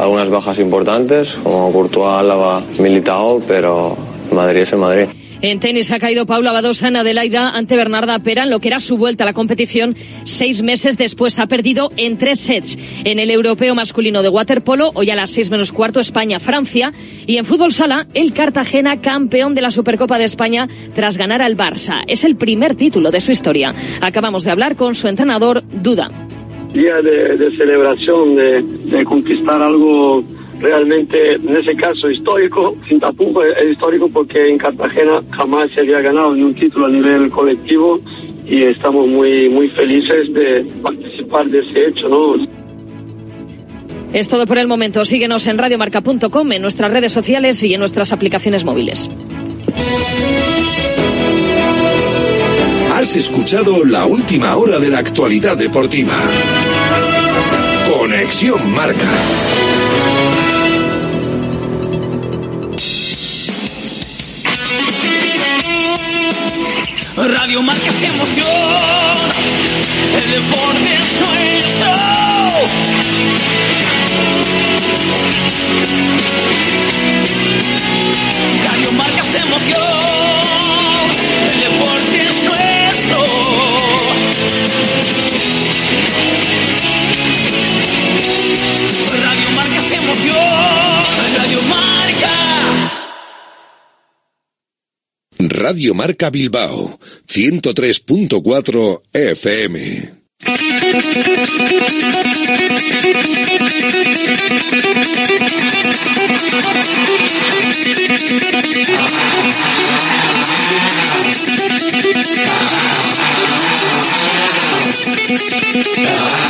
algunas bajas importantes, como Courtois, Álava, Militao, pero Madrid es el Madrid. En tenis ha caído Paula Badosa en Adelaida ante Bernarda Pera lo que era su vuelta a la competición seis meses después. Ha perdido en tres sets en el europeo masculino de waterpolo, hoy a las seis menos cuarto España-Francia. Y en fútbol sala, el Cartagena campeón de la Supercopa de España tras ganar al Barça. Es el primer título de su historia. Acabamos de hablar con su entrenador, Duda. Día de, celebración, de conquistar algo realmente en ese caso histórico, sin tapujos es histórico porque en Cartagena jamás se había ganado ni un título a nivel colectivo y estamos muy, muy felices de participar de ese hecho, ¿no? Es todo por el momento. Síguenos en radiomarca.com, en nuestras redes sociales y en nuestras aplicaciones móviles. Has escuchado la última hora de la actualidad deportiva. Conexión Marca. Radio Marca se el deporte es nuestro. Radio Marca se el deporte es nuestro. Emoción, Radio Marca. Radio Marca Bilbao, 103.4 FM.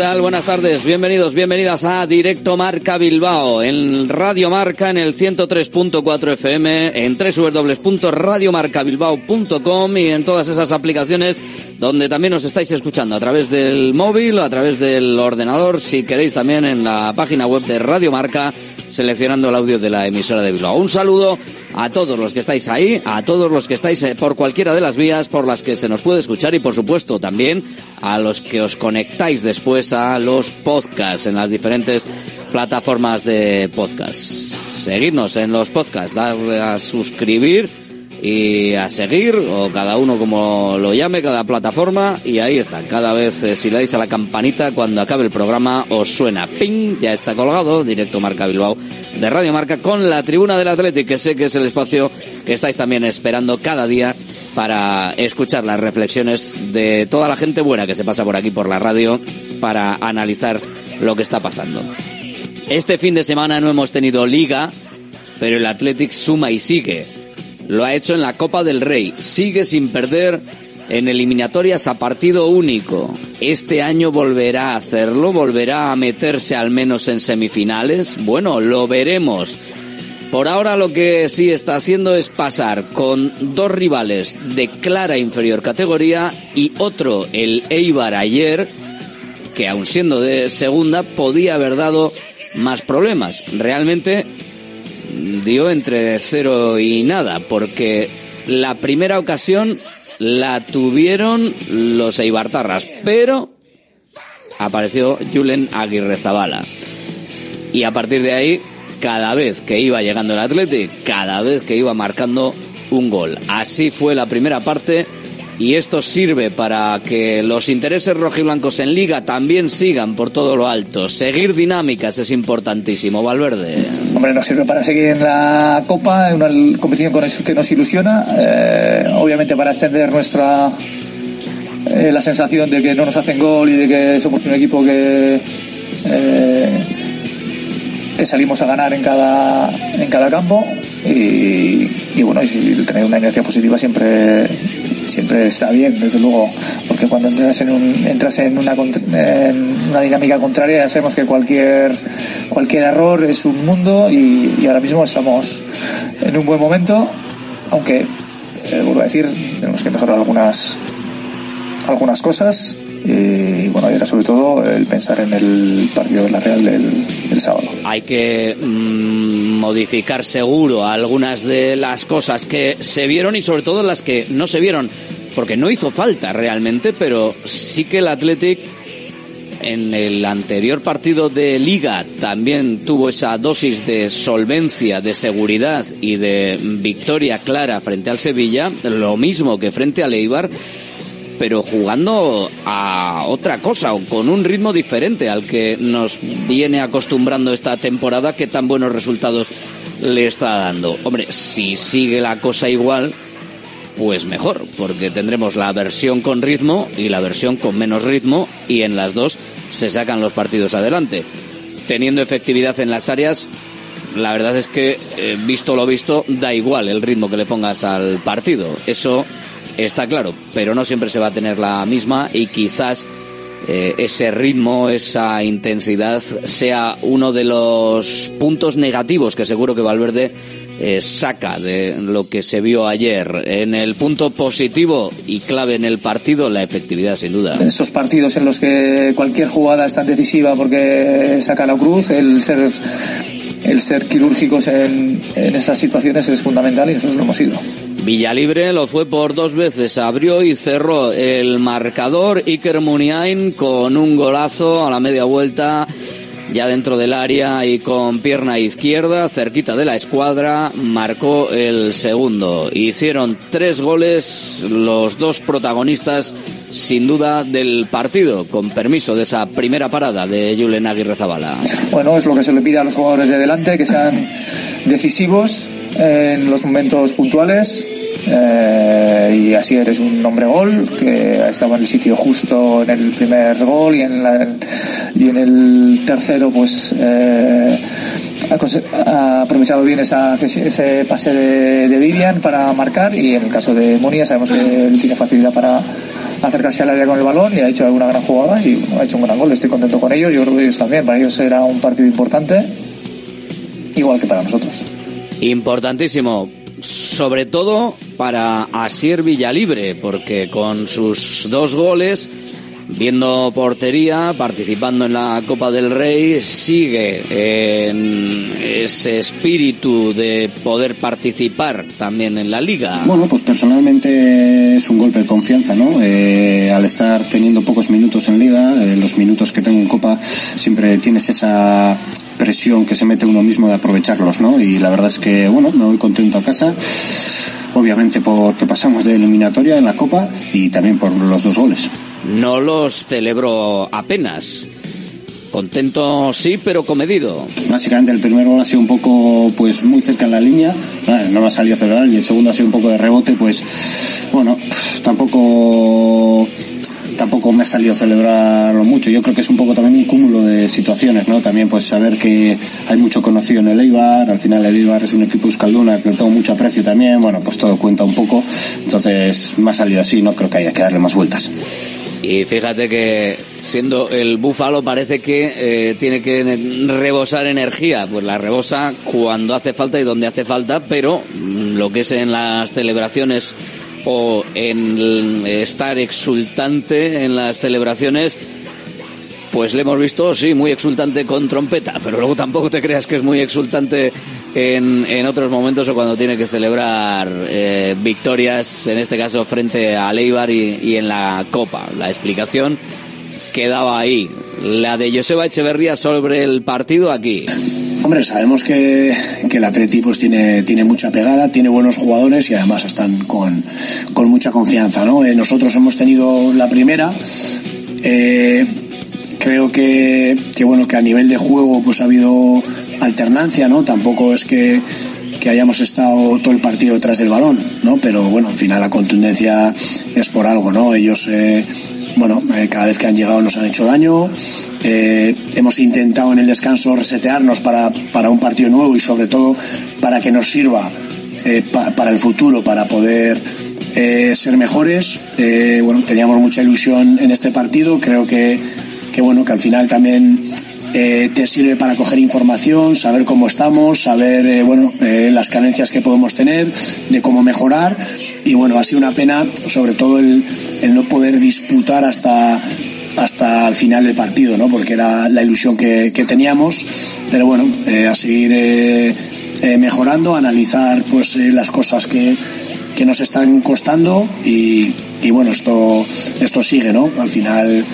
Buenas tardes. Bienvenidos, bienvenidas a Directo Marca Bilbao, en Radio Marca, en el 103.4 FM, en www.radiomarcabilbao.com y en todas esas aplicaciones donde también os estáis escuchando a través del móvil a través del ordenador, si queréis también en la página web de Radio Marca, seleccionando el audio de la emisora de Bilbao. Un saludo a todos los que estáis ahí, a todos los que estáis eh, por cualquiera de las vías por las que se nos puede escuchar y por supuesto también a los que os conectáis después a los podcasts en las diferentes plataformas de podcast. Seguidnos en los podcasts, darle a suscribir y a seguir, o cada uno como lo llame, cada plataforma, y ahí está. Cada vez eh, si le dais a la campanita, cuando acabe el programa, os suena ping, ya está colgado, directo Marca Bilbao de Radio Marca, con la tribuna del Atlético, que sé que es el espacio que estáis también esperando cada día para escuchar las reflexiones de toda la gente buena que se pasa por aquí por la radio para analizar lo que está pasando. Este fin de semana no hemos tenido liga, pero el Athletic suma y sigue lo ha hecho en la Copa del Rey. Sigue sin perder en eliminatorias a partido único. Este año volverá a hacerlo, volverá a meterse al menos en semifinales. Bueno, lo veremos. Por ahora lo que sí está haciendo es pasar con dos rivales de clara inferior categoría y otro, el Eibar ayer, que aun siendo de segunda podía haber dado más problemas. Realmente dio entre cero y nada, porque la primera ocasión la tuvieron los Eibartarras, pero apareció Julen Aguirre Zabala. Y a partir de ahí, cada vez que iba llegando el Athletic, cada vez que iba marcando un gol. Así fue la primera parte y esto sirve para que los intereses rojiblancos en liga también sigan por todo lo alto. Seguir dinámicas es importantísimo, Valverde. Hombre, nos sirve para seguir en la Copa, en una competición que nos ilusiona, eh, obviamente para extender nuestra eh, la sensación de que no nos hacen gol y de que somos un equipo que eh, que salimos a ganar en cada en cada campo y, bueno, y si tener una inercia positiva siempre siempre está bien, desde luego, porque cuando entras en, un, entras en, una, en una dinámica contraria ya sabemos que cualquier cualquier error es un mundo y, ahora mismo estamos en un buen momento, aunque eh, vuelvo a decir, tenemos que mejorar algunas algunas cosas y bueno, era sobre todo el pensar en el partido de la Real del, del sábado. Hay que mm, modificar seguro algunas de las cosas que se vieron y sobre todo las que no se vieron, porque no hizo falta realmente, pero sí que el Athletic en el anterior partido de liga también tuvo esa dosis de solvencia, de seguridad y de victoria clara frente al Sevilla, lo mismo que frente al Eibar, pero jugando a otra cosa o con un ritmo diferente al que nos viene acostumbrando esta temporada que tan buenos resultados le está dando. Hombre, si sigue la cosa igual, pues mejor, porque tendremos la versión con ritmo y la versión con menos ritmo y en las dos se sacan los partidos adelante. Teniendo efectividad en las áreas, la verdad es que, eh, visto lo visto, da igual el ritmo que le pongas al partido. Eso está claro, pero no siempre se va a tener la misma y quizás eh, ese ritmo, esa intensidad sea uno de los puntos negativos que seguro que Valverde eh, saca de lo que se vio ayer. En el punto positivo y clave en el partido, la efectividad, sin duda. Esos partidos en los que cualquier jugada es tan decisiva porque saca la cruz, el ser, el ser quirúrgicos en, en esas situaciones es fundamental y nosotros lo hemos sido. Villalibre lo fue por dos veces, abrió y cerró el marcador Iker Muniain con un golazo a la media vuelta ya dentro del área y con pierna izquierda, cerquita de la escuadra, marcó el segundo. Hicieron tres goles los dos protagonistas, sin duda, del partido, con permiso de esa primera parada de Julen Aguirre Zabala. Bueno, es lo que se le pide a los jugadores de delante, que sean decisivos en los momentos puntuales. Eh, y así eres un hombre gol que estaba en el sitio justo en el primer gol y en, la, y en el tercero pues eh, ha, aprovechado bien ese pase de, Vivian para marcar y en el caso de Monia sabemos que él tiene facilidad para acercarse al área con el balón y ha hecho alguna gran jugada y ha hecho un gran gol. Estoy contento con ellos, yo creo que ellos también. Para ellos era un partido importante, igual que para nosotros. Importantísimo, sobre todo para Asier Villalibre, porque con sus dos goles, viendo portería, participando en la Copa del Rey, sigue en ese espíritu de poder participar también en la liga. Bueno, pues personalmente es un golpe de confianza, ¿no? Eh, al estar teniendo pocos minutos en liga, eh, los minutos que tengo en Copa, siempre tienes esa presión que se mete uno mismo de aprovecharlos, ¿no? Y la verdad es que, bueno, me voy contento a casa. Obviamente porque pasamos de eliminatoria en la Copa y también por los dos goles. No los celebró apenas. Contento sí, pero comedido. Básicamente el primer gol ha sido un poco, pues muy cerca en la línea, Ah, no me ha salido a celebrar y el segundo ha sido un poco de rebote, pues bueno, tampoco tampoco me ha salido a celebrarlo mucho. Yo creo que es un poco también un cúmulo de situaciones, ¿no? También pues saber que hay mucho conocido en el Eibar, al final el Eibar es un equipo euskalduna que tengo mucho aprecio también, bueno, pues todo cuenta un poco, entonces me ha salido así, no creo que haya que darle más vueltas. Y fíjate que siendo el búfalo parece que eh, tiene que rebosar energía. Pues la rebosa cuando hace falta y donde hace falta, pero mm, lo que es en las celebraciones o en estar exultante en las celebraciones, pues le hemos visto, sí, muy exultante con trompeta, pero luego tampoco te creas que es muy exultante en, en otros momentos o cuando tiene que celebrar eh, victorias, en este caso frente a Leibar y, y en la Copa. La explicación quedaba ahí. La de Joseba Echeverría sobre el partido aquí. Hombre, sabemos que, que el Atleti pues tiene, tiene mucha pegada, tiene buenos jugadores y además están con, con mucha confianza, ¿no? Eh, nosotros hemos tenido la primera, eh, creo que, que bueno, que a nivel de juego pues ha habido alternancia, ¿no? Tampoco es que, que hayamos estado todo el partido detrás del balón, ¿no? Pero bueno, al final la contundencia es por algo, ¿no? Ellos, eh, bueno, eh, cada vez que han llegado nos han hecho daño. Eh, hemos intentado en el descanso resetearnos para, para un partido nuevo y sobre todo para que nos sirva eh, pa- para el futuro, para poder ser mejores. Bueno, teníamos mucha ilusión en este partido. Creo que, que bueno, que al final también eh, te sirve para coger información, saber cómo estamos, saber eh, bueno eh, las carencias que podemos tener, de cómo mejorar. Y bueno, ha sido una pena, sobre todo el, el no poder disputar hasta hasta el final del partido, ¿no? Porque era la ilusión que, que teníamos. Pero bueno, eh, a seguir eh, eh, mejorando, analizar pues las cosas que, que nos están costando y, y bueno, esto, esto sigue, ¿no? Al final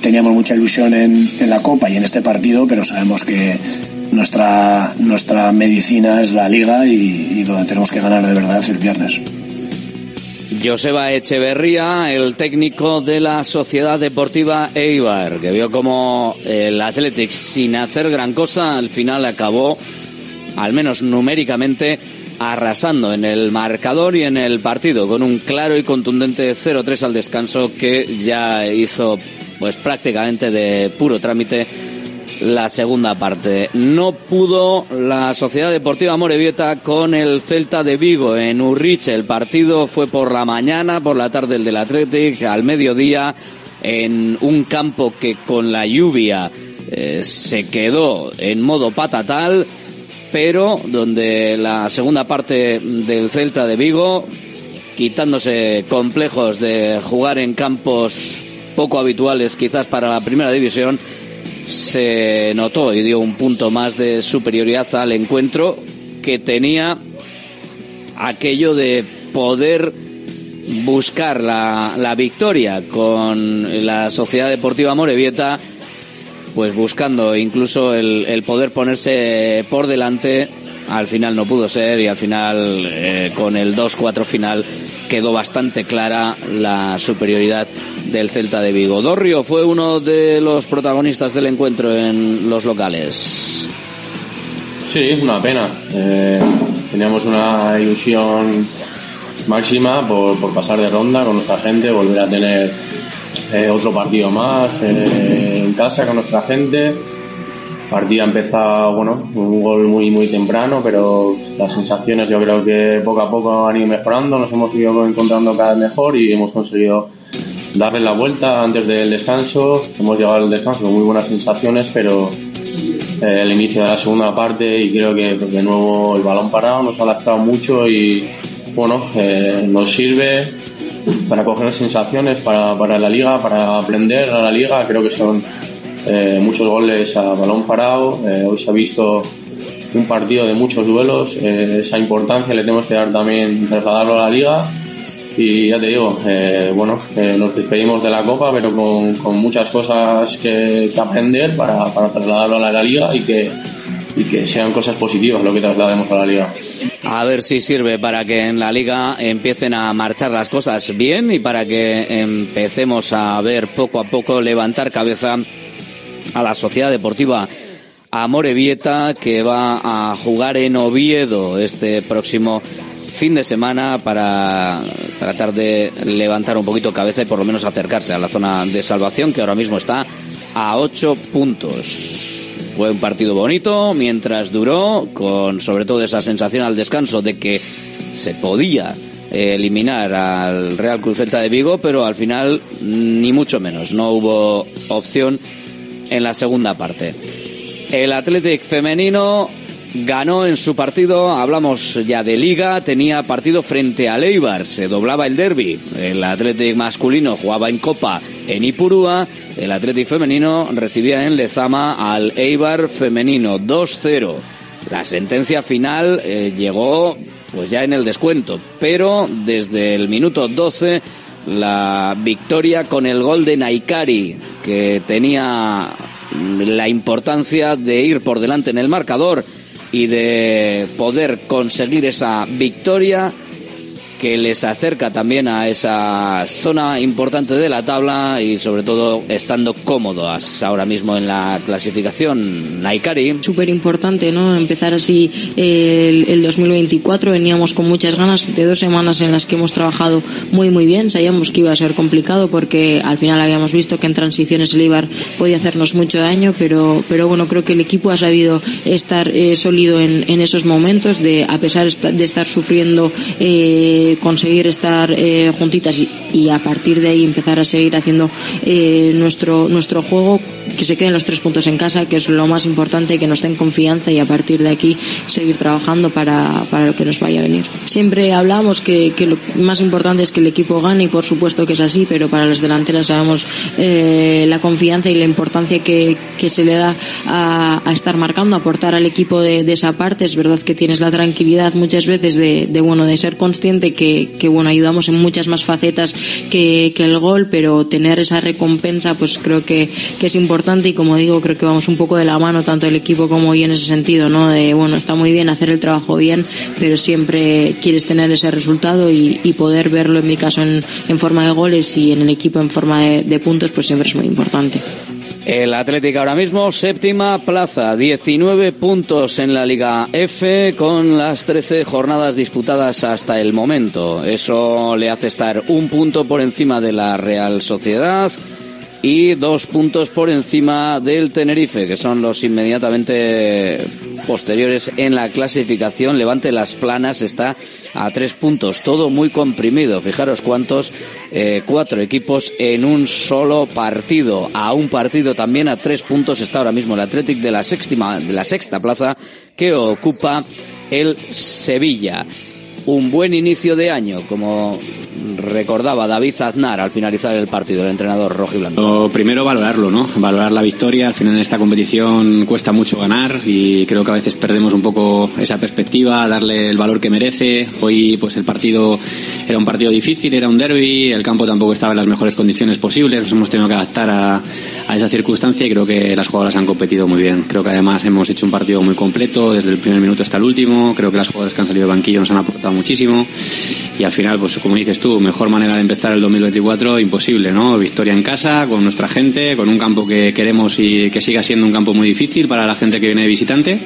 teníamos mucha ilusión en, en la Copa y en este partido, pero sabemos que nuestra, nuestra medicina es la Liga y, y donde tenemos que ganar de verdad es el viernes. Joseba Echeverría, el técnico de la Sociedad Deportiva Eibar, que vio como el Athletic, sin hacer gran cosa, al final acabó, al menos numéricamente, arrasando en el marcador y en el partido, con un claro y contundente 0-3 al descanso que ya hizo pues prácticamente de puro trámite la segunda parte. No pudo la Sociedad Deportiva Morevieta con el Celta de Vigo en Urriche. El partido fue por la mañana, por la tarde el del Athletic, al mediodía en un campo que con la lluvia eh, se quedó en modo patatal, pero donde la segunda parte del Celta de Vigo, quitándose complejos de jugar en campos poco habituales quizás para la primera división, se notó y dio un punto más de superioridad al encuentro que tenía aquello de poder buscar la, la victoria con la Sociedad Deportiva Morevieta, pues buscando incluso el, el poder ponerse por delante. Al final no pudo ser y al final eh, con el 2-4 final quedó bastante clara la superioridad del Celta de Vigo. Dorrio fue uno de los protagonistas del encuentro en los locales. Sí, una pena. Eh, teníamos una ilusión máxima por, por pasar de ronda con nuestra gente, volver a tener eh, otro partido más eh, en casa con nuestra gente. Partida empezó, bueno, un gol muy muy temprano, pero las sensaciones yo creo que poco a poco han ido mejorando, nos hemos ido encontrando cada vez mejor y hemos conseguido darle la vuelta antes del descanso. Hemos llegado al descanso con muy buenas sensaciones, pero eh, el inicio de la segunda parte y creo que pues, de nuevo el balón parado nos ha lastrado mucho y bueno, eh, nos sirve para coger sensaciones para, para la liga, para aprender a la liga. Creo que son eh, muchos goles a balón parado. Eh, hoy se ha visto un partido de muchos duelos. Eh, esa importancia le tenemos que dar también, trasladarlo a la liga. Y ya te digo, bueno, nos despedimos de la Copa, pero con, con muchas cosas que, aprender para, para trasladarlo a la liga y que, y que sean cosas positivas lo que traslademos a la liga. A ver si sirve para que en la liga empiecen a marchar las cosas bien y para que empecemos a ver poco a poco levantar cabeza a la Sociedad Deportiva Amorebieta que va a jugar en Oviedo este próximo fin de semana para tratar de levantar un poquito cabeza y por lo menos acercarse a la zona de salvación que ahora mismo está a ocho puntos. Fue un partido bonito mientras duró, con sobre todo esa sensación al descanso de que se podía eh, eliminar al Real Cruz de Vigo, pero al final ni mucho menos, no hubo opción en la segunda parte. El Athletic femenino ganó en su partido, hablamos ya de liga, tenía partido frente al Eibar, se doblaba el derby. El Athletic masculino jugaba en Copa en Ipurúa, el Athletic femenino recibía en Lezama al Eibar femenino 2-0. La sentencia final eh, llegó pues ya en el descuento, pero desde el minuto 12 la victoria con el gol de Naikari, que tenía la importancia de ir por delante en el marcador y de poder conseguir esa victoria que les acerca también a esa zona importante de la tabla y sobre todo estando cómodos ahora mismo en la clasificación. Naikari. Súper importante, ¿no? Empezar así el, el 2024. Veníamos con muchas ganas de dos semanas en las que hemos trabajado muy, muy bien. Sabíamos que iba a ser complicado porque al final habíamos visto que en transiciones el Ibar podía hacernos mucho daño, pero, pero bueno, creo que el equipo ha sabido estar eh, sólido en, en, esos momentos de, a pesar de estar sufriendo, eh, conseguir estar eh, juntitas y, a partir de ahí empezar a seguir haciendo eh, nuestro, nuestro juego, que se queden los tres puntos en casa, que es lo más importante, que nos den confianza y a partir de aquí seguir trabajando para, para lo que nos vaya a venir. Siempre hablamos que, que lo más importante es que el equipo gane y por supuesto que es así, pero para los delanteras sabemos eh, la confianza y la importancia que, que se le da a, a, estar marcando, aportar al equipo de, de, esa parte. Es verdad que tienes la tranquilidad muchas veces de, de bueno, de ser consciente que, que, bueno, ayudamos en muchas más facetas que, que, el gol, pero tener esa recompensa, pues creo que, que es importante y como digo, creo que vamos un poco de la mano, tanto el equipo como yo en ese sentido, ¿no? De, bueno, está muy bien hacer el trabajo bien, pero siempre quieres tener ese resultado y, y poder verlo en mi caso en, en, forma de goles y en el equipo en forma de, de puntos, pues siempre es muy importante. El Atlético ahora mismo, séptima plaza, 19 puntos en la Liga F con las 13 jornadas disputadas hasta el momento. Eso le hace estar un punto por encima de la Real Sociedad y dos puntos por encima del Tenerife, que son los inmediatamente posteriores en la clasificación. Levante las planas está a tres puntos, todo muy comprimido. Fijaros cuántos, eh, cuatro equipos en un solo partido. A un partido también a tres puntos está ahora mismo el Athletic de la sexta, de la sexta plaza que ocupa el Sevilla. Un buen inicio de año, como recordaba David Aznar al finalizar el partido, el entrenador rojo y blanco. Lo primero valorarlo, ¿no? Valorar la victoria. Al final en esta competición cuesta mucho ganar y creo que a veces perdemos un poco esa perspectiva, darle el valor que merece. Hoy pues el partido era un partido difícil, era un derby, el campo tampoco estaba en las mejores condiciones posibles, nos hemos tenido que adaptar a, a esa circunstancia y creo que las jugadoras han competido muy bien. Creo que además hemos hecho un partido muy completo desde el primer minuto hasta el último. Creo que las jugadoras que han salido de banquillo nos han aportado muchísimo y al final, pues como dices tú, mejor manera de empezar el 2024 imposible, ¿no? Victoria en casa, con nuestra gente, con un campo que queremos y que siga siendo un campo muy difícil para la gente que viene visitante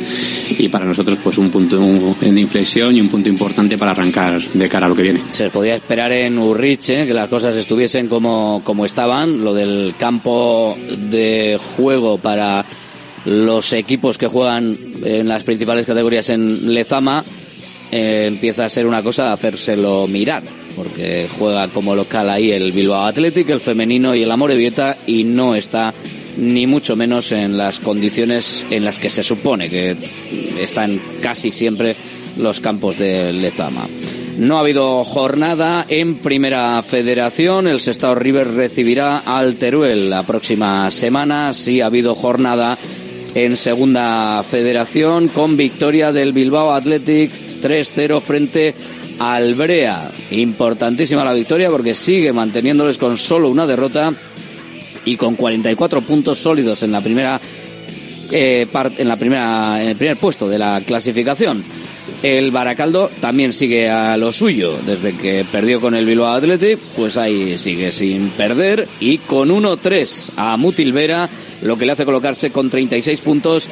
y para nosotros pues un punto de inflexión y un punto importante para arrancar de cara a lo que viene. Se podía esperar en Urriche que las cosas estuviesen como, como estaban, lo del campo de juego para los equipos que juegan en las principales categorías en Lezama eh, empieza a ser una cosa de hacérselo mirar, porque juega como local ahí el Bilbao Athletic, el femenino y el Amorebieta y no está ni mucho menos en las condiciones en las que se supone que están casi siempre los campos de Lezama. No ha habido jornada en Primera Federación. El Sestao River recibirá al Teruel la próxima semana. Sí ha habido jornada en Segunda Federación con victoria del Bilbao Athletic 3-0 frente al Brea. Importantísima la victoria porque sigue manteniéndoles con solo una derrota y con 44 puntos sólidos en la primera eh, en la primera en el primer puesto de la clasificación. El Baracaldo también sigue a lo suyo. Desde que perdió con el Bilbao Athletic, pues ahí sigue sin perder. Y con 1-3 a Mutilvera, lo que le hace colocarse con 36 puntos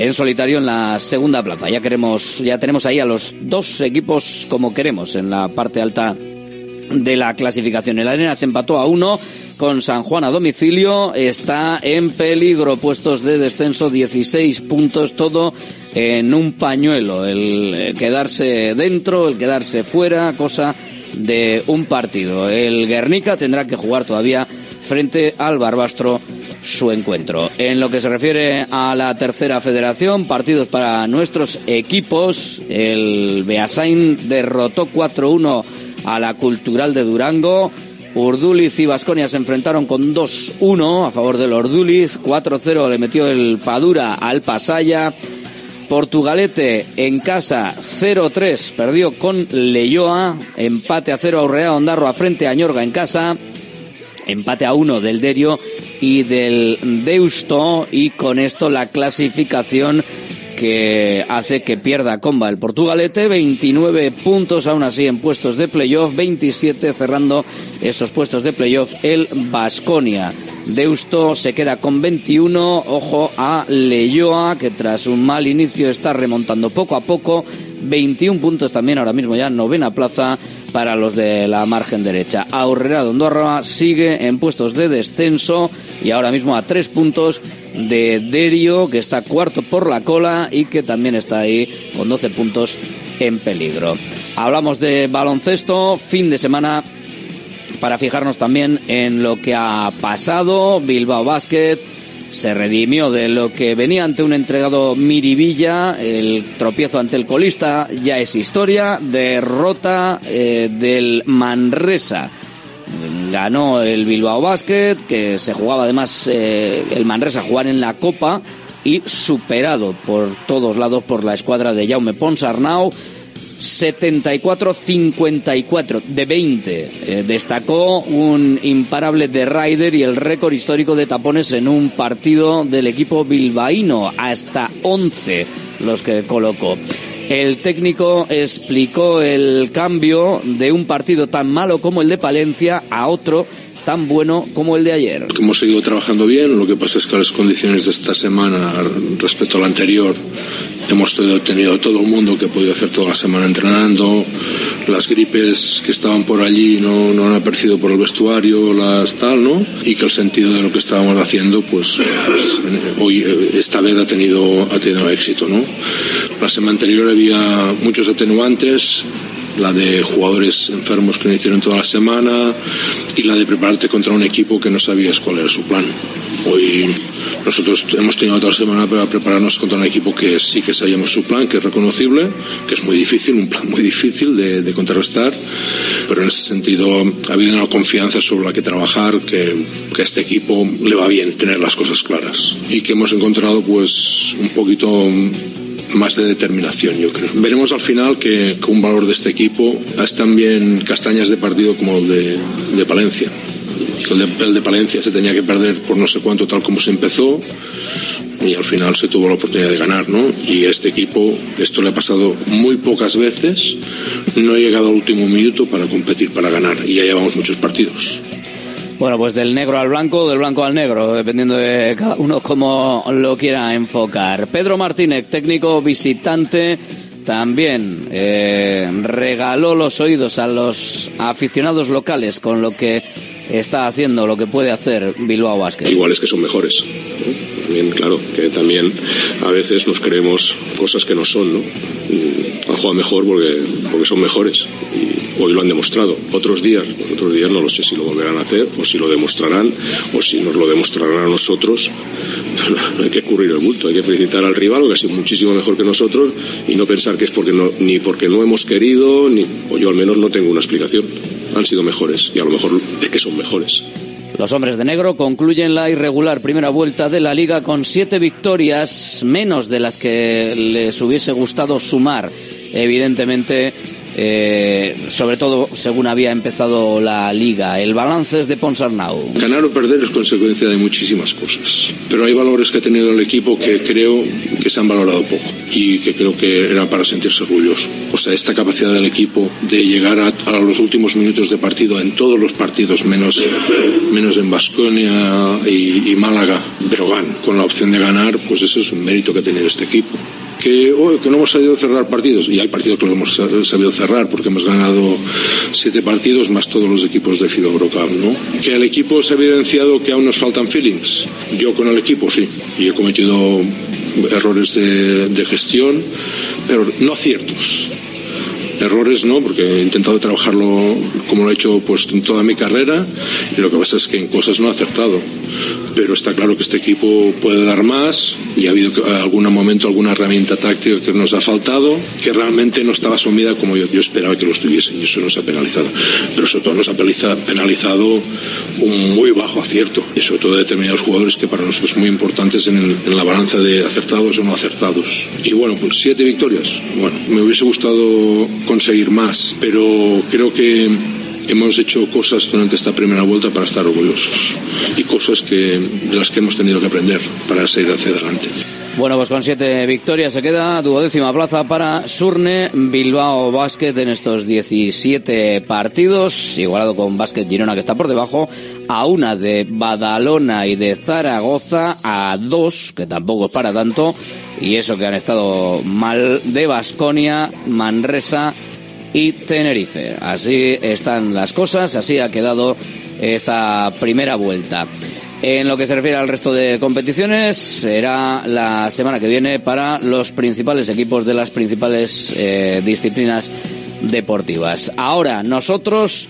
en solitario en la segunda plaza. Ya queremos, ya tenemos ahí a los dos equipos como queremos en la parte alta de la clasificación. El Arena se empató a uno con San Juan a domicilio. Está en peligro, puestos de descenso, 16 puntos, todo en un pañuelo. El quedarse dentro, el quedarse fuera, cosa de un partido. El Guernica tendrá que jugar todavía frente al Barbastro su encuentro. En lo que se refiere a la tercera federación, partidos para nuestros equipos. El Beasain derrotó 4-1 a la Cultural de Durango. Urduliz y Vasconia se enfrentaron con 2-1 a favor del Urduliz. 4-0 le metió el Padura al Pasaya. Portugalete en casa 0-3 perdió con Leyoa. Empate a 0 a Urrea Ondarroa frente a Ñorga en casa. Empate a 1 del Derio y del Deusto. Y con esto la clasificación que hace que pierda comba el Portugalete, 29 puntos aún así en puestos de playoff, 27 cerrando esos puestos de playoff el Basconia. Deusto se queda con 21, ojo a Leyoa que tras un mal inicio está remontando poco a poco, 21 puntos también ahora mismo ya novena plaza para los de la margen derecha. Aurrera de Andorra sigue en puestos de descenso y ahora mismo a tres puntos de Derio, que está cuarto por la cola y que también está ahí con 12 puntos en peligro. Hablamos de baloncesto, fin de semana para fijarnos también en lo que ha pasado. Bilbao Basket se redimió de lo que venía ante un entregado Miribilla, el tropiezo ante el colista ya es historia, derrota eh, del Manresa. Ganó el Bilbao Basket, que se jugaba además eh, el Manresa jugar en la Copa y superado por todos lados por la escuadra de Jaume Ponsarnau 74-54 de 20. Eh, destacó un imparable de Ryder y el récord histórico de tapones en un partido del equipo bilbaíno, hasta 11 los que colocó. El técnico explicó el cambio de un partido tan malo como el de Palencia a otro tan bueno como el de ayer. Hemos seguido trabajando bien, lo que pasa es que las condiciones de esta semana respecto a la anterior hemos tenido todo el mundo que ha podido hacer toda la semana entrenando, las gripes que estaban por allí no, han aparecido por el vestuario, las tal, ¿no? Y que el sentido de lo que estábamos haciendo, pues, pues hoy, esta vez ha tenido, ha tenido éxito, ¿no? La semana anterior había muchos atenuantes, la de jugadores enfermos que no hicieron toda la semana y la de prepararte contra un equipo que no sabías cuál era su plan. Hoy nosotros hemos tenido otra semana para prepararnos contra un equipo que sí que sabíamos su plan, que es reconocible, que es muy difícil, un plan muy difícil de, de contrarrestar, pero en ese sentido ha habido una confianza sobre la que trabajar, que, que a este equipo le va bien tener las cosas claras y que hemos encontrado pues un poquito más de determinación, yo creo. Veremos al final que, que un valor de este equipo es también castañas de partido como el de, de Palencia. El de, el de Palencia se tenía que perder por no sé cuánto tal como se empezó y al final se tuvo la oportunidad de ganar, ¿no? Y este equipo, esto le ha pasado muy pocas veces, no ha llegado al último minuto para competir, para ganar, y ya llevamos muchos partidos. Bueno, pues del negro al blanco, del blanco al negro, dependiendo de cada uno cómo lo quiera enfocar. Pedro Martínez, técnico visitante, también eh, regaló los oídos a los aficionados locales con lo que está haciendo, lo que puede hacer Bilbao Basket. Igual es que son mejores. También, claro, que también a veces nos creemos cosas que no son, ¿no? Han jugado mejor porque, porque son mejores. Hoy lo han demostrado. Otros días, otros días no lo sé si lo volverán a hacer, o si lo demostrarán, o si nos lo demostrarán a nosotros. No hay que currir el bulto, hay que felicitar al rival, que ha sido muchísimo mejor que nosotros, y no pensar que es porque no, ni porque no hemos querido, ni, o yo al menos no tengo una explicación. Han sido mejores, y a lo mejor es que son mejores. Los hombres de negro concluyen la irregular primera vuelta de la liga con siete victorias, menos de las que les hubiese gustado sumar. Evidentemente, eh, sobre todo según había empezado la liga. El balance es de Ponsarnau. Ganar o perder es consecuencia de muchísimas cosas, pero hay valores que ha tenido el equipo que creo que se han valorado poco y que creo que eran para sentirse orgulloso. O sea, esta capacidad del equipo de llegar a, los últimos minutos de partido en todos los partidos, menos, menos en Basconia y, y Málaga, pero van con la opción de ganar, pues eso es un mérito que ha tenido este equipo que, oh, que no hemos sabido cerrar partidos, y hay partidos que lo hemos sabido cerrar porque hemos ganado siete partidos más todos los equipos de Fido Brocal, ¿no? Que el equipo se ha evidenciado que aún nos faltan feelings. Yo con el equipo sí, y he cometido errores de, de gestión, pero no aciertos errores no, porque he intentado trabajarlo como lo he hecho pues en toda mi carrera y lo que pasa es que en cosas no he acertado. Pero está claro que este equipo puede dar más y ha habido algún momento alguna herramienta táctica que nos ha faltado, que realmente no estaba sumida como yo, yo esperaba que lo estuviese y eso nos ha penalizado. Pero sobre todo nos ha penalizado un muy bajo acierto y sobre todo de determinados jugadores que para nosotros muy importantes en, el, en la balanza de acertados o no acertados. Y bueno, pues siete victorias. Bueno, me hubiese gustado conseguir más, pero creo que hemos hecho cosas durante esta primera vuelta para estar orgullosos y cosas que, de las que hemos tenido que aprender para seguir hacia adelante. Bueno, pues con siete victorias se queda duodécima plaza para Surne Bilbao Basket en estos 17 partidos, igualado con Basket Girona que está por debajo, a una de Badalona y de Zaragoza, a dos, que tampoco es para tanto, y eso que han estado mal de Basconia, Manresa y Tenerife. Así están las cosas, así ha quedado esta primera vuelta. En lo que se refiere al resto de competiciones, será la semana que viene para los principales equipos de las principales eh, disciplinas deportivas. Ahora nosotros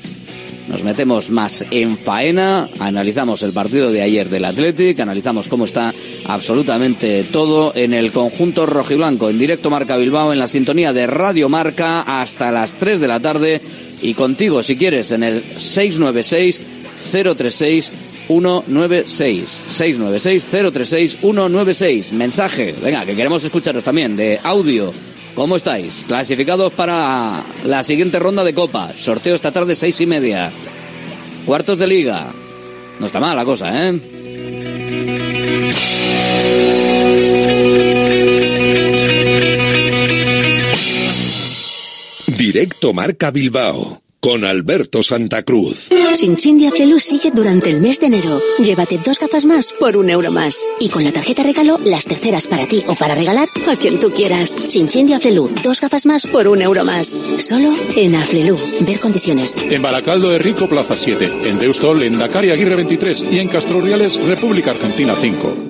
nos metemos más en faena, analizamos el partido de ayer del Athletic, analizamos cómo está absolutamente todo en el conjunto rojiblanco, en directo Marca Bilbao, en la sintonía de Radio Marca hasta las 3 de la tarde. Y contigo, si quieres, en el 696 036 196 696 036 196 mensaje. Venga que queremos escucharos también de audio ¿Cómo estáis? Clasificados para la siguiente ronda de Copa. Sorteo esta tarde seis y media. Cuartos de liga. No está mal la cosa, ¿eh? Directo Marca Bilbao con Alberto Santa Cruz. Chin de Aflelu sigue durante el mes de enero. Llévate dos gafas más por un euro más. Y con la tarjeta regalo, las terceras para ti o para regalar a quien tú quieras. Chin de Aflelu, dos gafas más por un euro más. Solo en Aflelu. Ver condiciones. En Baracaldo de Rico, Plaza 7. En Deustol, en Dakar y Aguirre 23. Y en Castro Reales, República Argentina 5.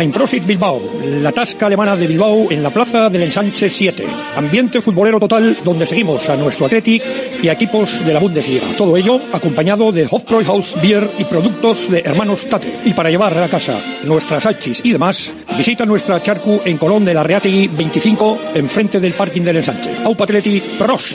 Einprosit Bilbao, la tasca alemana de Bilbao en la plaza del Ensanche 7. Ambiente futbolero total donde seguimos a nuestro Athletic y a equipos de la Bundesliga. Todo ello acompañado de Hofbräuhaus Beer y productos de hermanos Tate. Y para llevar a la casa nuestras hachis y demás, visita nuestra charcu en Colón de la Reategui 25, enfrente del parking del Ensanche. Aupa Athletic, pros.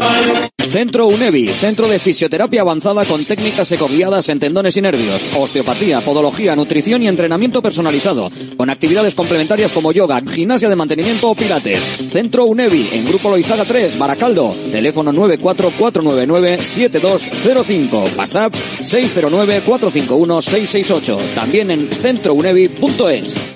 Centro UNEVI, centro de fisioterapia avanzada con técnicas ecoguiadas en tendones y nervios, osteopatía, podología, nutrición y entrenamiento personalizado, con actividades complementarias como yoga, gimnasia de mantenimiento o pilates. Centro UNEVI, en Grupo Loizaga 3, Baracaldo, teléfono 944997205, WhatsApp 609451668, también en centrounevi.es.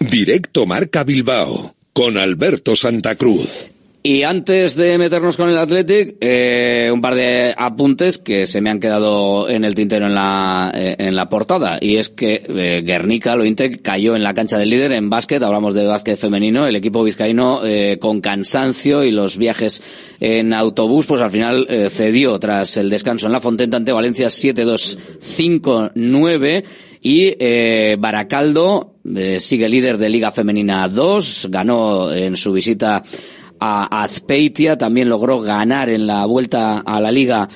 Directo Marca Bilbao con Alberto Santa Cruz. Y antes de meternos con el Athletic, eh, un par de apuntes que se me han quedado en el tintero en la, eh, en la portada. Y es que eh, Guernica, lo Intec, cayó en la cancha del líder en básquet. Hablamos de básquet femenino. El equipo vizcaíno, eh, con cansancio y los viajes en autobús, pues al final eh, cedió tras el descanso en la Fontenta ante Valencia 7-2-5-9. Y eh, Baracaldo sigue líder de Liga Femenina 2, ganó en su visita a Azpeitia, también logró ganar en la vuelta a la Liga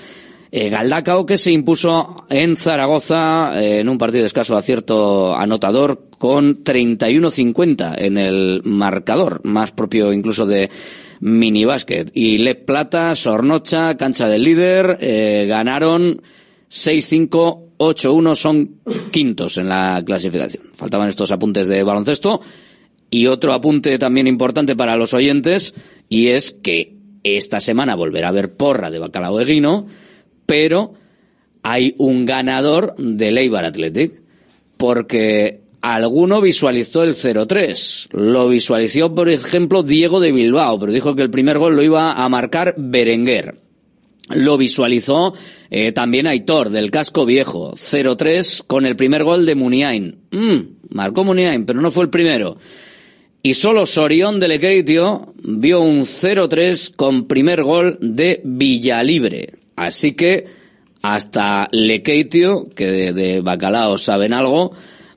eh, Galdacao, que se impuso en Zaragoza eh, en un partido de escaso acierto anotador con 31-50 en el marcador, más propio incluso de minibásquet. Y Le Plata, Sornocha, cancha del líder, eh, ganaron 6-5-8-1 son quintos en la clasificación. Faltaban estos apuntes de baloncesto. Y otro apunte también importante para los oyentes, y es que esta semana volverá a haber porra de Bacalao de Guino, pero hay un ganador del Eibar Athletic, porque alguno visualizó el 0-3. Lo visualizó, por ejemplo, Diego de Bilbao, pero dijo que el primer gol lo iba a marcar Berenguer. Lo visualizó eh, también Aitor, del casco viejo, 0-3 con el primer gol de Muniain. Mm, marcó Muniain, pero no fue el primero. Y solo Sorión de Lequeitio vio un 0-3 con primer gol de Villalibre. Así que hasta Lequeitio, que de, de Bacalao saben algo,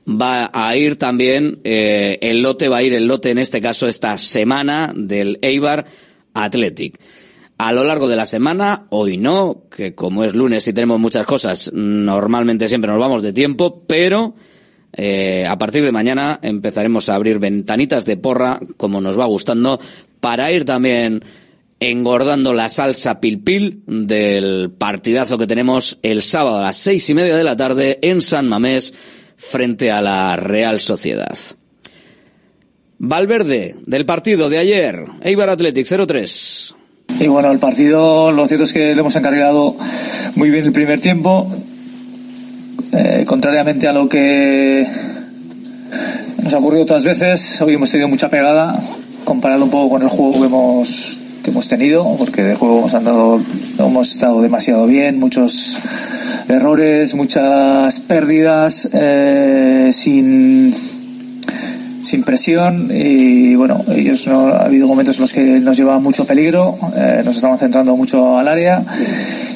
va a ir también eh, el lote, va a ir el lote en este caso esta semana del Eibar Athletic. A lo largo de la semana, hoy no, que como es lunes y tenemos muchas cosas, normalmente siempre nos vamos de tiempo, pero eh, a partir de mañana empezaremos a abrir ventanitas de porra, como nos va gustando, para ir también engordando la salsa pilpil del partidazo que tenemos el sábado a las seis y media de la tarde en San Mamés frente a la Real Sociedad. Valverde, del partido de ayer, Eibar Athletic 0-3. Y bueno, el partido, lo cierto es que le hemos encargado muy bien el primer tiempo. Eh, contrariamente a lo que nos ha ocurrido otras veces, hoy hemos tenido mucha pegada, comparado un poco con el juego que hemos, que hemos tenido, porque de juego hemos andado, hemos estado demasiado bien, muchos errores, muchas pérdidas, eh, sin sin presión y bueno, ellos no, ha habido momentos en los que nos llevaban mucho peligro, eh, nos estaban centrando mucho al área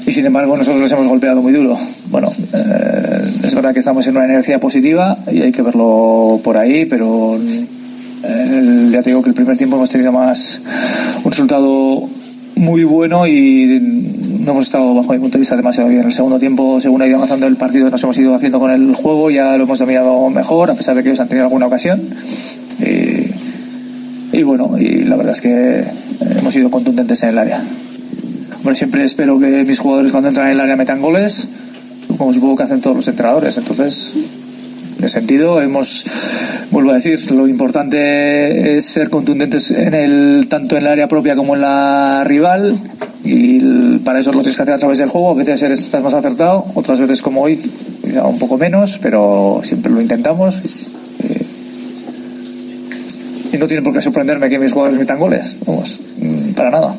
y sin embargo nosotros les hemos golpeado muy duro. Bueno, eh, es verdad que estamos en una energía positiva y hay que verlo por ahí, pero eh, ya te digo que el primer tiempo hemos tenido más un resultado muy bueno y no hemos estado bajo mi punto de vista demasiado bien. El segundo tiempo, según ha ido avanzando el partido, nos hemos ido haciendo con el juego, ya lo hemos dominado mejor, a pesar de que ellos han tenido alguna ocasión. Y, y bueno, y la verdad es que hemos sido contundentes en el área. Hombre, siempre espero que mis jugadores cuando entran en el área metan goles, como supongo que hacen todos los entrenadores. Entonces, ese sentido. Hemos vuelvo a decir lo importante es ser contundentes en el tanto en el área propia como en la rival. Y para eso lo tienes que hacer a través del juego. A veces estás más acertado otras veces como hoy un poco menos pero siempre lo intentamos. Y no tiene por qué sorprenderme que mis jugadores metan goles vamos para nada.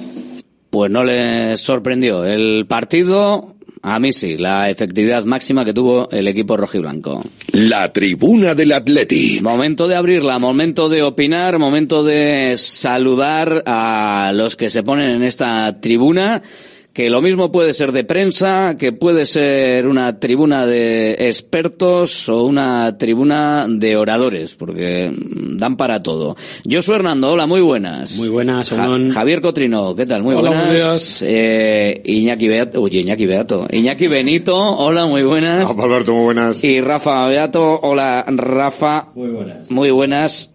Pues no les sorprendió el partido a mí sí, la efectividad máxima que tuvo el equipo rojiblanco. La tribuna del Atleti. Momento de abrirla, momento de opinar, momento de saludar a los que se ponen en esta tribuna que lo mismo puede ser de prensa, que puede ser una tribuna de expertos o una tribuna de oradores, porque dan para todo. Josu Hernando, hola, muy buenas. Muy buenas, Ja- Javier Cotrino, ¿qué tal? Muy Hola, buenas. buenos días. Eh, Iñaki Beato, oye, Iñaki Beato. Iñaki Benito, hola, muy buenas. Alberto, muy buenas. Y Rafa Beato, hola, Rafa. Muy buenas. Muy buenas.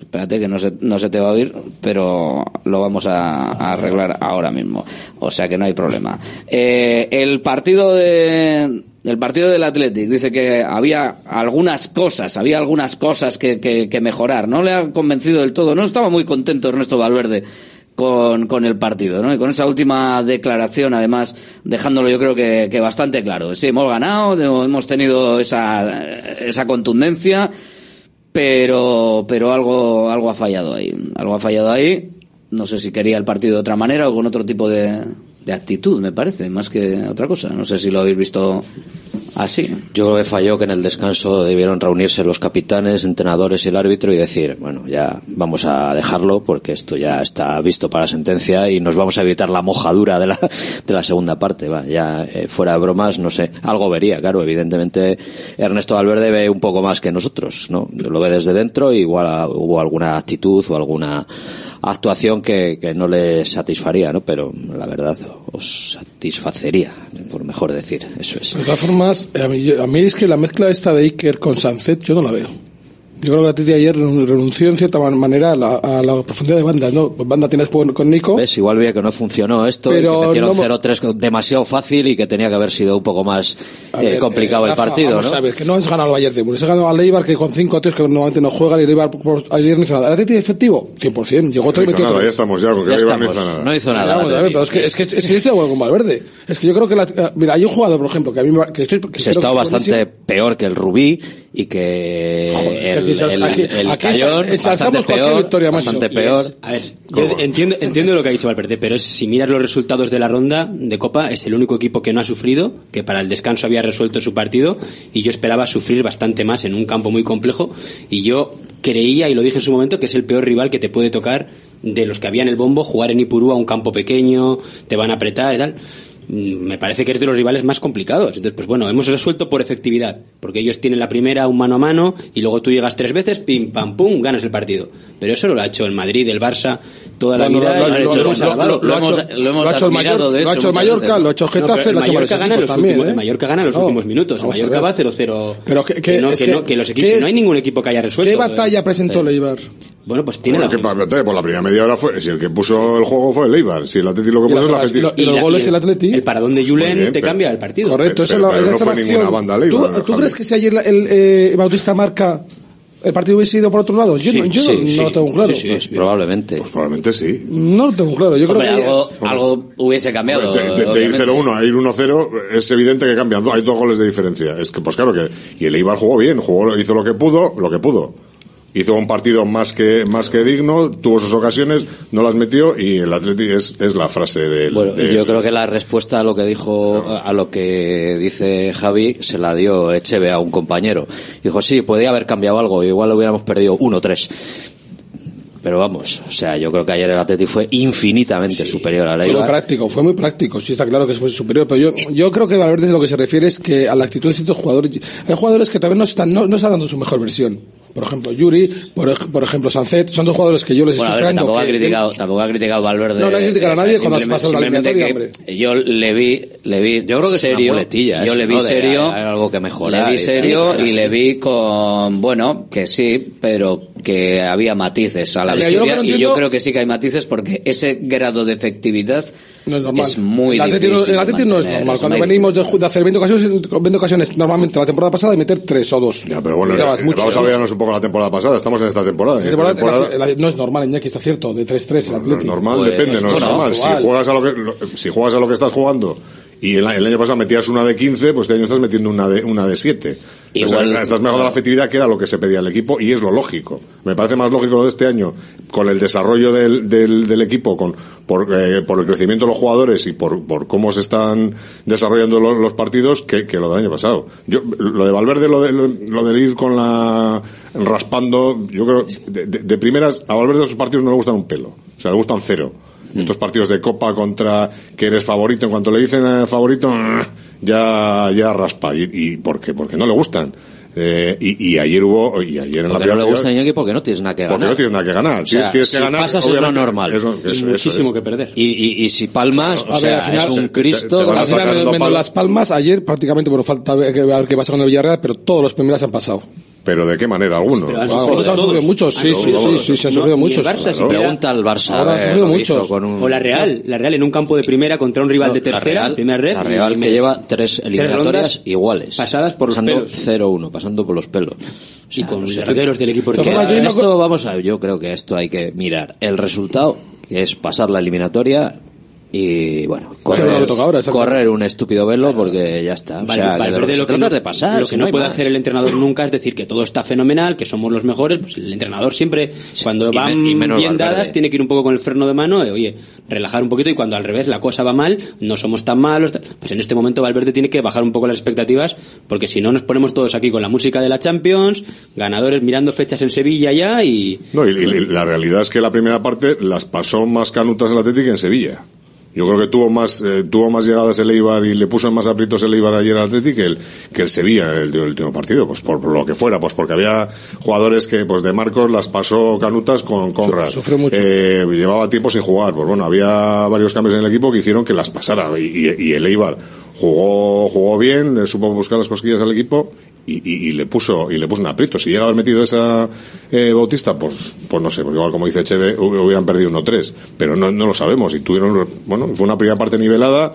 Espérate que no se, no se te va a oír, pero lo vamos a, arreglar ahora mismo. O sea que no hay problema. Eh, el partido de, el partido del Athletic dice que había algunas cosas, había algunas cosas que, que, que mejorar. No le ha convencido del todo. No estaba muy contento Ernesto Valverde con, con el partido, ¿no? Y con esa última declaración, además, dejándolo yo creo que, que bastante claro. Sí, hemos ganado, hemos tenido esa, esa contundencia, pero, pero algo, algo ha fallado ahí. Algo ha fallado ahí. No sé si quería el partido de otra manera o con otro tipo de, de actitud, me parece, más que otra cosa. No sé si lo habéis visto así. Yo creo que falló que en el descanso debieron reunirse los capitanes, entrenadores y el árbitro y decir, bueno, ya vamos a dejarlo porque esto ya está visto para sentencia y nos vamos a evitar la mojadura de la, de la segunda parte. Va, ya eh, fuera de bromas, no sé, algo vería, claro, evidentemente Ernesto Valverde ve un poco más que nosotros, ¿no? Lo ve desde dentro, igual ah, hubo alguna actitud o alguna actuación que, que no le satisfaría, ¿no? Pero la verdad os satisfacería, por mejor decir, eso es. De todas formas, a mí, a mí es que la mezcla esta de Iker con Sanzet yo no la veo. Yo creo que la Titi ayer renunció en cierta manera a la, a la profundidad de banda, ¿no? Banda tienes con, con Nico. ¿Ves? Igual veía que no funcionó esto Pero y que metieron no- 0-3 demasiado fácil y que tenía que haber sido un poco más eh, ver, complicado eh, el partido, vamos ¿no? a ver, que no has ganado al Bayern de Múnich, has ganado al Eibar que con cinco tíos que normalmente no juegan y el Eibar por- ayer no hizo nada. ¿El Atleti efectivo? 100%. Llegó No otro y hizo metió nada, otro. ya estamos ya, con que Ya el Eibar no estamos, hizo nada. no hizo Sí, nada. vamos a ver, pero es que, es, que, es que yo estoy de acuerdo con Valverde. Es que yo creo que la, mira, hay un jugador, por ejemplo, que a mí me, que estoy, que se ha estado que es bastante buenísimo. peor que el Rubí y que Joder, el, el, aquí- el aquí Cayón se- bastante peor, victoria, bastante peor. A ver, yo entiendo, entiendo lo que ha dicho Valverde, pero es- si miras los resultados de la ronda de Copa, es el único equipo que no ha sufrido, que para el descanso había resuelto su partido, y yo esperaba sufrir bastante más en un campo muy complejo, y yo creía, y lo dije en su momento, que es el peor rival que te puede tocar de los que había en el bombo, jugar en Ipurú a un campo pequeño, te van a apretar y tal. Mm, Me parece que es de los rivales más complicados. Entonces, pues bueno, hemos resuelto por efectividad. Porque ellos tienen la primera un mano a mano y luego tú llegas tres veces, pim, pam, pum, ganas el partido. Pero eso lo ha hecho el Madrid, el Barça, toda la vida. lo- ha hecho- lo hemos lo ha hecho el de Lo ha hecho, el Mallorca, lo ha hecho Getafe, el lo ha hecho Mallorca gana equipos los también, últimos, ¿eh? el Mallorca gana los No, últimos minutos. El Mallorca va 0-0. Pero que, que- Que no, que no, los equipos, ¿qué- que no hay ningún equipo que haya resuelto. ¿Qué batalla presentó el Eibar? Bueno, pues tiene Bueno, la que pa- batalla, por la primera media hora fue, si el que puso el juego fue el Eibar, si el Atleti lo que Y puso es la Atleti. y lo- y los la- goles el- del Atleti. El paradón de Muy Julen bien, te pero- cambia el partido. Correcto, Pero- esa es la, pero esa no es la fue acción. ninguna banda ¿Tú, Eibar, tú Javi. crees que si ayer el eh, Bautista marca el partido hubiese ido por otro lado? Yo, Sí, no, yo sí, no, sí. lo tengo claro. Pues probablemente. Pues probablemente sí. No lo tengo claro. Yo Hombre, creo que algo, algo hubiese cambiado. De, de- de ir obviamente. 0-1 a ir 1-0 es evidente que cambian. Hay dos goles de diferencia. Es que, pues claro que. Y el Eibar jugó bien, jugó, hizo lo que pudo, lo que pudo. Hizo un partido más que más que digno, tuvo sus ocasiones, no las metió y el Atleti es, es la frase del. Bueno, del- yo creo que la respuesta a lo que dijo, a lo que dice Javi, se la dio Echeve a un compañero. Dijo, sí, podía haber cambiado algo, igual lo hubiéramos perdido 1-3. Pero vamos, o sea, yo creo que ayer el Atleti fue infinitamente superior al Fue muy práctico, fue muy práctico, sí está claro que es muy superior, pero yo, yo creo que Valverde lo que se refiere es que a la actitud de ciertos jugadores, hay jugadores que todavía no están, no, no están dando su mejor versión. Por ejemplo, Yuri, por, por ejemplo, Sancet, son dos jugadores que yo les Bueno, estoy esperando. tampoco ha que- criticado, tampoco ha criticado Valverde. No, no hay que criticar a nadie cuando has simplemente- pasado la eliminatoria, que Yo le vi, le vi Yo creo que es una serio. muletilla Yo le vi ¿no? De- serio. hay algo que mejorar Le vi y serio que y así. le vi con, bueno, que sí, pero que había matices a la Mira, yo que victoria. no y yo creo que sí que hay matices porque ese grado de efectividad No es es muy el Atleti, no- difícil. el Atleti no es normal. es Cuando venimos de, de hacer 20 ocasiones, 20 ocasiones normalmente la temporada pasada y meter 3 o 2. Ya, pero bueno, Y eh, mucho. vamos a vernos un poco la temporada pasada. Estamos en esta temporada. En La esta temporada- temporada- la- la- no es normal, Iñaki, está cierto, de 3-3 el No es normal, Pues, depende, no es bueno, normal. Si juegas, a lo que, lo- si juegas a lo que estás jugando y el, el año pasado metías una de 15, pues este año estás metiendo una de, una de 7. Igual- estás mejorando la efectividad, que era lo que se pedía al equipo, y es lo lógico. Me parece más lógico lo de este año, con el desarrollo del, del, del equipo, con, por, eh, por el crecimiento de los jugadores y por, por cómo se están desarrollando lo- los, partidos, que, que lo del año pasado. Yo, lo de Valverde, lo de, lo, lo de ir con la, raspando, yo creo, de, de- de primeras, a Valverde esos partidos no le gustan un pelo. O sea, le gustan cero. Estos partidos de Copa contra que eres favorito, en cuanto le dicen eh, favorito, ya, ya raspa. ¿Y, y por qué? Porque no le gustan. Eh, y, y ayer hubo, y ayer en la no le gusta Iñaki porque no tienes nada que ganar. porque no tienes nada que ganar. O sea, tienes que si ganar. pasas es lo normal. eso- Y eso- muchísimo eso que perder. Y, y, y si palmas, o A ver, sea, al final es un te- Cristo. te a Al final, menos, menos. Las Palmas, ayer prácticamente por falta que ver qué pasa con el Villarreal, pero todos los primeras han pasado. Pero de qué manera, algunos. Pero han sufrido todos. sufrido muchos, sí, sí, sí, sí, se han No, sufrido el muchos. Barça, si Claro. da- Pregunta al Barça. Ahora han ver sufrido muchos. con un-. O la Real, la Real en un campo de primera contra un rival de La tercera, Real- primera red. La Real y que me- lleva tres eliminatorias iguales. pasadas por los pasando pelos. 0-1, pasando por los pelos. Y con o sea, herederos del equipo que no- esto vamos a yo creo que esto hay que mirar el resultado que es pasar la eliminatoria y bueno correr, lo que toca ahora, exacto. correr un estúpido velo porque ya está o Vale, que de lo que lo no, es de pasar lo si que no, hay puede más. hacer el entrenador nunca es decir que todo está fenomenal, que somos los mejores. Pues el entrenador siempre, cuando y van me- y menos bien Valverde. dadas, tiene que ir un poco con el freno de mano, eh, oye, relajar un poquito y cuando al revés la cosa va mal, no somos tan malos. Pues en este momento Valverde tiene que bajar un poco las expectativas, porque si no nos ponemos todos aquí con la música de la Champions, ganadores mirando fechas en Sevilla ya y No, y, y la realidad es que la primera parte las pasó más canutas el Atlético que en Sevilla. Yo creo que tuvo más eh, tuvo más llegadas el Eibar y le puso más aprietos el Eibar ayer al Atlético que el, que el Sevilla en el, el último partido, pues por, lo que fuera, pues porque había jugadores que pues de Marcos las pasó canutas con Conrad. sufrió mucho. Eh, llevaba tiempo sin jugar, pues bueno, había varios cambios en el equipo que hicieron que las pasara y, y- y el Eibar jugó, jugó bien, le supo buscar las cosquillas al equipo y, y- y le puso y le puso un aprieto. Si llega a haber metido esa eh, Bautista, pues, pues no sé, pues igual como dice Cheve, hu- hubieran perdido 1-3, pero no, no lo sabemos. Y tuvieron, bueno, fue una primera parte nivelada,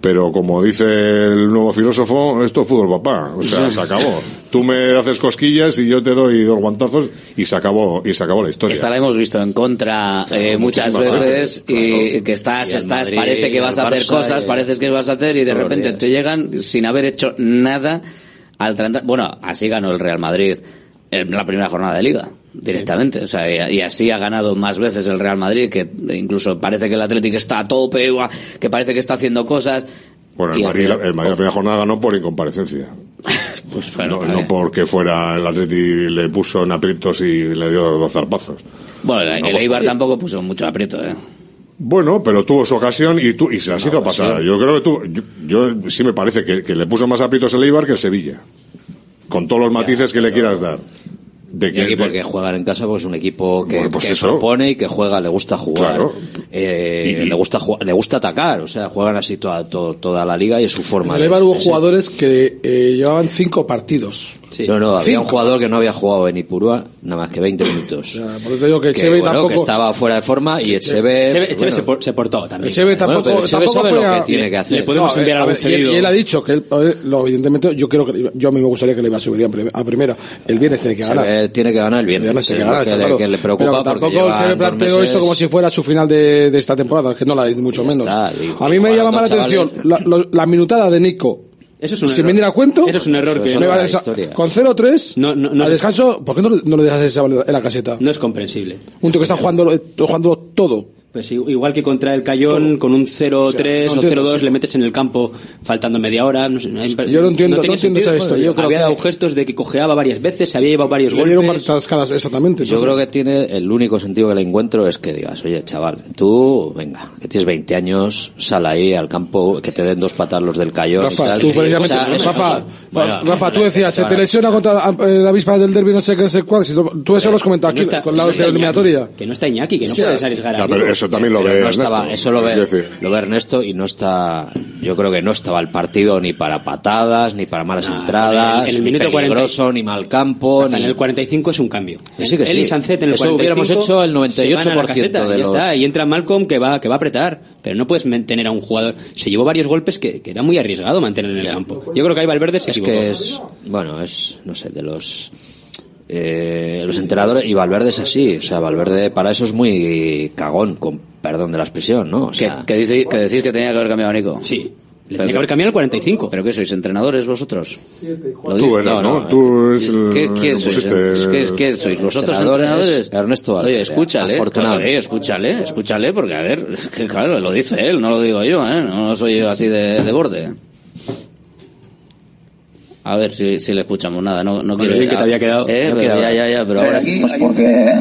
pero como dice el nuevo filósofo, esto es fútbol papá, o sea, se acabó. Tú me haces cosquillas y yo te doy dos guantazos y se acabó y se acabó la historia. Esta la hemos visto en contra eh, muchas veces y que estás, Y estás, Madrid, parece que vas a hacer Barça, cosas, y- parece que vas a hacer y de repente días. te llegan sin haber hecho nada al 30 Bueno, así ganó el Real Madrid en la primera jornada de Liga directamente, o sea, y, así ha ganado más veces el Real Madrid que incluso parece que el Atlético está a tope, que parece que está haciendo cosas. Bueno, el Madrid, final- el Madrid la primera jornada ganó por incomparecencia. Pues bueno, no, porque fuera el Atleti le puso en aprietos y le dio dos zarpazos. Bueno, el, No, el Eibar sí. tampoco puso mucho aprieto, ¿eh? Bueno, pero tuvo su ocasión y, tu- y se las hizo pasar. Yo creo que tú, yo, yo sí me parece que, que le puso más aprietos el Eibar que el Sevilla. Con todos los matices que le quieras dar. De Y aquí de- porque juegan en casa pues un equipo que, Bueno, pues que eso. propone y que juega, le gusta jugar. Claro. Eh, le gusta le gusta atacar, o sea, juegan así toda, to- toda la liga y es su forma En de hubo jugadores que eh, llevaban cinco partidos. No, no, había Cinco. un jugador que no había jugado en Ipurúa nada más que 20 minutos. Por eso te digo que que, Echeve bueno, tampoco... que estaba fuera de forma y Echeve... Echeve- Echeve bueno, se, por- se portó también. Echeve tampoco, pero Echeve tampoco sabe lo a- que tiene que hacer. Le podemos No, enviar a algún ver, y, él- y él ha dicho que él, a ver, lo, evidentemente yo creo que yo a mí me gustaría que le iba a subir a prim- a primera. El viernes tiene que ganar. Echeve tiene que ganar el viernes. viernes tiene es que ganar, que, le, claro. que le preocupa Pero tampoco dos planteó meses- esto como si fuera su final de, de esta temporada, que no la hay ni mucho menos. a mí me llama la atención la minutada de Nico. Eso es un Sin error. a cuento. Eso es un error que- me no vale es la esa- historia. con 0-3 No, no, no al se- descanso, ¿por qué no, no le dejas esa en la caseta? No es comprensible. Un tío que está jugando, jugando todo. Pues igual que contra el Cayón, con un 0-3 no o entiendo, 0-2 sí. le metes en el campo faltando media hora. No sé, no Yo no entiendo- no tiene entiendo sentido. esa historia. Yo Yo creo había que- dado gestos de que cojeaba varias veces, se había llevado varios Le golpes. varias caras, exactamente. Yo creo que tiene el único sentido que le encuentro es que digas, oye, chaval, tú, venga, que tienes 20 años, sal ahí al campo, que te den dos patas los del cayón. y Rafa, tal. tú O sea, Rafa, bueno, Rafa, tú decías, se te lesiona contra eh, la víspera del derbi, no sé qué, no sé cuál. Si tú- eso lo has comentado aquí, no con la no eliminatoria. Que no está Iñaki, que no puedes arriesgar a. eso también lo ve no Ernesto. estaba, eso lo ve, decir, lo ve Ernesto y no está, yo creo que no estaba el partido ni para patadas, ni para malas Nah, entradas, en el ni minuto 40. peligroso, ni mal campo, ni... En el 45 es un cambio. Que sí, que sí. Él y Sancet en el Eso 45 hubiéramos hecho el se van a la 98% caseta, de y ya los- está, y entra Malcolm que va, que va a apretar. Pero no puedes mantener a un jugador. Se llevó varios golpes que, que era muy arriesgado mantener en el campo. Yo creo que ahí Valverde se es equivocó. que es bueno es no sé de los eh, los entrenadores y Valverde es así o sea Valverde para eso es muy cagón con perdón de la expresión no o Que, sea que, dice- que decís que tenía que haber cambiado a Nico. Sí. Le tenía que haber cambiado el 45. ¿Pero qué sois, entrenadores vosotros? Lo Tú digo- eres, ¿no? Tú es el- ¿Qué, qué lo sois? ¿Qué, qué sois? ¿Vosotros Entrenadores? Ernesto Oye, Valverde, escúchale. afortunado. Oye, escúchale, escúchale, porque a ver, es que claro, lo dice él, no lo digo yo, ¿eh? No soy yo así de, de borde. A ver si, si le escuchamos nada, no, no quiero... que te había quedado. Eh, pero ya, ya, ya, pero ahora sí. Pues porque...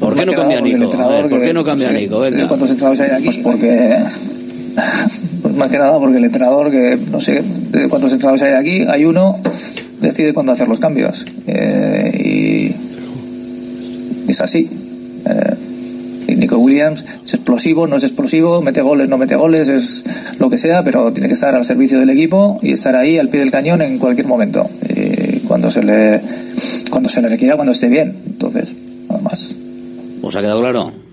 ¿Por qué no cambia a Nico? A ver, ¿Por qué no cambia a Nico? Venga. ¿Cuántos entrenadores hay aquí? Pues porque... Pues más que nada porque el entrenador, que no sé de cuántos entrenadores hay aquí, hay uno, decide cuándo hacer los cambios. Eh, y es así. Eh, Nico Williams es explosivo, no es explosivo, mete goles, no mete goles, es lo que sea, pero tiene que estar al servicio del equipo y estar ahí al pie del cañón en cualquier momento. Y cuando se le, cuando se le requiera, cuando esté bien. Entonces, nada más. ¿Os ha quedado claro?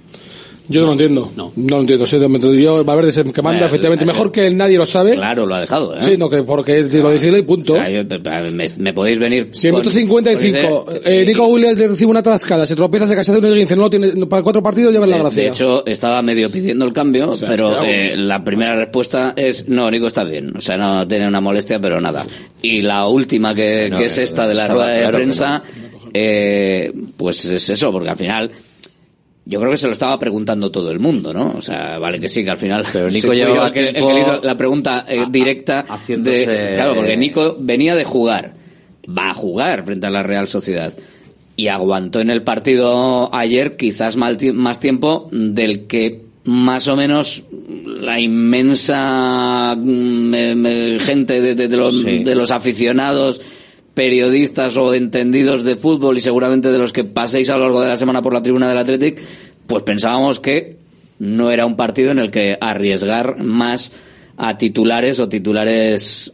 Yo no lo entiendo. No. lo entiendo. Sí, yo, Valverde es el que manda, efectivamente. Mejor que él nadie lo sabe. Claro, lo ha dejado, ¿eh? Sí, no, que porque lo decirle y punto. O sea, yo- me, me podéis venir... Si en con- minuto 55 porque eh, Nico Williams le recibe una trascada, se tropieza, se casa de un esguince, no lo tiene, para cuatro partidos lleva la De, gracia. de hecho, estaba medio pidiendo el cambio, sea, pero eh, la primera respuesta es no, Nico está bien. O sea, no tiene una molestia, pero nada. Y la última, que, No, que es esta de la rueda de claro prensa, eh, pues es eso, porque al final. Yo creo que se lo estaba preguntando todo el mundo, ¿no? O sea, vale que sí, que al final. Pero Nico llevaba el que- el que tiempo le hizo la pregunta eh, directa. haciéndose- de- claro, porque Nico venía de jugar. Va a jugar frente a la Real Sociedad y aguantó en el partido ayer quizás más tiempo del que más o menos la inmensa mm, eh, eh, gente de, de- de los, Sí. de los aficionados periodistas o entendidos de fútbol y seguramente de los que paséis a lo largo de la semana por la tribuna del Athletic, pues pensábamos que no era un partido en el que arriesgar más a titulares o titulares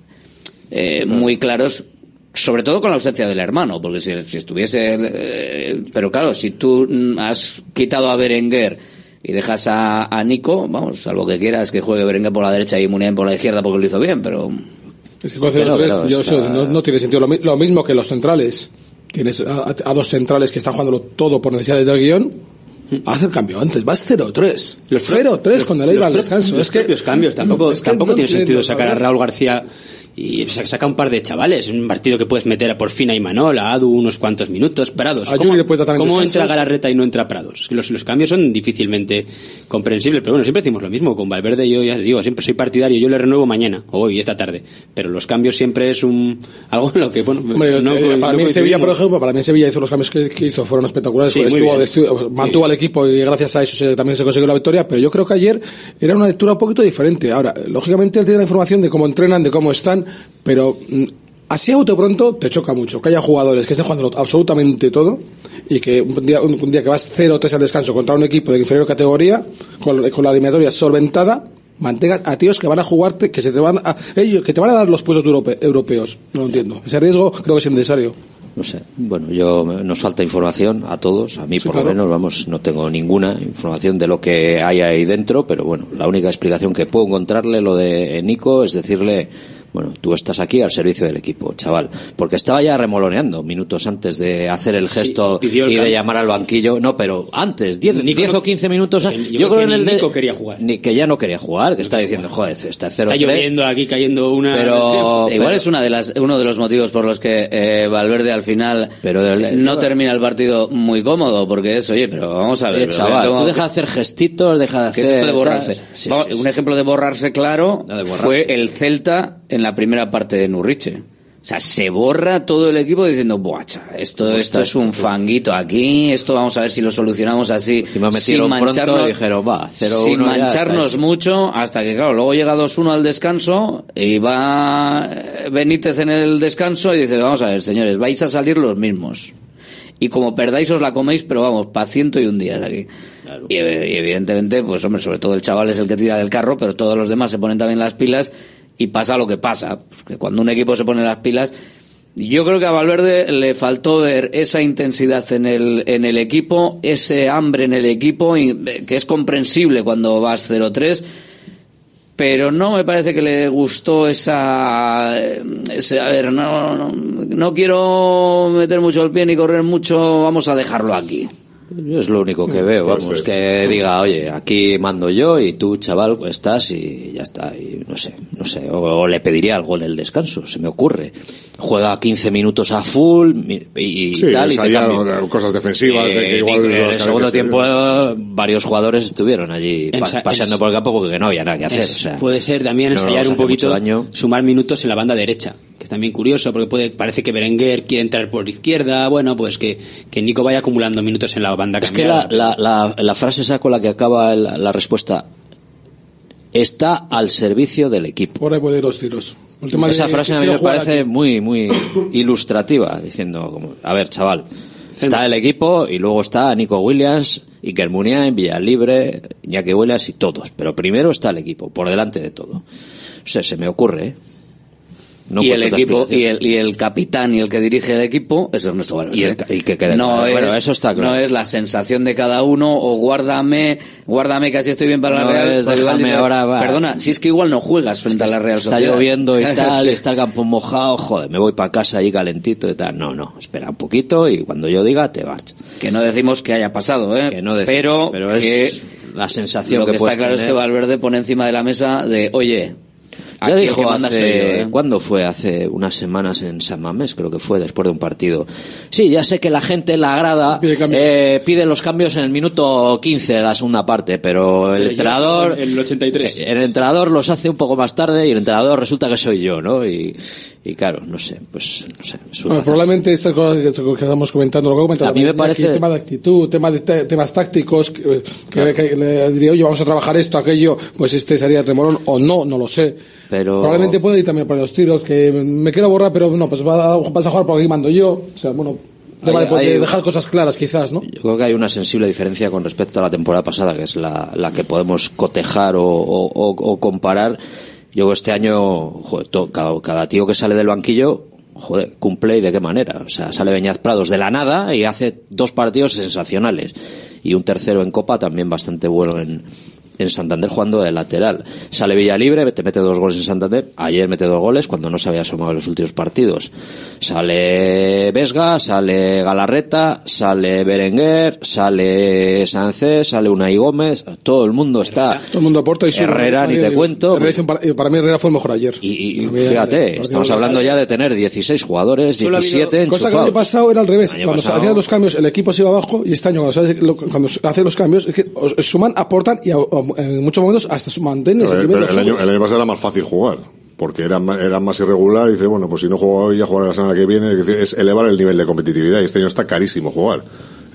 eh, muy claros sobre todo con la ausencia del hermano, porque si, si estuviese... eh, pero claro, si tú has quitado a Berenguer y dejas a, a Nico, vamos, salvo que quieras que juegue Berenguer por la derecha y Muniain por la izquierda porque lo hizo bien, pero... Es que con Pero, 0-3, pero yo está- sé, no, no tiene sentido. Lo, lo mismo que los centrales. Tienes a, a- a dos centrales que están jugando todo por necesidades del guion. Haz el cambio antes, vas 0-3. 0-3 cuando le iba al descanso. los Es que propios cambios tampoco, es que tampoco no tiene sentido sacar a. Raúl García y sa- saca un par de chavales, un partido que puedes meter a por fin a Imanol, a Adu unos cuantos minutos, Prados. ¿Cómo, entra Galarreta y no entra Prados? Los, los cambios son difícilmente comprensibles, pero bueno, siempre decimos lo mismo. Con Valverde yo ya digo, siempre soy partidario, yo le renuevo mañana, o hoy, esta tarde. Pero los cambios siempre es un algo en lo que, bueno, Hombre, no- eh, no para mí en Sevilla, por ejemplo, para mí en Sevilla hizo los cambios que, que hizo, fueron espectaculares. Sí, estuvo- bien. estuvo- mantuvo al equipo y gracias a eso se- también se consiguió la victoria, pero yo creo que ayer era una lectura un poquito diferente. Ahora, lógicamente él tiene la información de cómo entrenan, de cómo están, pero mm, así a bote pronto te choca mucho que haya jugadores que estén jugando absolutamente todo y que un día, un, un día que vas 0-3 al descanso contra un equipo de inferior categoría, con, con la eliminatoria solventada, mantengas a tíos que van a jugarte, que se te van a, ellos, que te van a dar los puestos europe- europeos. No lo entiendo. Ese riesgo creo que es innecesario. No sé, bueno, yo nos falta información a todos, a mí por claro. lo menos, vamos, no tengo ninguna información de lo que hay ahí dentro, pero bueno, la única explicación que puedo encontrarle lo de Nico es decirle, bueno, tú estás aquí al servicio del equipo, chaval, porque estaba ya remoloneando minutos antes de hacer el gesto y de llamar al banquillo, no, pero antes, 10 Nico 10 no- o 15 minutos, que- yo, yo creo que en el de, Nico quería jugar. ni que ya no quería jugar, que está diciendo, joder, está 0 Está lloviendo aquí cayendo una... Pero- Igual pero- es una de las, uno de los motivos por los que eh, Valverde al final no termina el partido muy cómodo, porque es, oye, pero vamos a ver. Oye, pero chaval, ¿cómo- tú deja de hacer gestitos, deja de ¿Qué hacer... es esto de borrarse? tal. Sí, Vamos, sí, un ejemplo de borrarse claro de borrarse. fue el Celta en la primera parte de Nurriche. O sea, se borra todo el equipo diciendo, buah, cha, esto, ¿Cómo esto es un fanguito aquí, esto vamos a ver si lo solucionamos así. me sin mancharnos, dijeron, va, 0-1 sin mancharnos mucho, hasta que, claro, luego llega 2-1 al descanso y va eh, Benítez en el descanso y dice, vamos a ver, señores, vais a salir los mismos. Y como perdáis os la coméis, pero vamos, pa' ciento y un día aquí. Y, eh, y evidentemente, pues hombre, sobre todo el chaval es el que tira del carro, pero todos los demás se ponen también las pilas y pasa lo que pasa. Pues que cuando un equipo se pone las pilas, yo creo que a Valverde le faltó ver esa intensidad en el, en el equipo, ese hambre en el equipo, eh, que es comprensible cuando vas 0-3, pero no me parece que le gustó esa, eh, ese, a ver, no, no, no quiero meter mucho el pie ni correr mucho, vamos a dejarlo aquí. Yo es lo único que veo, vamos, que diga, oye, aquí mando yo y tú, chaval, estás y ya está. Y no sé, no sé, o, o le pediría algo en el descanso, se me ocurre. Juega 15 minutos a full mi- y, Sí, tal. Y te cosas defensivas, de que Eh, igual en el segundo tiempo eh, varios jugadores estuvieron allí Ensa- paseando por el campo porque no había nada que hacer. Es- o sea, puede ser también ensayar un poquito, daño. sumar minutos en la banda derecha, que es también curioso porque puede, parece que Berenguer quiere entrar por izquierda, bueno, pues que, que Nico vaya acumulando minutos en la banda Es que la, cambiada. la, la, la frase esa con la que acaba el- la respuesta está al servicio del equipo. Por ahí puede ir los tiros. El tema de Esa frase a mí me parece aquí. muy, muy ilustrativa, diciendo, como, a ver, chaval, está el equipo y luego está Nico Williams, Iker Muniain, Villalibre, Iñaki Williams y todos. Pero primero está el equipo, por delante de todo. O sea, se me ocurre, ¿eh? No y el equipo y el, y el capitán y el que dirige el equipo es Ernesto Valverde. Y el ca- y que quede no claro. es, Bueno, eso está claro. No es la sensación de cada uno o guárdame, guárdame que así estoy bien para la No Real. es, igual déjame ahora, va. Perdona, si es que igual no juegas frente a la Real Está Sociedad. lloviendo y tal, está el campo mojado, joder, me voy para casa ahí calentito y tal. No, no, espera un poquito y cuando yo diga te vas. Que no decimos que haya pasado, ¿eh? Que no decimos, pero, pero es que la sensación lo que, que está claro es que. Valverde pone encima de la mesa de, oye, Ya aquí dijo que manda soy yo, hace, ¿eh? ¿cuándo fue? Hace unas semanas en San Mamés, creo que fue, después de un partido. Sí, ya sé que la gente en la grada eh, pide los cambios en el minuto 15 de la segunda parte, pero el entrenador... en el 83. El entrenador los hace un poco más tarde y el entrenador resulta que soy yo, ¿no? Y, y claro, no sé, pues, no sé. Bueno, probablemente estas cosas que, que estamos comentando, lo que comentado A mí me parece- tema de actitud, tema de te- temas tácticos, que, le diría, oye, vamos a trabajar esto, aquello, pues este sería el remolón, o no, no lo sé. Pero... Probablemente puede ir también por los tiros, que me quiero borrar, pero no, pues va- vas a jugar por aquí mando yo. O sea, bueno, tema Hay- de, hay- dejar cosas claras quizás, ¿no? Yo creo que hay una sensible diferencia con respecto a la temporada pasada, que es la, la que podemos cotejar o- o comparar, Yo este año, joder, cada, cada tío que sale del banquillo, joder, cumple y de qué manera. O sea, sale Beñaz Prados de la nada y hace dos partidos sensacionales. Y un tercero en Copa también bastante bueno en, en Santander jugando de lateral. Sale Villalibre, te mete dos goles en Santander. Ayer mete dos goles cuando no se había asomado en los últimos partidos. Sale Vesga, sale Galarreta, sale Berenguer, sale Sánchez, sale Unai Gómez. Todo el mundo está. Todo el mundo aporta y. Herrera, ni te cuento. Para mí Herrera fue el mejor ayer. Y fíjate, estamos hablando ya de tener 16 jugadores, Solo ha habido- 17 Cosa que el año pasado era al revés. Cuando se pasado- hacían los cambios, el equipo se iba abajo y este año cuando se hace, lo- cuando se hace los cambios, es que suman, aportan y en muchos momentos hasta su el año, el año pasado era más fácil jugar, porque era, ma- era más irregular y dice, bueno, pues si no juego hoy, ya jugaré la semana que viene, es elevar el nivel de competitividad y este año está carísimo jugar.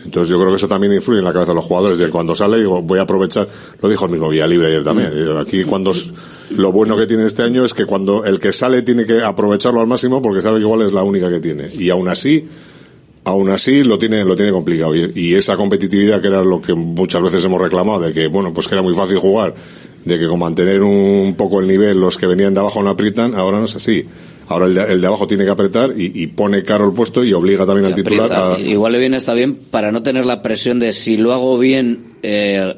Entonces yo creo que eso también influye en la cabeza de los jugadores, de cuando sale, digo, voy a aprovechar, lo dijo el mismo Vía Libre ayer también, y aquí cuando, s- lo bueno que tiene este año es que cuando el que sale tiene que aprovecharlo al máximo porque sabe que igual es la única que tiene. Y aún así, aún así lo tiene lo tiene complicado. Y, y esa competitividad que era lo que muchas veces hemos reclamado de que bueno pues que era muy fácil jugar de que con mantener un poco el nivel los que venían de abajo no aprietan ahora no es así. Ahora el de, el de abajo tiene que apretar y, y pone caro el puesto y obliga también al titular a, Igual le viene está bien para no tener la presión de si lo hago bien eh,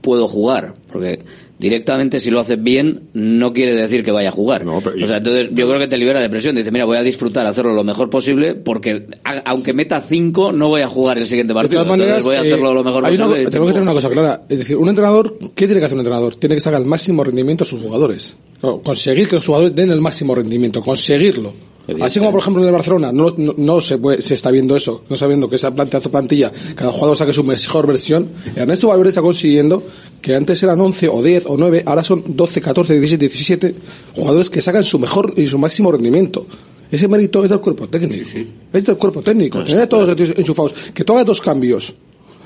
puedo jugar, porque directamente si lo haces bien no quiere decir que vaya a jugar. o sea, entonces yo creo que te libera de presión. Dice, mira, voy a disfrutar, hacerlo lo mejor posible, porque a- aunque meta cinco no voy a jugar el siguiente De partido. todas maneras, entonces voy a eh, hacerlo lo mejor una- posible. tenemos que tener una cosa clara. Es decir, un entrenador, ¿qué tiene que hacer un entrenador? Tiene que sacar el máximo rendimiento a sus jugadores. Conseguir que los jugadores den el máximo rendimiento, conseguirlo. Así como, por ejemplo, en el Barcelona no, no, no se, puede- se está viendo eso, no está viendo que esa plantilla, plantilla, cada jugador saque su mejor versión. Ernesto Valverde está consiguiendo que antes eran 11 o 10 o 9, ahora son 12, 14, 17, 17 jugadores que sacan su mejor y su máximo rendimiento. Ese mérito es del cuerpo técnico. Es del cuerpo técnico. Tener a todos tíos enchufados. Que hagas dos cambios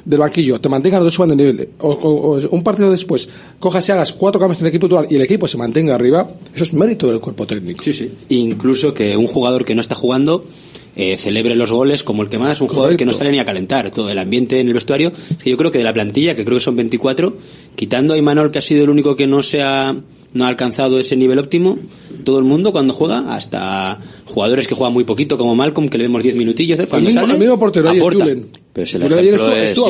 del banquillo, te mantengan los dos suban de nivel, o, o- o un partido después, cojas y hagas cuatro cambios en el equipo titular y el equipo se mantenga arriba, eso es mérito del cuerpo técnico. Sí, sí. Incluso que un jugador que no está jugando eh, celebre los goles como el que más, un jugador que no sale ni a calentar. Todo el ambiente en el vestuario. que yo creo que de la plantilla, que creo que son 24, quitando a Imanol, que ha sido el único que no se ha, no ha alcanzado ese nivel óptimo, todo el mundo cuando juega, hasta jugadores que juegan muy poquito, como Malcolm, que le vemos 10 minutillos, ¿eh? El cuando mismo, sale, el mismo portero ayer, aporta. Julen. Pero si el ejemplo estuvo- es estuvo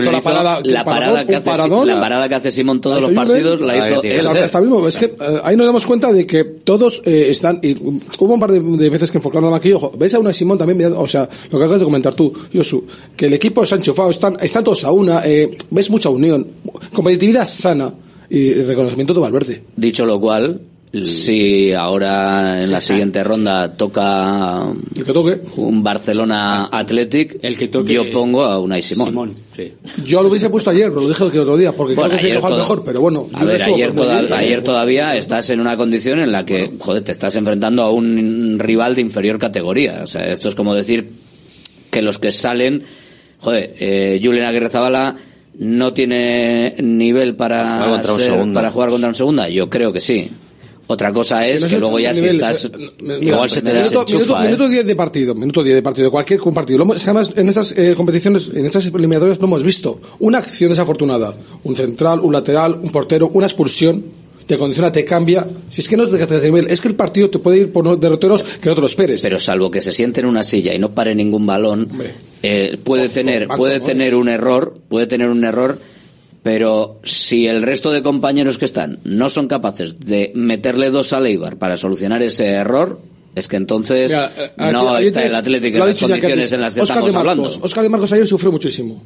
Hizo la hizo parada- la parada que hace la parada que hace Simón todos los hizo partidos la hizo O él. hasta mismo, es que eh, ahí nos damos cuenta de que todos eh, están. Y, hubo un par de, de veces que enfocaron banquillo. ojo, ves a una Simón también, mirando- o sea, lo que acabas de comentar tú, Yosu, que el equipo está enchufado, están, están todos a una, eh, ves mucha unión, competitividad sana y reconocimiento de Valverde. Dicho lo cual, si ahora en la siguiente ronda toca un Barcelona Athletic, el que yo pongo a Unai Simón. Yo lo hubiese puesto ayer, pero lo dije el otro día, porque Bueno, creo que ayer toda- mejor, pero bueno. A ver, ayer, muy toda- bien. ayer todavía estás en una condición en la que, joder, te estás enfrentando a un rival de inferior categoría. O sea, esto es como decir que los que salen, joder, eh, Julen Aguirre Zabala no tiene nivel para, Jugar contra un ser- segunda. para jugar contra un segunda. Yo creo que sí. Otra cosa Si es no que luego ya si estás... eh, mira, igual se te minuto, desenchufa, minuto, ¿eh? minuto 10 de partido, minuto 10 de partido, cualquier partido. Lo además, en estas eh, competiciones, en estas eliminatorias lo hemos visto. Una acción desafortunada, un central, un lateral, un portero, una expulsión, te condiciona, te cambia. Si es que no te de nivel, es que el partido te puede ir por derroteros que no te lo esperes. Pero salvo que se siente en una silla y no pare ningún balón, eh, puede tener, puede ¿no? tener un error, puede tener un error, pero si el resto de compañeros que están no son capaces de meterle dos a Leibar para solucionar ese error, es que entonces Mira, eh, aquí- no está el Atlético en las condiciones en las que estamos de Marcos, hablando. Óscar de Marcos ayer sufrió muchísimo.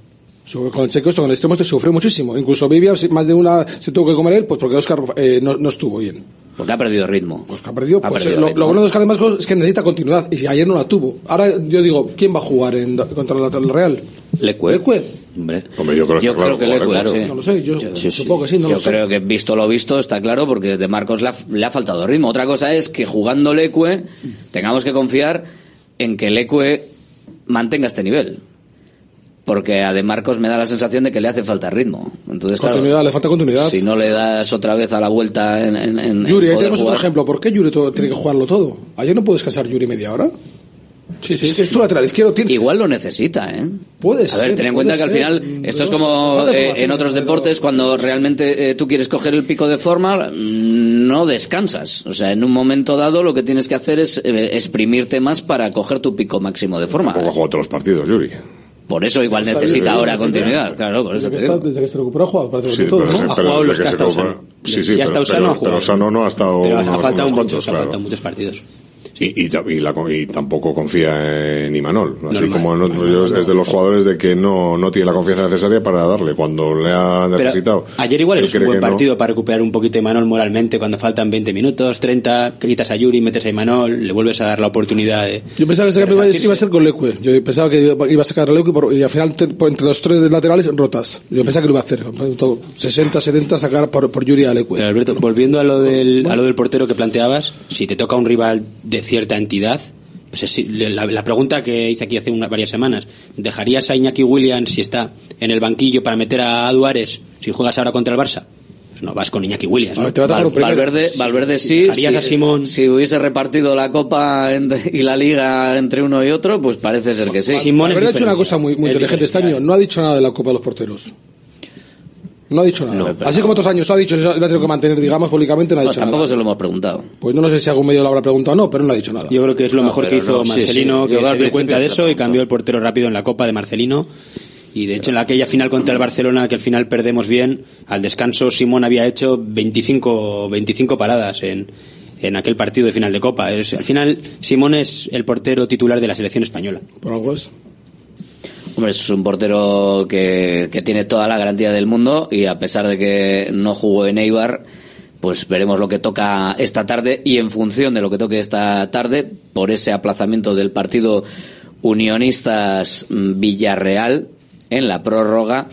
Con el checo esto, con el extremo este sufrió muchísimo. Incluso si más de una se tuvo que comer él, pues porque Óscar eh, no, no estuvo bien. Porque ha perdido ritmo. Pues que ha perdido, Ha pues, perdido eh, lo, ritmo. lo bueno de Óscar de Marcos es que necesita continuidad. Y ayer no la tuvo. Ahora yo digo, ¿quién va a jugar en, contra el, Real? Lecue. Lecue. Hombre. Hombre, yo creo que Yo está creo claro que que Lecue, claro. sí. No lo sé, yo sí. supongo que sí, no Yo lo sé. creo que visto lo visto está claro porque de Marcos le ha, le ha faltado ritmo. Otra cosa es que jugando Lecue tengamos que confiar en que Lecue mantenga este nivel. Porque a De Marcos me da la sensación de que le hace falta ritmo. Entonces, claro, Continuidad, le falta continuidad. si no le das otra vez a la vuelta en, en, en- en Yuri, ahí tenemos jugar- otro ejemplo. ¿Por qué Yuri todo- tiene que jugarlo todo? Ayer no puede descansar Yuri media hora. Sí, sí, es que es tu lateral izquierdo. Tiene... Igual lo necesita, ¿eh? Puede A ser. ver, ten en cuenta que al final esto es como eh, en otros pero- deportes cuando realmente eh, tú quieres coger el pico de forma mm, no descansas. O sea, en un momento dado lo que tienes que hacer es eh, exprimirte más para coger tu pico máximo de forma. Tampoco ha jugado todos los partidos, Yuri. Por eso igual necesita ahora continuidad. Claro, por eso Desde te que, digo. está- desde que se recuperó, ha jugado, parece Sí, que todo, ¿no? Ha jugado los que ha estado sano. Sí, sí, pero, sano no ha estado Pero ha faltado unos muchos, cuantos, ha claro. faltado muchos partidos. Y, y, ta- y la- y tampoco confía en Imanol. Así Normal. como en otros- es de los jugadores de que no, no tiene la confianza necesaria para darle cuando le ha Pero necesitado. ayer igual es un buen partido para recuperar un poquito a Imanol moralmente cuando faltan 20 minutos, 30, que quitas a Yuri, metes a Imanol, le vuelves a dar la oportunidad de... Yo pensaba que ese cambio iba, iba a ser con Leque. Yo pensaba que iba a sacar a Leque por- y al final por entre los tres laterales rotas. Yo pensaba que lo iba a hacer. Todo, 60, 70 sacar por, por Yuri a Leque. Pero Alberto, volviendo a lo del, a lo del portero que planteabas, si te toca un rival de cierta entidad, pues es- la, la pregunta que hice aquí hace una- varias semanas, ¿dejarías a Iñaki Williams si está en el banquillo para meter a Duárez si juegas ahora contra el Barça? Pues no, vas con Iñaki Williams. ¿no? Val- Valverde, Valverde sí. Dejarías si, a Simón. si hubiese repartido la Copa en- y la Liga entre uno y otro, pues parece ser que sí. Valverde ha hecho una cosa muy, muy inteligente este año. No ha dicho nada de la Copa de los Porteros. No ha dicho nada. Así como otros años ha dicho, lo ha tenido que mantener, digamos, públicamente, no ha No, dicho tampoco nada. se lo hemos preguntado. Pues no, sé si algún medio lo habrá preguntado o no, pero no ha dicho nada. Yo creo que es lo No, mejor que hizo no, sí, Marcelino, sí. Yo que se dio cuenta de eso y cambió el portero rápido en la Copa de Marcelino. Y de hecho en la aquella final contra el Barcelona, que al final perdemos bien, al descanso Simón había hecho 25, 25 paradas en, en aquel partido de final de Copa. Es- al final Simón es el portero titular de la selección española. Por algo es. Hombre, es un portero que, que tiene toda la garantía del mundo y a pesar de que no jugó en Eibar, pues veremos lo que toca esta tarde y en función de lo que toque esta tarde, por ese aplazamiento del partido Unionistas Villarreal en la prórroga,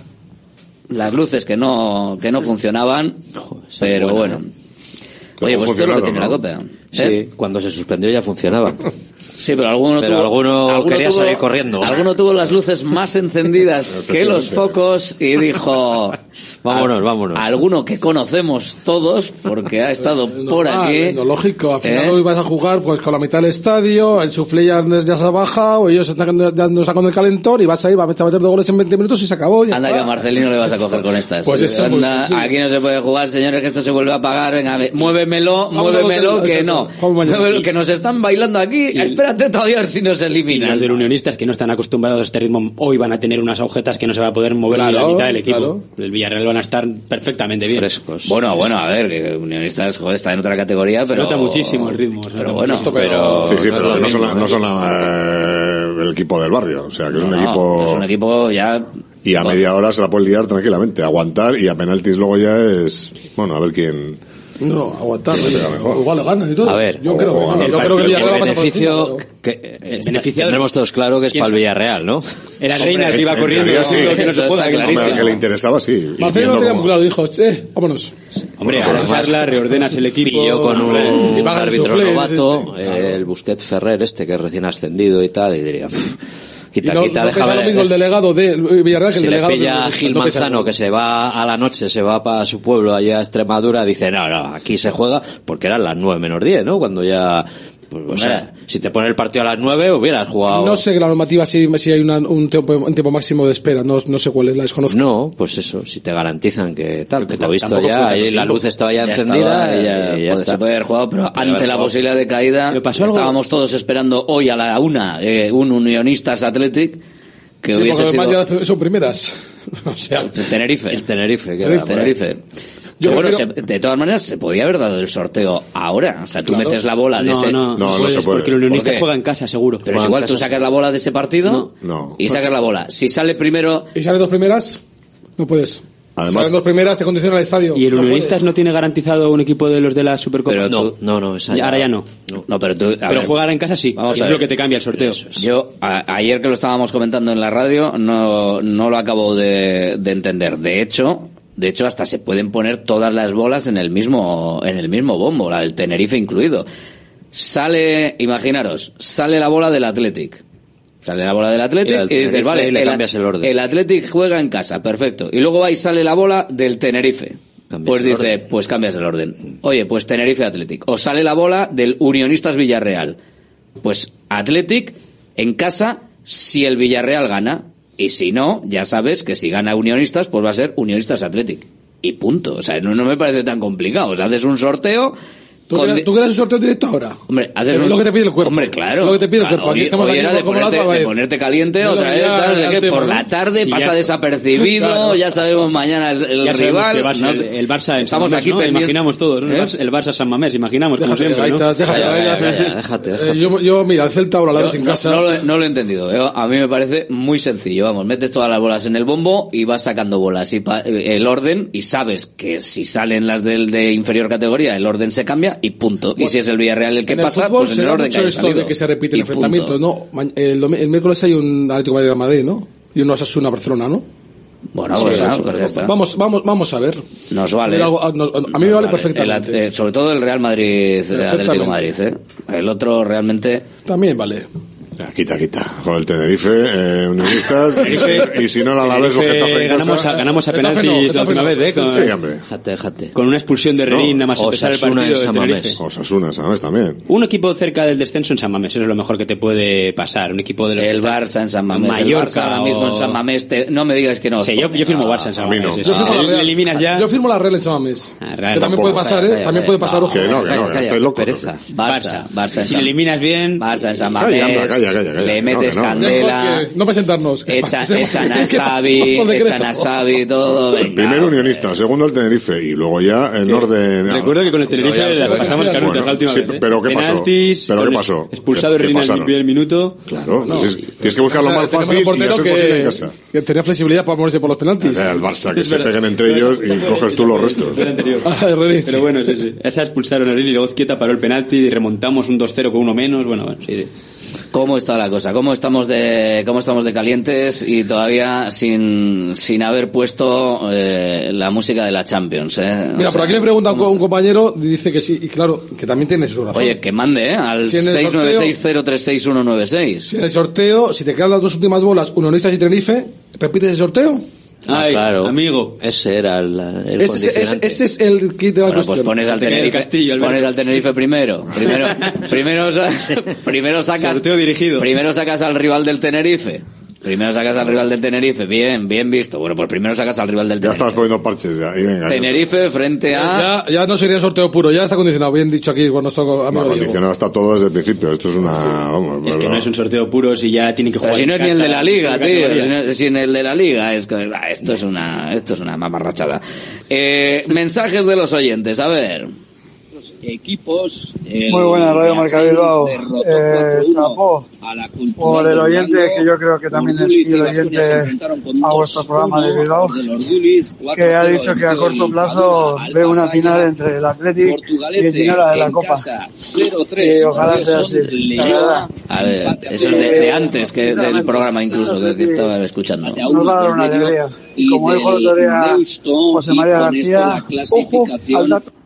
las luces que no, que no funcionaban, pero buena, bueno. Oye, pues esto es lo que tiene la Copa. ¿eh? Sí, cuando se suspendió ya funcionaba. Sí, pero alguno Pero tuvo, alguno quería tuvo- salir corriendo. Alguno tuvo las luces más encendidas que los focos y dijo, Vámonos, "Al- vámonos". Alguno que conocemos todos porque ha estado por aquí. lo lógico, al final ¿Eh? hoy vas a jugar pues con la mitad del estadio, el suflé ya, ya se ha bajado, ellos están dando sacando el calentón y vas a ir, vas a meter dos goles en 20 minutos y se acabó. ya Anda está. que a Marcelino le vas a coger con estas. Pues eso, Anda, pues, sí. Aquí no se puede jugar, señores, que esto se vuelve a pagar. Venga, ve- muévemelo, muévemelo, que no. Que nos están bailando aquí. Espérate todavía a ver si nos Y eliminan. los del Unionistas que no están acostumbrados a este ritmo hoy van a tener unas agujetas que no se va a poder mover ni la Claro, mitad del equipo. claro. El Villarreal van a estar perfectamente bien. Frescos. Bueno, bueno, a ver, que Unionistas, joder, está en otra categoría, Se pero... nota muchísimo el ritmo. se Pero bueno, muchísimo. pero... Sí, sí, pero no son, mismo, la- no son la- eh, el equipo del barrio. O sea, que es un equipo. Es un equipo ya... Y a media hora se la puede liar tranquilamente. Aguantar y a penaltis luego ya es. Bueno, a ver quién. No, aguantar, igual lo ganan y todo. A ver, yo creo que no, el yo creo que el Villarreal va a pasar por beneficio que eh, beneficiado- tendremos todos claro que es ¿Quién para el? Villarreal, ¿no? Era Reina el que iba En corriendo. sí. que no se. Hombre, al que le interesaba, sí. Y Marcelo no tenía muy claro, dijo, che, vámonos. Hombre, Bueno, a la además, charla reordenas el equipo. Pilló con hombre, un y árbitro novato, eh, el Busquets Ferrer, este que es recién ascendido y tal, y diría, "Pff, Y quita, no, quita, no pesa lo mismo el delegado de Villarreal que el si le delegado de- pilla de- Gil no Manzano que se va a la noche, se va para su pueblo allá a Extremadura, dice, no, no, aquí se juega, porque eran las 9 menos 10, ¿no? Cuando ya, pues, o sea, si te pone el partido a las 9 hubieras jugado. No sé que la normativa si, si hay una- un, tiempo, un tiempo máximo de espera, no, no sé cuál es, la desconozco. No, pues eso, si te garantizan que tal, que lo tam- visto ya, ahí la luz estaba ya, Ya encendida estaba, y ya ya, ya está. se puede haber jugado, pero Puede ante la jugado. posibilidad de caída, ¿Le pasó algo? estábamos todos esperando hoy a la una eh, un Unionistas Athletic que Sí, hubiese sido son primeras. o sea, el Tenerife. El Tenerife, que ahí. Tenerife. Yo Pero bueno, prefiero- se- de todas maneras, se podía haber dado el sorteo ahora. O sea, tú Claro. metes la bola de No, ese. no, No, no puedes, se puede. porque el unionista juega en casa, seguro. Pero es igual, tú sacas la bola de ese partido No. y sacas la bola. Si sale primero, y sales dos primeras, no puedes. Además- Salen dos primeras, te condiciona el estadio. ¿Y el No Unionistas puedes. no tiene garantizado un equipo de los de la Supercopa? Pero No, tú- no, no, esa Ya, ahora ya no. no, pero tú, Pero ver, jugar en casa sí. Vamos es a ver. lo que te cambia el sorteo. Yo, a- ayer que lo estábamos comentando en la radio, no, no lo acabo de, de entender. De hecho, de hecho, hasta se pueden poner todas las bolas en el mismo, en el mismo bombo, la del Tenerife incluido. Sale, imaginaros, sale la bola del Athletic. Sale la bola del Athletic y, dices, Tenerife vale, y le cambias el orden. el Athletic juega en casa, perfecto. Y luego va y sale la bola del Tenerife. Cambias pues el dice, orden. pues cambias el orden. Oye, pues Tenerife Athletic. O sale la bola del Unionistas Villarreal. Pues Athletic en casa si el Villarreal gana. Y si no, ya sabes que si gana Unionistas, pues va a ser Unionistas Athletic. Y punto. O sea, no, no me parece tan complicado. O sea, haces un sorteo. ¿Tú, con- quieres, ¿Tú quieres un sorteo directo ahora? Hombre, haces Es un- lo que te pide el cuerpo. Hombre, claro. Lo que te pide el cuerpo. Aquí hoy- estamos hoy era como- de como la ponerte, de ponerte caliente No, otra vez, tal, de que tema, por ¿no? la tarde Sí, pasa desapercibido, Claro. ya sabemos mañana el, el rival. ¿no? el, el Barça en Estamos San Mamés, aquí ¿no? Imaginamos todos, ¿no? El ¿Eh? Barça- El Barça San Mamés, imaginamos, como Déjate, siempre, ¿no? estás, déjate, déjate, déjate. Eh, yo, yo, mira, el Celta ahora la ves en casa. no lo, no lo he entendido. Yo- a mí me parece muy sencillo. Vamos, metes todas las bolas en el bombo y vas sacando bolas. Y eh, el orden, y sabes que si salen las del de inferior categoría, el orden se cambia y punto. y si es el Villarreal el que en el pasa, pues en el orden que mucho haya esto salido. de que se enfrentamientos, punto. ¿no? El, el miércoles hay un Atlético de Madrid, ¿no? Y uno Asasuna Barcelona, ¿no? Bueno, Sí, pues, ah, pues ya está. Vamos, vamos, vamos a ver. Nos vale. Algo- a, mí me vale perfectamente. El eh, sobre todo el Real Madrid, el Atlético de Perfectamente. Madrid. ¿eh? El otro realmente. También vale. Quita, quita. Con el Tenerife, eh, unionistas, Tenerife- y si no, la Alavés o Getafe en ganamos casa. a, ganamos a Getafe penaltis la última no. vez, ¿eh? Con, Sí, hombre. Con una expulsión de Renín No, nada más empezar el partido en de San Tenerife. Mamés. Osasuna, ¿sabes? También. Un equipo cerca del descenso en San Mamés, eso es lo mejor que te puede pasar. Un equipo de los El Barça en San Mamés. Mallorca ahora mismo en San Mamés. te- no me digas que no. Sí, yo, yo firmo Barça en San Mamés. Yo firmo la Real. eliminas ya. Yo firmo la Real en San Mamés. Ah, que también puede pasar, ¿eh? También puede pasar, ojo. Que no, que no, Calla, que calla, estáis locos. pereza. ¿o qué? Barça, Barça Si eliminas bien, Barça en San Mamés. Calla, calla, calla, le metes no. candela. No presentarnos. Echa- echan a Xavi, echan a Xavi, todo. venga, Primero unionista, segundo el Tenerife, y luego ya en orden. Recuerdo que con el Tenerife Luego ya- la pasamos canutas Bueno, la última sí, vez. ¿eh? pero ¿qué pasó? Penaltis, ¿Pero qué el- pasó? Expulsado ¿Qué- qué Reina en el primer minuto. Claro, tienes que buscar lo más fácil y hacer posible en casa. que tenía flexibilidad para ponerse por los penaltis. El Barça, que se peguen entre ellos y coges tú los restos. El. Ah. Pero bueno, sí, sí. Esa expulsaron a Riley y luego Zquieta paró el penalti y remontamos un 2-0 con uno menos. Bueno, bueno, sí, sí. ¿Cómo está la cosa? ¿Cómo estamos de, cómo estamos de calientes y todavía sin, sin haber puesto eh, la música de la Champions? ¿eh? Mira, por aquí le pregunta a un, un compañero, dice que sí, y claro, que también tiene su razón. Oye, que mande, ¿eh? Al Si en el sorteo- 696036196. Si en el sorteo, si te quedan las dos últimas bolas, Unionistas y Tenerife, ¿repites ese sorteo? Ay, claro. amigo. Ese era el, el Ese, ese- condicionante. ese es el kit de la Bueno, pues pones al Tenerife, Castillo, Alberto. pones al Tenerife primero. Primero, primero, sa- primero sacas, Sorteo dirigido. primero sacas al rival del Tenerife. Primero sacas al rival del Tenerife. Bien, bien visto. Bueno, pues primero sacas al rival del Ya Tenerife. estabas poniendo parches ya. Y venga. Tenerife frente a... Ya, ya no sería sorteo puro, ya está condicionado, bien dicho aquí por nuestro amigo condicionado está todo desde el principio. Esto es una. Vamos, Es que pero- no es un sorteo puro si ya tienen que Pero jugar. si no es ni el de la liga, tío. Si, no- si en el de la liga es que, esto es una, esto es una mamarrachada. Eh, mensajes de los oyentes, a ver. Equipos. el Muy buena Radio Marca Bilbao. Eh, 4-1 chapó a la por el oyente, que yo creo que también es se oyente a vuestro 2-1 programa de Bilbao, que ha 4-0 dicho que a corto el plazo ve una final entre el Athletic y el Ginola de la Copa. casa 0-3 Y ojalá sea así. A ver, eso es de, de antes que del programa incluso que, que estaba escuchando. Nos va a dar una alegría. Como dijo el otro día José María García, ojo al dato.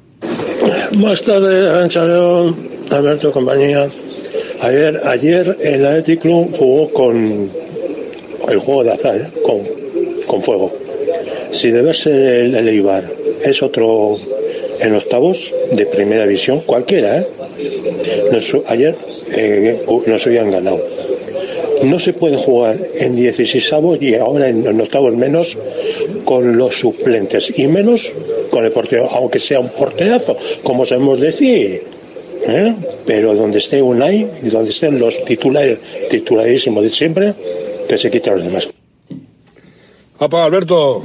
Buenas tardes, Arancha León, Alberto compañía. Ayer, ayer el Athletic Club jugó con el juego de azar, ¿eh? con, con fuego. Si debe ser el, el Eibar, es otro en octavos de primera división, cualquiera, ¿eh? Ayer eh, nos habían ganado. No se puede jugar en 16 y ahora en octavos menos con los suplentes y menos con el portero, aunque sea un porterazo, como sabemos decir. ¿eh? Pero donde esté Unai y donde estén los titulares, titularísimos de siempre, que se quiten los demás. Apa, Alberto,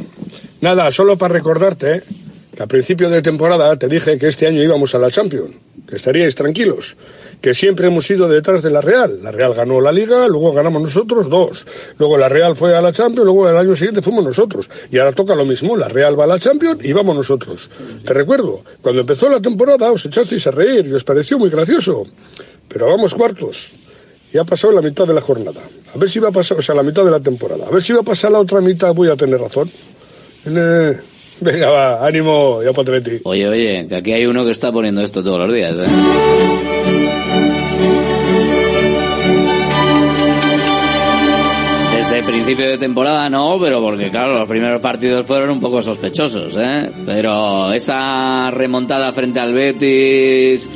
nada, solo para recordarte ¿eh? Que a principio de temporada te dije que este año íbamos a la Champions, que estaríais tranquilos, que siempre hemos ido detrás de la Real. La Real ganó la Liga, luego ganamos nosotros dos. Luego la Real fue a la Champions, luego el año siguiente fuimos nosotros. Y ahora toca lo mismo, la Real va a la Champions y vamos nosotros. Te recuerdo, cuando empezó la temporada os echasteis a reír y os pareció muy gracioso. Pero vamos cuartos. Ya ha pasado la mitad de la jornada. A ver si va a pasar, o sea, la mitad de la temporada. A ver si va a pasar la otra mitad, voy a tener razón. Venga, va, ánimo, ya Patreti. Oye, oye, que aquí hay uno que está poniendo esto todos los días. ¿eh? Desde principio de temporada no, pero porque claro, los primeros partidos fueron un poco sospechosos, ¿eh? Pero esa remontada frente al Betis,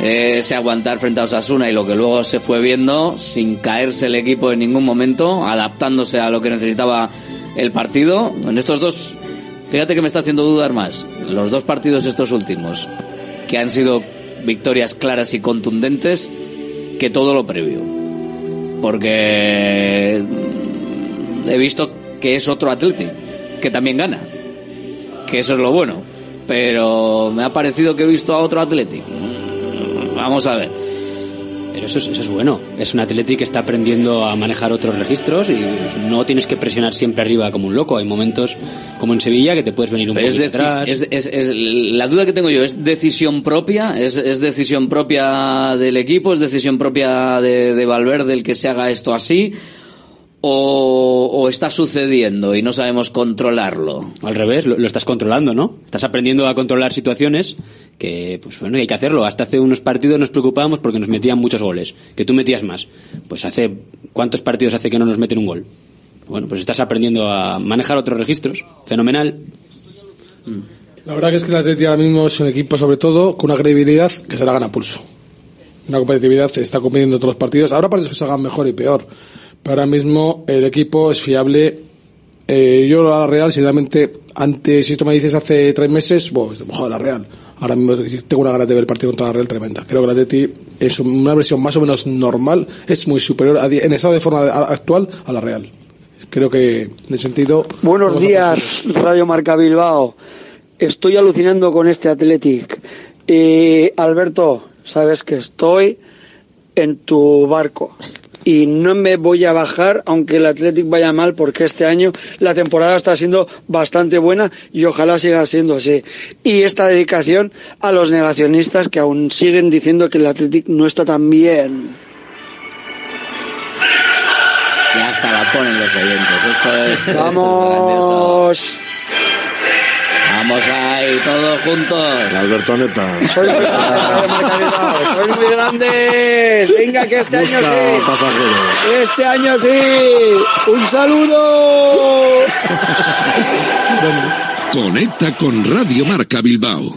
ese aguantar frente a Osasuna y lo que luego se fue viendo sin caerse el equipo en ningún momento, adaptándose a lo que necesitaba el partido. En estos dos, fíjate que me está haciendo dudar más. Los dos partidos estos últimos, que han sido victorias claras y contundentes, que todo lo previo. Porque he visto que es otro Athletic, que también gana. Que eso es lo bueno. Pero me ha parecido que he visto a otro Athletic. Vamos a ver. Pero eso es, eso es bueno. Es un Athletic que está aprendiendo a manejar otros registros y no tienes que presionar siempre arriba como un loco. Hay momentos como en Sevilla que te puedes venir un poco atrás. es- es- es- la duda que tengo yo, ¿es decisión propia? ¿Es, es decisión propia del equipo? ¿Es decisión propia de, de Valverde el que se haga esto así? ¿O, o está sucediendo y no sabemos controlarlo? Al revés, lo, lo estás controlando, ¿no? Estás aprendiendo a controlar situaciones que, pues bueno, hay que hacerlo. Hasta hace unos partidos nos preocupábamos porque nos metían muchos goles, que tú metías más. Pues hace, ¿cuántos partidos hace que no nos meten un gol? Bueno, pues estás aprendiendo a manejar otros registros. Fenomenal. La verdad que es que el Atleti ahora mismo es un equipo, sobre todo, con una credibilidad que se la gana pulso. Una competitividad está compitiendo todos los partidos. Ahora parece que se hagan mejor y peor. Pero ahora mismo el equipo es fiable. Eh, yo la Real, sinceramente, antes, si esto me dices hace tres meses, pues, joder, la Real. Ahora mismo tengo una ganas de ver el partido contra la Real tremenda. Creo que el Atleti es una versión más o menos normal, es muy superior a en estado de forma actual a la Real. Creo que en ese sentido. Buenos días, Radio Marca Bilbao. Estoy alucinando con este Athletic. Eh, Alberto, sabes que estoy en tu barco y no me voy a bajar aunque el Athletic vaya mal porque este año la temporada está siendo bastante buena y ojalá siga siendo así. Y esta dedicación a los negacionistas que aún siguen diciendo que el Athletic no está tan bien. Y hasta la ponen los oyentes. Esto es. esto es Vamos. Ahí, todos juntos. Alberto Neta. Soy. Soy muy grande. Venga, que este año Busca sí. pasajeros. Este año sí. Un saludo. Conecta con Radio Marca Bilbao.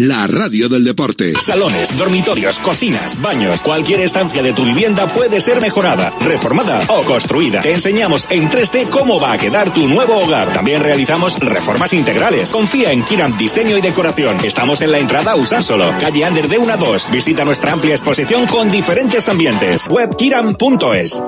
La radio del deporte. Salones, dormitorios, cocinas, baños, cualquier estancia de tu vivienda puede ser mejorada, reformada o construida. Te enseñamos en 3D cómo va a quedar tu nuevo hogar. También realizamos reformas integrales. Confía en Kiram Diseño y Decoración. Estamos en la entrada a Usánsolo, calle Ander de 1 a 2. Visita nuestra amplia exposición con diferentes ambientes. Web kiram.es.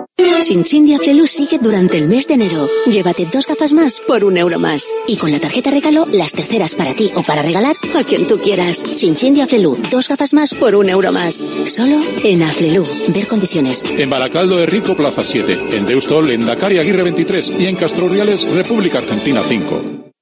Chinchin Felu sigue durante el mes de enero. Llévate dos gafas más por un euro más. Y con la tarjeta regalo, las terceras para ti o para regalar a quien tú quieras. Chinchin Felu, dos gafas más por un euro más. Solo en Aflelu. Ver condiciones. En Baracaldo de Rico, Plaza 7. En Deustol, en Dakar y Aguirre 23. Y en Castro Reales, República Argentina 5.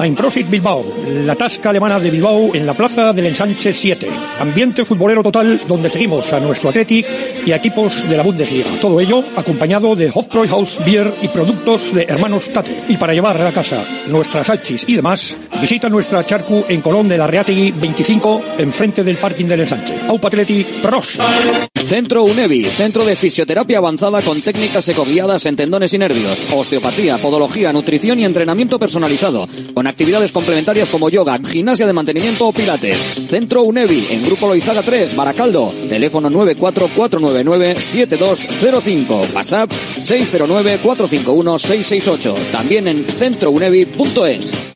Einprosit Bilbao, la tasca alemana de Bilbao en la plaza del Ensanche 7. Ambiente futbolero total donde seguimos a nuestro Athletic y a equipos de la Bundesliga. Todo ello acompañado de Hofbräuhaus Beer y productos de hermanos Tate. Y para llevar a casa nuestras salchis y demás, visita nuestra charcu en Colón de la Reategui 25, enfrente del parking del Ensanche. Aupa Athletic Pros. Centro UNEVI, centro de fisioterapia avanzada con técnicas ecoguiadas en tendones y nervios, osteopatía, podología, nutrición y entrenamiento personalizado, con actividades complementarias como yoga, gimnasia de mantenimiento o pilates. Centro UNEVI, en Grupo Loizaga 3, Baracaldo, teléfono 944997205, WhatsApp 609451668, también en centrounevi.es.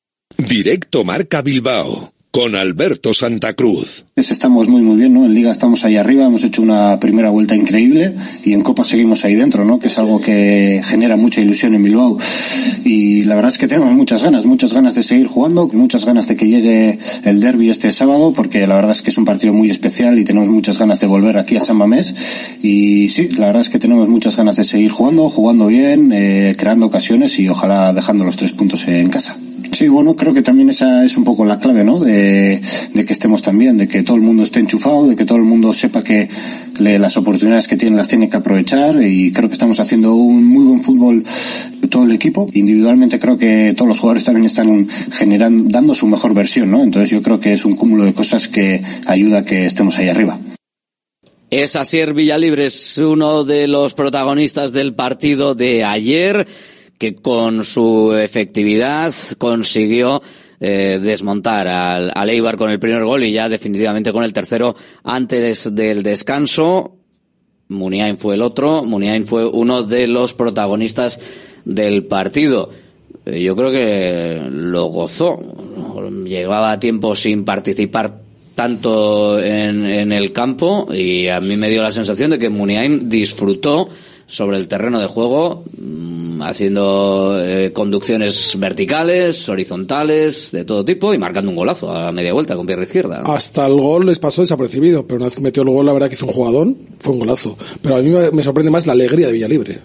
Directo Marca Bilbao con Alberto Santa Cruz. Estamos muy muy bien, ¿no? En Liga estamos ahí arriba, hemos hecho una primera vuelta increíble y en Copa seguimos ahí dentro, ¿no? Que es algo que genera mucha ilusión en Bilbao y la verdad es que tenemos muchas ganas, muchas ganas de seguir jugando, muchas ganas de que llegue el derby este sábado porque la verdad es que es un partido muy especial y tenemos muchas ganas de volver aquí a San Mamés y sí, la verdad es que tenemos muchas ganas de seguir jugando, jugando bien, eh, creando ocasiones y ojalá dejando los tres puntos en casa. Sí, bueno, creo que también esa es un poco la clave, ¿no? De, que estemos también, de que todo el mundo esté enchufado, de que todo el mundo sepa que le- las oportunidades que tiene las tiene que aprovechar y creo que estamos haciendo un muy buen fútbol todo el equipo. Individualmente creo que todos los jugadores también están generando, dando su mejor versión, ¿no? Entonces yo creo que es un cúmulo de cosas que ayuda a que estemos ahí arriba. Es Asier Villalibre, uno de los protagonistas del partido de ayer, que con su efectividad consiguió eh, desmontar al, al Eibar con el primer gol y ya definitivamente con el tercero antes del descanso. Muniain fue el otro, Muniain fue uno de los protagonistas del partido. Eh, Yo creo que lo gozó. Llevaba tiempo sin participar tanto en, en el campo y a mí me dio la sensación de que Muniain disfrutó sobre el terreno de juego mm, haciendo eh, conducciones verticales, horizontales, de todo tipo y marcando un golazo a la media vuelta con pierna izquierda. Hasta el gol les pasó desapercibido, pero una vez que metió el gol, la verdad que hizo un jugadón, fue un golazo. Pero a mí me, me sorprende más la alegría de Villalibre.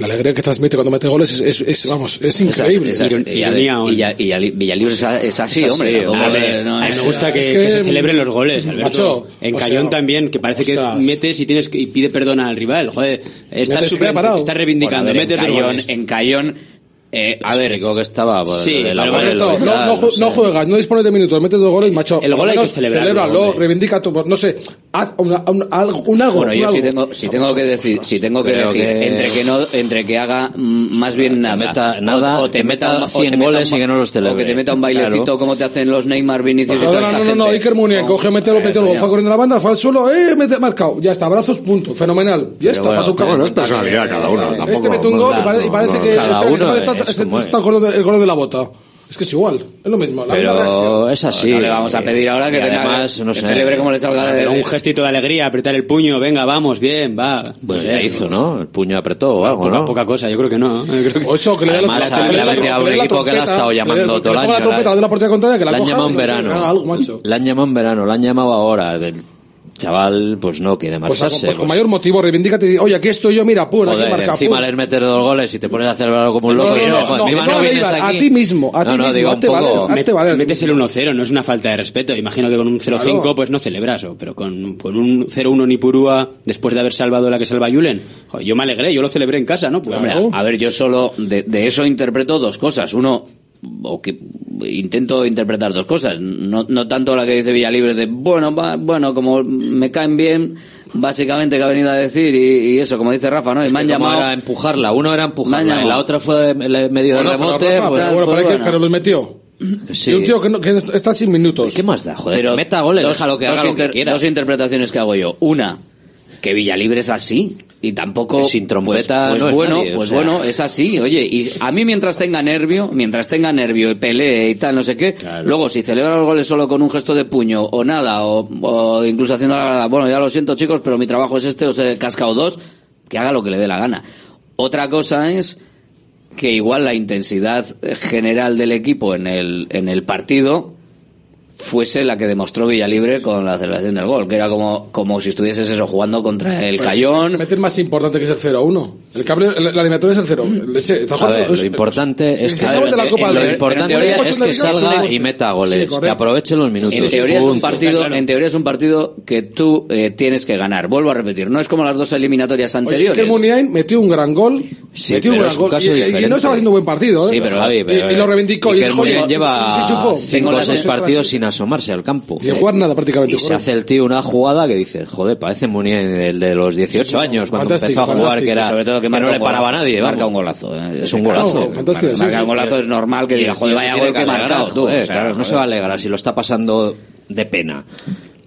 La alegría que transmite cuando mete goles es, es- es, vamos, es increíble. Esa- esa- y, es, así, Es hombre. así, hombre. le- no a mí me gusta que, es que que, se celebren los goles, Alberto. macho, en o Cayón sea, también, que parece ostras. que metes y tienes que, y pide perdón al rival. Joder, estás preparado. estás reivindicando, Bueno, metes en Cayón, goles. en Cayón, eh, a ver, Explicó que estaba pues, Sí, del pero no, no, no juegas, no dispones de minutos, metes dos goles, macho. El gol hay que celebrarlo, Celébralo, reivindica tu, no sé, haz una- un, algo, un algo. Bueno, un yo algo. si tengo, si tengo que decir, si tengo que Creo decir, que- entre que no, entre que haga mm, más bien nada, meta nada, o, o te que meta, meta o te 100 meta goles un- y que no los celebre. o que te meta un bailecito Claro. como te hacen los Neymar, Vinicius y toda No, no, esta no, no, no, gente. Iker cogió, metió, metió el gol, fue corriendo la banda, fue al suelo, eh, mete, marcado, ya está, abrazos, punto, fenomenal, ya está, bueno, para tu cama. Bueno, es personalidad cada uno. Tampoco, Este mete un gol y parece, y parece no, que, cada este- este de- el gol de la bota. Es que es igual, es lo mismo. La. Pero es así. No le vamos a pedir ahora que Y tenga- además, no que sé. celebre como le salga de, Pero un gestito de alegría, apretar el puño, venga, vamos, bien, va. Pues No ya hizo, ¿no? El puño apretó o algo, Poca, ¿no? poca cosa, yo creo que no. Yo creo que- O eso, que le la- Además, le la- ha metido a un la equipo que le ha estado llamando todo el año. la trompeta de la portería contraria, que la han llamado y en verano. Le han llamado en verano, le han llamado ahora. Chaval, pues no quiere Pues, marcharse. pues con pues, mayor motivo, reivindícate y oye, aquí estoy yo, mira, pum, aquí marca, encima pum. les metes dos goles y te pones a celebrarlo como un No, loco. no, y no, joder, no, eso no le vienes aquí. a ti mismo, a ti no, no, mismo, digo, hazte un poco... valer, hazte valer. Metes el 1-0, no es una falta de respeto. Imagino que con un 0-5 Claro. pues no celebras, pero con, con un 0-1 ni Purúa, después de haber salvado la que salva Julen, yo me alegré, yo lo celebré en casa, ¿no? Pues, Hombre, hombre, a ver, yo solo de, de eso interpreto dos cosas. Uno, o que intento interpretar dos cosas. No, no tanto la que dice Villalibre de, bueno, va, bueno, como me caen bien, básicamente que ha venido a decir, y, y eso, como dice Rafa, ¿no? Y me han llamado. era empujarla, uno era empujarla y la otra fue medio de Bueno, pero, rebote. Rafa, pues, pero bueno, pues pero hay que- bueno. pero los metió. sí. Y un tío que, no- que está sin minutos. ¿Qué más da? Joder, Pero meta goles, dos, déjalo que dos haga lo que inter- quiera. dos interpretaciones que hago yo. Una, que Villalibre es así y tampoco sin trompeta pues, pues no es bueno nadie, o pues sea. bueno es así oye. Y a mí mientras tenga nervio mientras tenga nervio y pelee y tal no sé qué luego si celebra los goles solo con un gesto de puño o nada o, o incluso haciendo la bueno ya lo siento chicos pero mi trabajo es este os he cascado dos que haga lo que le dé la gana. Otra cosa es que igual la intensidad general del equipo en el en el partido fuese la que demostró Villalibre con la celebración del gol, que era como, como si estuvieses eso jugando contra el Pues, Cayón. Meter más importante que es el 0-1. El cable, el, el eliminatorio es el 0. Leche, está A jugando- ver, lo es- importante es que, de la Copa lo importante pero en es que es salga y meta goles, Sí, que aproveche los minutos. En teoría, es un partido, en teoría es un partido que tú eh, tienes que ganar. Vuelvo a repetir, no es como las dos eliminatorias Oye, anteriores. que Muniain metió un gran gol. Sí, metió un pero gran es un gol. caso y, y no estaba haciendo buen partido, ¿eh? Sí, pero Javi, pero- y, y lo reivindicó. y dijo, oye, Muniain lleva cinco o seis la- partidos sin asomarse al campo. Sin jugar nada prácticamente. Y se hace el tío una jugada que dices, joder, parece Muniain el de los 18 años cuando empezó a jugar que era Sobre todo que, que no le paraba a nadie. Marca un golazo. eh. Es un golazo. fantástico, Marca sí. un golazo es normal que diga, joder, vaya gol que ha alegrar, marcado tú. joder, O sea, claro, no joder. se va a alegrar si lo está pasando de pena.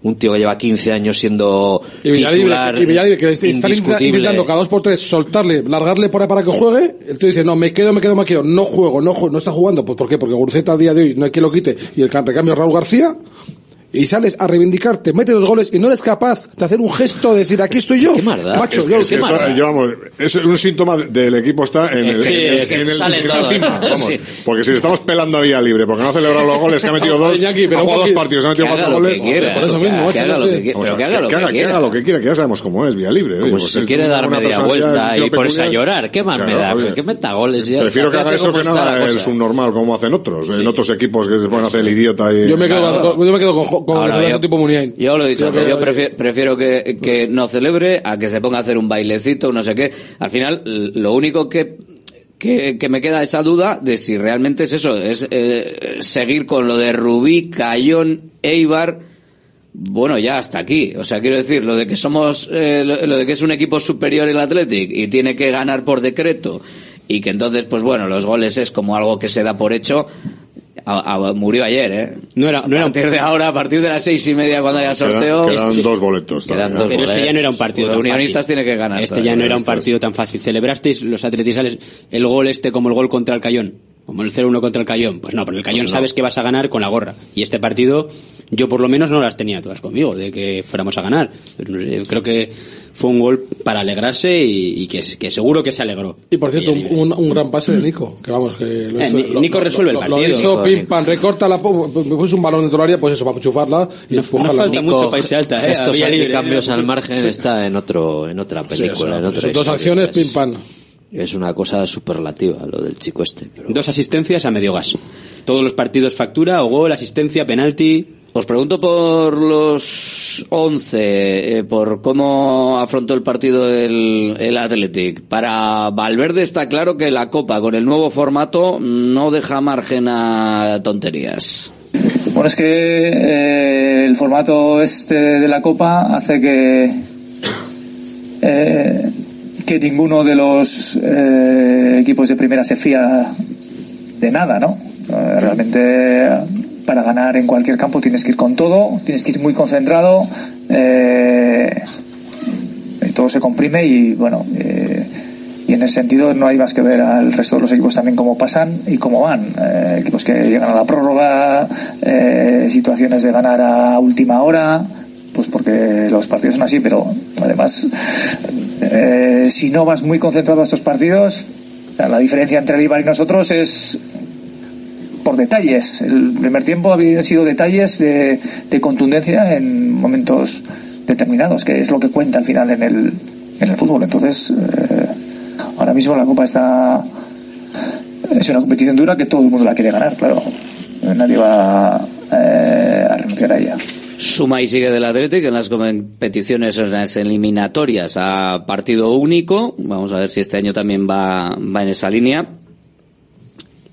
Un tío que lleva 15 años siendo Y titular y Villalibre, que está indiscutible. intentando cada dos por tres soltarle, largarle por ahí para que juegue. El tío dice, no, me quedo, me quedo, me quedo. No juego, no juego, no está jugando. Pues ¿por qué? Porque Guruceta a día de hoy no hay quien lo quite. Y el recambio es Raúl García. Y sales a reivindicarte, mete dos goles y no eres capaz de hacer un gesto de decir, aquí estoy yo. Macho, Es, yo, es que está- llevamos, es un síntoma del equipo está en el, Sí, en el- es que en el- sale en la todo, cima, vamos. Sí. Porque si estamos pelando a Vía Libre, porque no ha celebrado los goles, que ha metido dos, Iñaki, pero ha jugado dos partidos, ha metido que cuatro goles. que quiera, por eso que mismo, haga macho, lo no que O sea, que haga lo que que quiera. haga lo que quiera, que ya sabemos cómo es Vía Libre. Como si pues se quiere dar media vuelta y ponerse a llorar. ¿Qué más me da? oye. ¿Qué meta goles? ya Prefiero que haga eso que no haga el subnormal como hacen otros. En otros equipos que se pueden hacer el idiota. Yo yo me quedo con, con Ahora, el yo- tipo Muniain. Yo lo he dicho, que- yo prefiero, prefiero que, que no celebre a que se ponga a hacer un bailecito, no sé qué. Al final, lo único que, que, que me queda esa duda de si realmente es eso, es eh, seguir con lo de Rubí, Cayón, Eibar, bueno, ya hasta aquí. O sea, quiero decir, lo de que somos, eh, lo, lo de que es un equipo superior el Athletic y tiene que ganar por decreto y que entonces, pues bueno, los goles es como algo que se da por hecho. A- a- murió ayer, ¿eh? No era, no era a un partir de ahora, a partir de las seis y media cuando haya sorteo, quedan este- dos boletos. quedan todavía. dos Pero este ya no era un partido Los tan unionistas fácil. tienen que ganar. Este ya no era un partido tan fácil. ¿Celebrasteis los atletizales el gol este como el gol contra el Cayón? Como el 0-1 contra el Cayón. Pues no, pero el Cayón Pues no. sabes que vas a ganar con la gorra. Y este partido, yo por lo menos no las tenía todas conmigo, de que fuéramos a ganar. Eh, Creo que fue un gol para alegrarse y, y que, que seguro que se alegró. Y por cierto, un, un- un gran pase de Nico, que vamos, que lo Eh, hizo- Ni- lo- Nico lo- resuelve el lo- partido. Lo hizo, Nico, pim, pam, recorta la, pues un balón dentro del área, pues eso, para enchufarla y empujarla. falta mucho irse alta, eh, Estos cambios eh. al margen Sí. está en otro en otra Sí, película, eso, en otra dos historia. acciones, Es- pim, pam. Es una cosa superlativa lo del chico este. pero- Dos asistencias a medio gas. Todos los partidos factura, o gol, asistencia, penalti. Os pregunto por los 11, eh, por cómo afrontó el partido el, el Athletic. Para Valverde está claro que la Copa con el nuevo formato no deja margen a tonterías. Bueno, es que eh, el formato este de la Copa hace que eh, que ninguno de los eh, equipos de primera se fía de nada, ¿no? Eh, realmente para ganar en cualquier campo tienes que ir con todo, tienes que ir muy concentrado, eh, todo se comprime y bueno, eh, y en ese sentido no hay más que ver al resto de los equipos también cómo pasan y cómo van. Equipos que llegan a la prórroga, eh, situaciones de ganar a última hora, pues porque los partidos son así, pero además, eh, si no vas muy concentrado a estos partidos, la diferencia entre el Ibar y nosotros es por detalles. El primer tiempo había sido detalles de, de contundencia en momentos determinados, que es lo que cuenta al final en el, en el fútbol. Entonces, eh, ahora mismo la Copa está. Es una competición dura que todo el mundo la quiere ganar, claro. Nadie va eh, a renunciar a ella. Suma y sigue del Athletic en las competiciones, en las eliminatorias a partido único. Vamos a ver si este año también va, va en esa línea.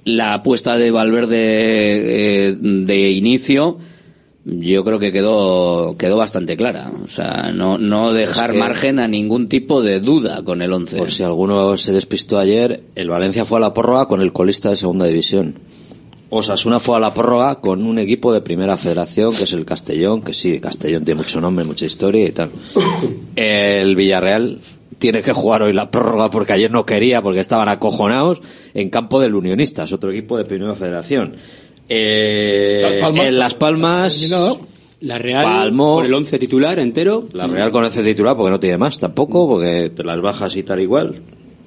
La apuesta de Valverde eh, de inicio, yo creo que quedó, quedó bastante clara. O sea, no, no dejar que- margen a ningún tipo de duda con el 11. Por si alguno se despistó ayer, el Valencia fue a la prórroga con el colista de segunda división. Osasuna fue a la prórroga con un equipo de primera federación, que es el Castellón, que sí, Castellón tiene mucho nombre, mucha historia y tal. El Villarreal tiene que jugar hoy la prórroga porque ayer no quería, porque estaban acojonados, en campo del Unionistas, otro equipo de primera federación. Eh, Las Palmas. en Las Palmas, La Real Palmo. con el 11 titular entero. la Real con ese titular porque no tiene más tampoco, porque te las bajas y tal igual.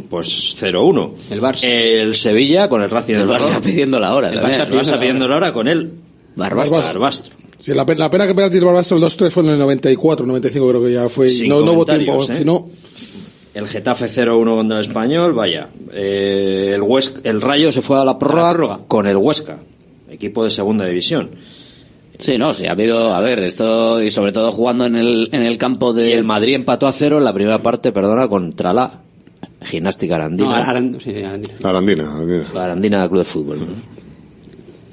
Pues 0-1. El Barça. El Sevilla con el Racing el del Barça pidiendo la hora. El. Barça, el Barça pidiendo la hora con él. Barbastro. Barbastro. Sí, la, la pena que penalti del Barbastro el 2-3 fue en el 94, 95 creo que ya fue. y Sin no, no hubo tiempo. comentarios, ¿eh? si no- El Getafe 0-1 contra el Español, vaya. Eh, el, Huesca- el Rayo se fue a la prórroga con el Huesca, equipo de segunda división. Sí, no, sí, ha habido, a ver, esto, y sobre todo jugando en el, en el campo de... Y el Madrid empató a cero en la primera parte, perdona, contra la Gimnástica Arandina. No, Aran- sí, Arandina. Arandina, Arandina. Arandina Club de Fútbol. ¿no?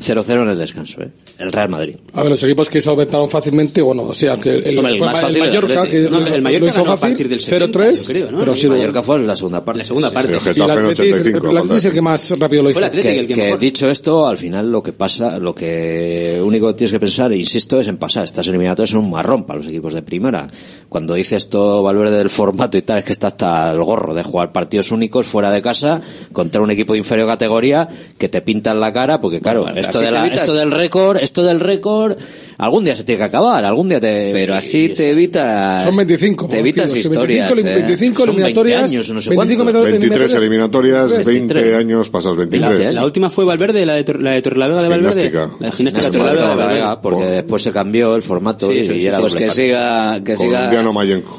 0-0 en el descanso, ¿eh? El Real Madrid. A ver, los equipos que solventaron fácilmente, bueno, o sea, que el, el fue más el fácil, el Mallorca, que No, lo- el lo Mallorca hizo ganó a fácil, partir del 70, 0-3, yo creo, ¿no? pero El sí, lo- Mallorca fue en la segunda parte. La segunda parte. sí. Y el Atleti es- el Atleti es el que más rápido lo hizo. que, que dicho esto, al final lo que pasa, lo que único que tienes que pensar, e insisto, es en pasar. Estas eliminatorias son un marrón para los equipos de primera. Cuando dice esto Valverde del formato y tal, es que está hasta el gorro de jugar partidos únicos fuera de casa contra un equipo de inferior categoría que te pintan la cara, porque claro, Bueno, esto, de la- del récord, esto del récord, algún día se tiene que acabar, algún día te... Pero así te evitas... Son 25. Te evitas historias. 25, eh. 25 Son 20 eliminatorias. años, no sé 25 cuánto. eliminatorias. 23 eliminatorias, 20 años pasados, 23. La última fue Valverde, la de, Tor- la de Torrelavega de Valverde. Gimnástica. La de gimnástica Gimnástica Torrelavega de de Valverde. Porque después se cambió el formato Sí, y, sí, y sí, era pues que siga, que siga,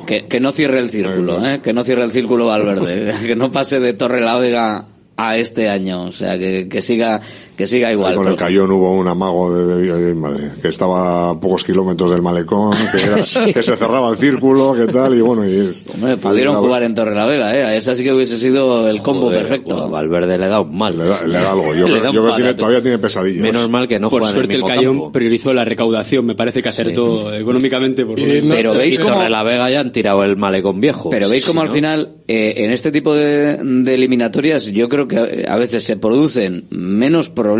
que, que no cierre el círculo, ¿eh? que no cierre el círculo Valverde, que no pase de Torre la Vega a este año, o sea, que, que siga, que siga igual. Con el Cayón hubo un amago de, de- de- madre, que estaba a pocos kilómetros del malecón, que, era- Sí. que se cerraba el círculo, que tal, y bueno, y es... Hombre, pudieron jugar en Torre la Vega, ¿eh? Esa sí que hubiese sido el combo Joder, perfecto. pues Valverde le da un mal. Le da, le da algo, yo Le creo, da yo creo que tiene- todavía tiene pesadillas. Menos mal que no Por suerte el mismo Cayón campo. priorizó la recaudación, me parece que acertó económicamente. Por Y no- Pero veis Y cómo... la Vega ya han tirado el malecón viejo. Pero veis Sí, como al ¿no? final, eh, en este tipo de, de eliminatorias, yo creo que eh, a veces se producen menos problemas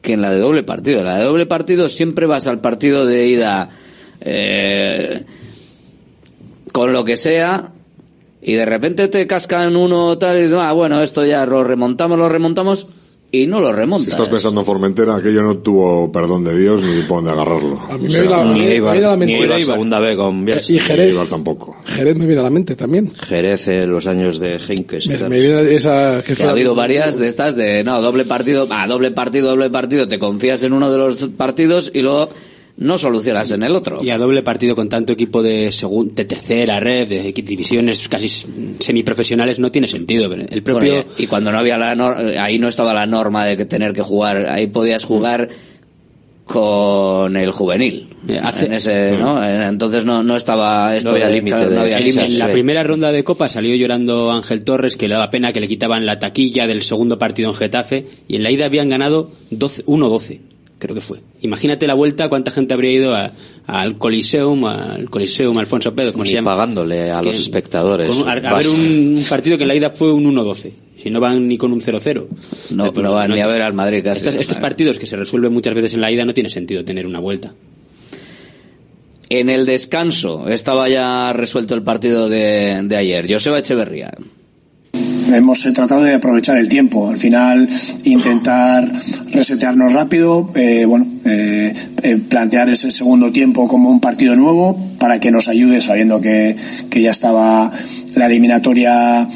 que en la de doble partido. En la de doble partido siempre vas al partido de ida eh, con lo que sea y de repente te cascan uno tal y ah, bueno, esto ya lo remontamos, lo remontamos y no lo remontas. Si estás pensando en Formentera, aquello no tuvo perdón de Dios ni por dónde agarrarlo. A mí me viene la- Ni a la ni mente. Eibar Eibar. segunda B con Bielsa. Y Jerez. Tampoco. Jerez me viene a la mente también. Jerez en los años de Henkes. y Me, me viene esa que Que fue ha habido varias de estas de, no, doble partido, ah, doble partido, doble partido, te confías en uno de los partidos y luego no solucionas en el otro. Y a doble partido con tanto equipo de, segun- de tercera, red, de divisiones casi semiprofesionales no tiene sentido. pero El propio... Bueno, y cuando no había la nor- ahí no estaba la norma de que tener que jugar, ahí podías jugar con el juvenil. Eh, hace- En ese, ¿no? Eh, Entonces no, no estaba esto No había límite claro, de- no había En, la primera ronda de Copa salió llorando Ángel Torres que le daba pena que le quitaban la taquilla del segundo partido en Getafe y en la ida habían ganado 12 1-12, creo que fue. Imagínate la vuelta, cuánta gente habría ido a- al Coliseum, al Coliseum Alfonso Pedro, como se llama. pagándole a Es los espectadores. con- a, a ver un, un partido que en la ida fue un 1-12. Si no van ni con un 0-0. No, O sea, no van ni a ver al Madrid casi. Estos, estos partidos que se resuelven muchas veces en la ida no tiene sentido tener una vuelta. En el descanso estaba ya resuelto el partido de, de ayer. Joseba Echeverría. Hemos tratado de aprovechar el tiempo, al final intentar resetearnos rápido, eh, bueno, eh, eh, plantear ese segundo tiempo como un partido nuevo para que nos ayude sabiendo que, que ya estaba la eliminatoria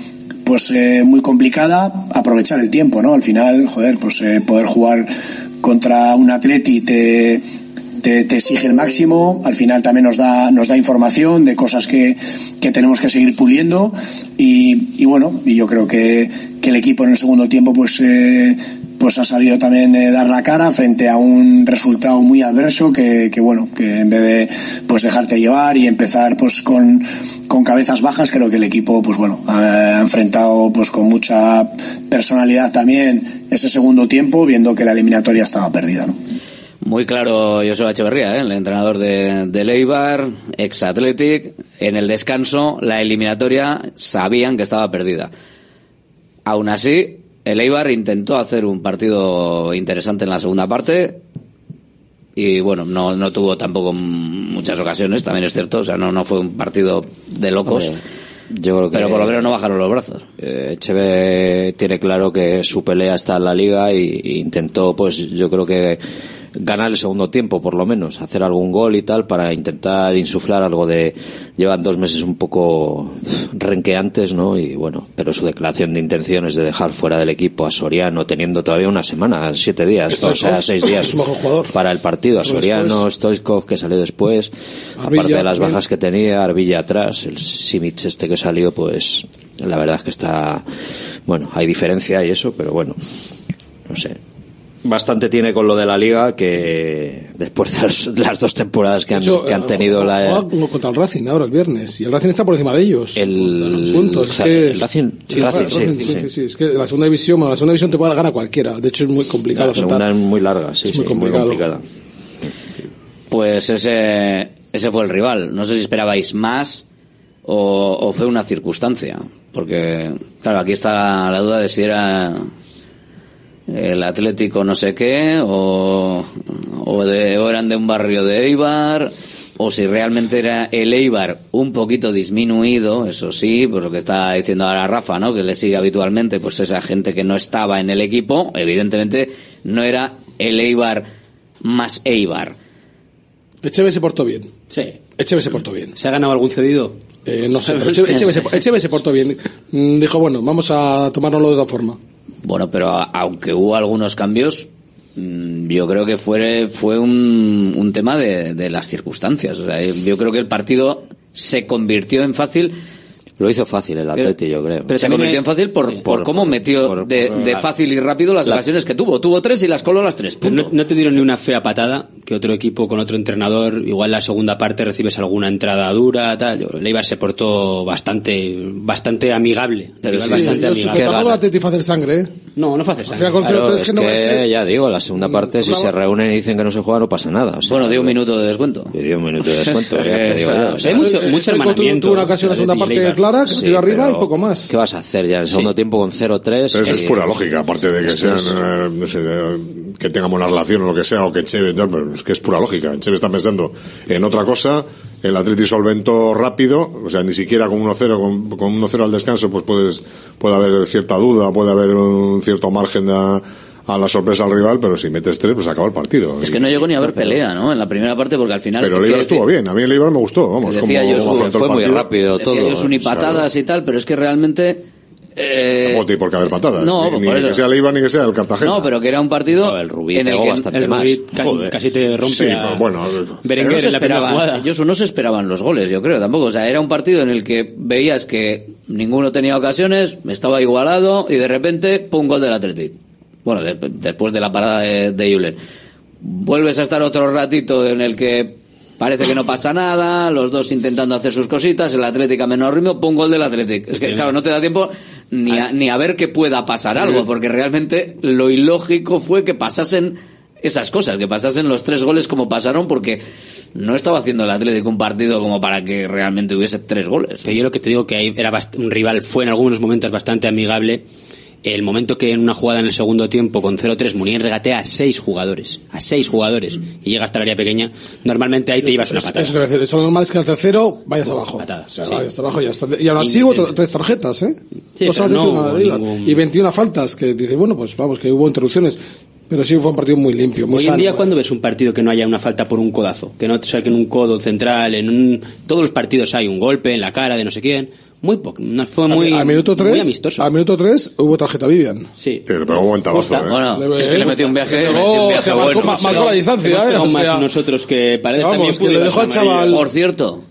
pues eh, muy complicada, aprovechar el tiempo, ¿no? Al final, joder, pues eh, poder jugar contra un Atleti te, te, exige el máximo, al final también nos da, nos da información de cosas que, que tenemos que seguir puliendo y, y bueno, y yo creo que, que el equipo en el segundo tiempo pues eh, pues ha sabido también eh, dar la cara frente a un resultado muy adverso que, que bueno, que en vez de pues dejarte llevar y empezar pues con, con cabezas bajas, creo que el equipo pues bueno, ha, ha enfrentado pues con mucha personalidad también ese segundo tiempo, viendo que la eliminatoria estaba perdida, ¿no? Muy claro Joseba Echeverría, ¿eh? el entrenador de, de Leibar, ex Athletic. En el descanso, la eliminatoria sabían que estaba perdida. Aún así, el Eibar intentó hacer un partido interesante en la segunda parte y bueno, no, no tuvo tampoco muchas ocasiones, también es cierto, o sea, no, no fue un partido de locos. Hombre, yo creo que Pero por lo menos no bajaron los brazos. eh, tiene claro que su pelea está en la liga y, y intentó, pues yo creo que ganar el segundo tiempo, por lo menos, hacer algún gol y tal para intentar insuflar algo de. Llevan dos meses un poco renqueantes, ¿no? Y bueno, pero su declaración de intenciones de dejar fuera del equipo a Soriano, teniendo todavía una semana, siete días, o sea, seis días para el partido, a Soriano, Stoichkov que salió después, Arbilla aparte de las también. bajas que tenía, Arbilla atrás, el Simic este que salió, pues la verdad es que está, bueno, hay diferencia y eso, pero bueno, no sé. Bastante tiene con lo de la liga que después de las, dos temporadas que han, hecho, que han eh, tenido la, contra el Racing ahora el viernes y el Racing está por encima de ellos el, puntos que Racing, sí, Racing, el sí, Racing, sí, sí, sí. sí, sí, es que la segunda división bueno, la segunda división te puede ganar cualquiera de hecho es muy complicado La segunda es muy larga, sí, Es sí, muy muy complicado. complicada. Pues ese, ese fue el rival. No sé si esperabais más o, o fue una circunstancia. Porque, claro, aquí está la duda de si era el Atlético no sé qué o, o, de, o eran de un barrio de Eibar o si realmente era el Eibar un poquito disminuido, eso sí, pues lo que está diciendo ahora Rafa, ¿no? Que le sigue habitualmente, pues esa gente que no estaba en el equipo, evidentemente no era el Eibar más Eibar. Echeve se portó bien Sí. Echeve se portó bien ¿Se ha ganado algún cedido? Eh, no sé pero Echeve, Echeve se, Echeve se portó bien Mm, dijo bueno vamos a tomárnoslo de esa forma Bueno, pero aunque hubo algunos cambios, mm, yo creo que fue, fue un, un tema de, de las circunstancias. O sea, yo creo que el partido se convirtió en fácil. Lo hizo fácil el Atleti, yo creo. Pero se convirtió en fácil por, por, cómo metió de, de fácil y rápido las la- ocasiones que tuvo. Tuvo tres y las coló las tres. No, no te dieron ni una fea patada que otro equipo con otro entrenador, igual la segunda parte recibes alguna entrada dura, tal. Yo- se portó bastante, bastante amigable. Pero sí, bastante amigable. tampoco el Atleti fue a hacer sangre ¿eh? No, no fue hacer sangre. con Claro, 0-3 es que no que, es que- ya digo, la segunda parte, si se reúnen y dicen que no se juega, no pasa nada. o sea, Bueno, dio un minuto de descuento. dio un minuto de descuento, ya te digo Hay mucho, mucho hermanamiento. tuvo una ocasión la segunda parte. Clara que se Sí, tiró arriba y pero poco más ¿Qué vas a hacer ya en el segundo tiempo con 0-3? Pero eso es y- pura lógica, aparte de que sean, es- eh, no sé, de- que tengan buena relación o lo que sea, o que Cheve pero es que es pura lógica. Cheve está pensando en otra cosa, el Atleti solventó rápido, o sea, ni siquiera con 1-0, con, con 1-0 al descanso, pues puedes, puede haber cierta duda, puede haber un cierto margen a, a la sorpresa al rival, pero si metes tres, pues acaba el partido. Es que no llegó ni a haber pelea, ¿no? En la primera parte, porque al final. Pero el ¿qué Eibar decir? estuvo bien, a mí el Eibar me gustó, vamos, Decía como, yo, como el fue muy partido. rápido Decía todo. yo, o sea, patadas y tal, pero es que realmente. eh, Tampoco tiene por qué haber patadas. No, ni, pues ni que sea el Eibar ni que sea el Cartagena. No, pero que era un partido No, el Rubí en el que bastante El más. Rubí Joder. casi te rompe Sí, a bueno, no Berenguer se en la primera esperaban, jugada. ellos no se esperaban los goles, yo creo, tampoco. O sea, era un partido en el que veías que ninguno tenía ocasiones, estaba igualado y de repente, pum, gol del Athletic. Bueno, de- después de la parada de, de Euler. Vuelves a estar otro ratito en el que parece que no pasa nada, los dos intentando hacer sus cositas, el Atlético a menor ritmo, pum, gol del Athletic. Es que, claro, no te da tiempo ni a, ni a ver que pueda pasar algo, porque realmente lo ilógico fue que pasasen esas cosas, que pasasen los tres goles como pasaron, porque no estaba haciendo el Atlético un partido como para que realmente hubiese tres goles. Pero yo lo que te digo que ahí era un rival, fue en algunos momentos bastante amigable. El momento que en una jugada en el segundo tiempo con 0-3 Munier regatea a seis jugadores, a seis jugadores, y llega hasta el área pequeña, normalmente ahí te llevas una patada. Eso te voy a decir, eso lo normal es que al tercero vayas abajo. patada, O sea, sí. vayas abajo y ya está. Y hubo intento. tres tarjetas, ¿eh? Sí, No no ningún- Y 21 faltas, que dice, bueno, pues vamos, que hubo interrupciones. Pero sí fue un partido muy limpio, muy Hoy en sano. día, ¿cuándo ves un partido que no haya una falta por un codazo? Que no te saquen un codo central, en un... todos los partidos hay un golpe en la cara de no sé quién. Muy poco, no, fue muy, al minuto muy 3, amistoso. al minuto 3 hubo tarjeta Vivian. Sí. Le pegó un buen tabazo, Justa. ¿eh? Bueno, es que le metió un viaje, Le metió un viaje se marcó, bueno. ma- marcó la distancia, ¿eh? O más sea, nosotros que vamos, también que le dejó al amarilla. chaval- Por cierto,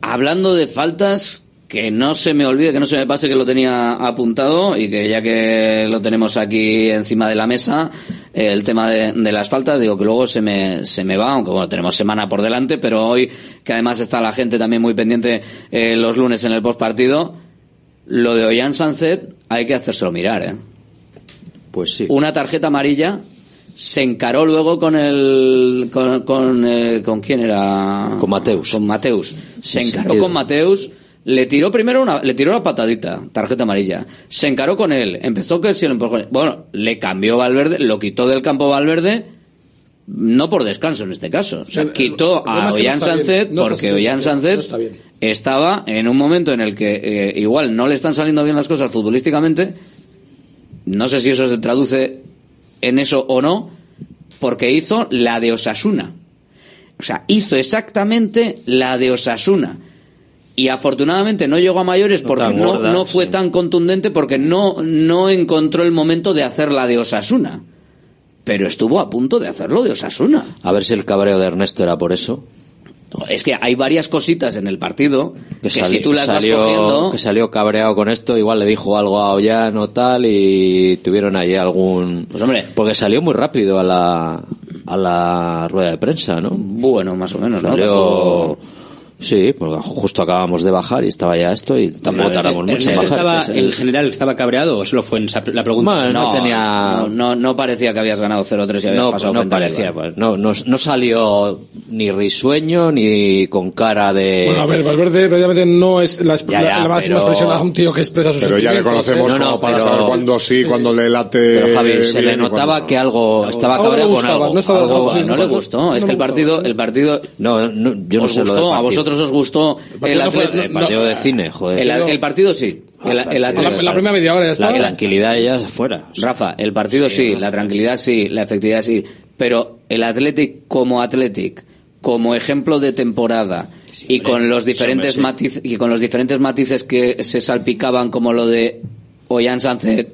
hablando de faltas, que no se me olvide, que no se me pase que lo tenía apuntado y que ya que lo tenemos aquí encima de la mesa, el tema de, de las faltas, digo que luego se me, se me va, aunque bueno, tenemos semana por delante, pero hoy, que además está la gente también muy pendiente eh, los lunes en el postpartido, lo de Ollán Sanzet hay que hacérselo mirar, ¿eh? Pues sí. una tarjeta amarilla se encaró luego con el con con, eh, ¿con quién era Con Mateus. con Mateus se encaró sentido. con Mateus le tiró primero una le tiró una patadita tarjeta amarilla se encaró con él empezó que si lo empujó bueno le cambió Valverde lo quitó del campo Valverde no por descanso en este caso o sea quitó a Ollán. Sánchez No porque Ollán Sánchez estaba en un momento en el que eh, igual no le están saliendo bien las cosas futbolísticamente no sé si eso se traduce en eso o no, porque hizo la de Osasuna. O sea, hizo exactamente la de Osasuna. Y afortunadamente no llegó a mayores porque no, gorda, no fue tan contundente porque no, no encontró el momento de hacer la de Osasuna. Pero estuvo a punto de hacerlo de Osasuna. A ver si el cabreo de Ernesto era por eso. Es que hay varias cositas en el partido que, si tú las salió, vas cogiendo... que salió cabreado con esto, igual le dijo algo a Ollano tal y tuvieron ahí algún... Pues hombre... Porque salió muy rápido a la, a la rueda de prensa, ¿no? Bueno, más o menos, ¿no? Salió... Sí, porque justo acabamos de bajar y estaba ya esto y tampoco tardamos mucho en ¿Ernesto bajar. estaba, en general estaba cabreado o solo fue en esa- la pregunta? no, no, no parecía que habías ganado 0-3 y habías No, pasado no frente al parecía, pues, no, no, no salió ni risueño ni con cara de... Bueno, a ver, Valverde obviamente no es la, Ya, ya, la, la máxima pero- expresión a un tío que expresa sus Pero ya le sentimientos, conocemos ¿eh? como para saber cuándo sí, cuándo le late. Pero Javi, se le notaba cuándo que algo estaba no cabreado le con algo. no estaba- Algo- sí, no le gustó. Es que el partido, el partido. No, no, yo no sé lo del gustó, a partido. Vosotros os gustó el, partido no fue- El partido de cine, joder. el, el partido sí. El, el La, Atleti- la primera media hora ya está. La tranquilidad ya es afuera. Rafa, el partido sí, la tranquilidad sí, la efectividad sí, pero el Athletic como Athletic, como ejemplo de temporada y con los diferentes hombre, matices y con los diferentes matices que se salpicaban como lo de Ollán Sánchez,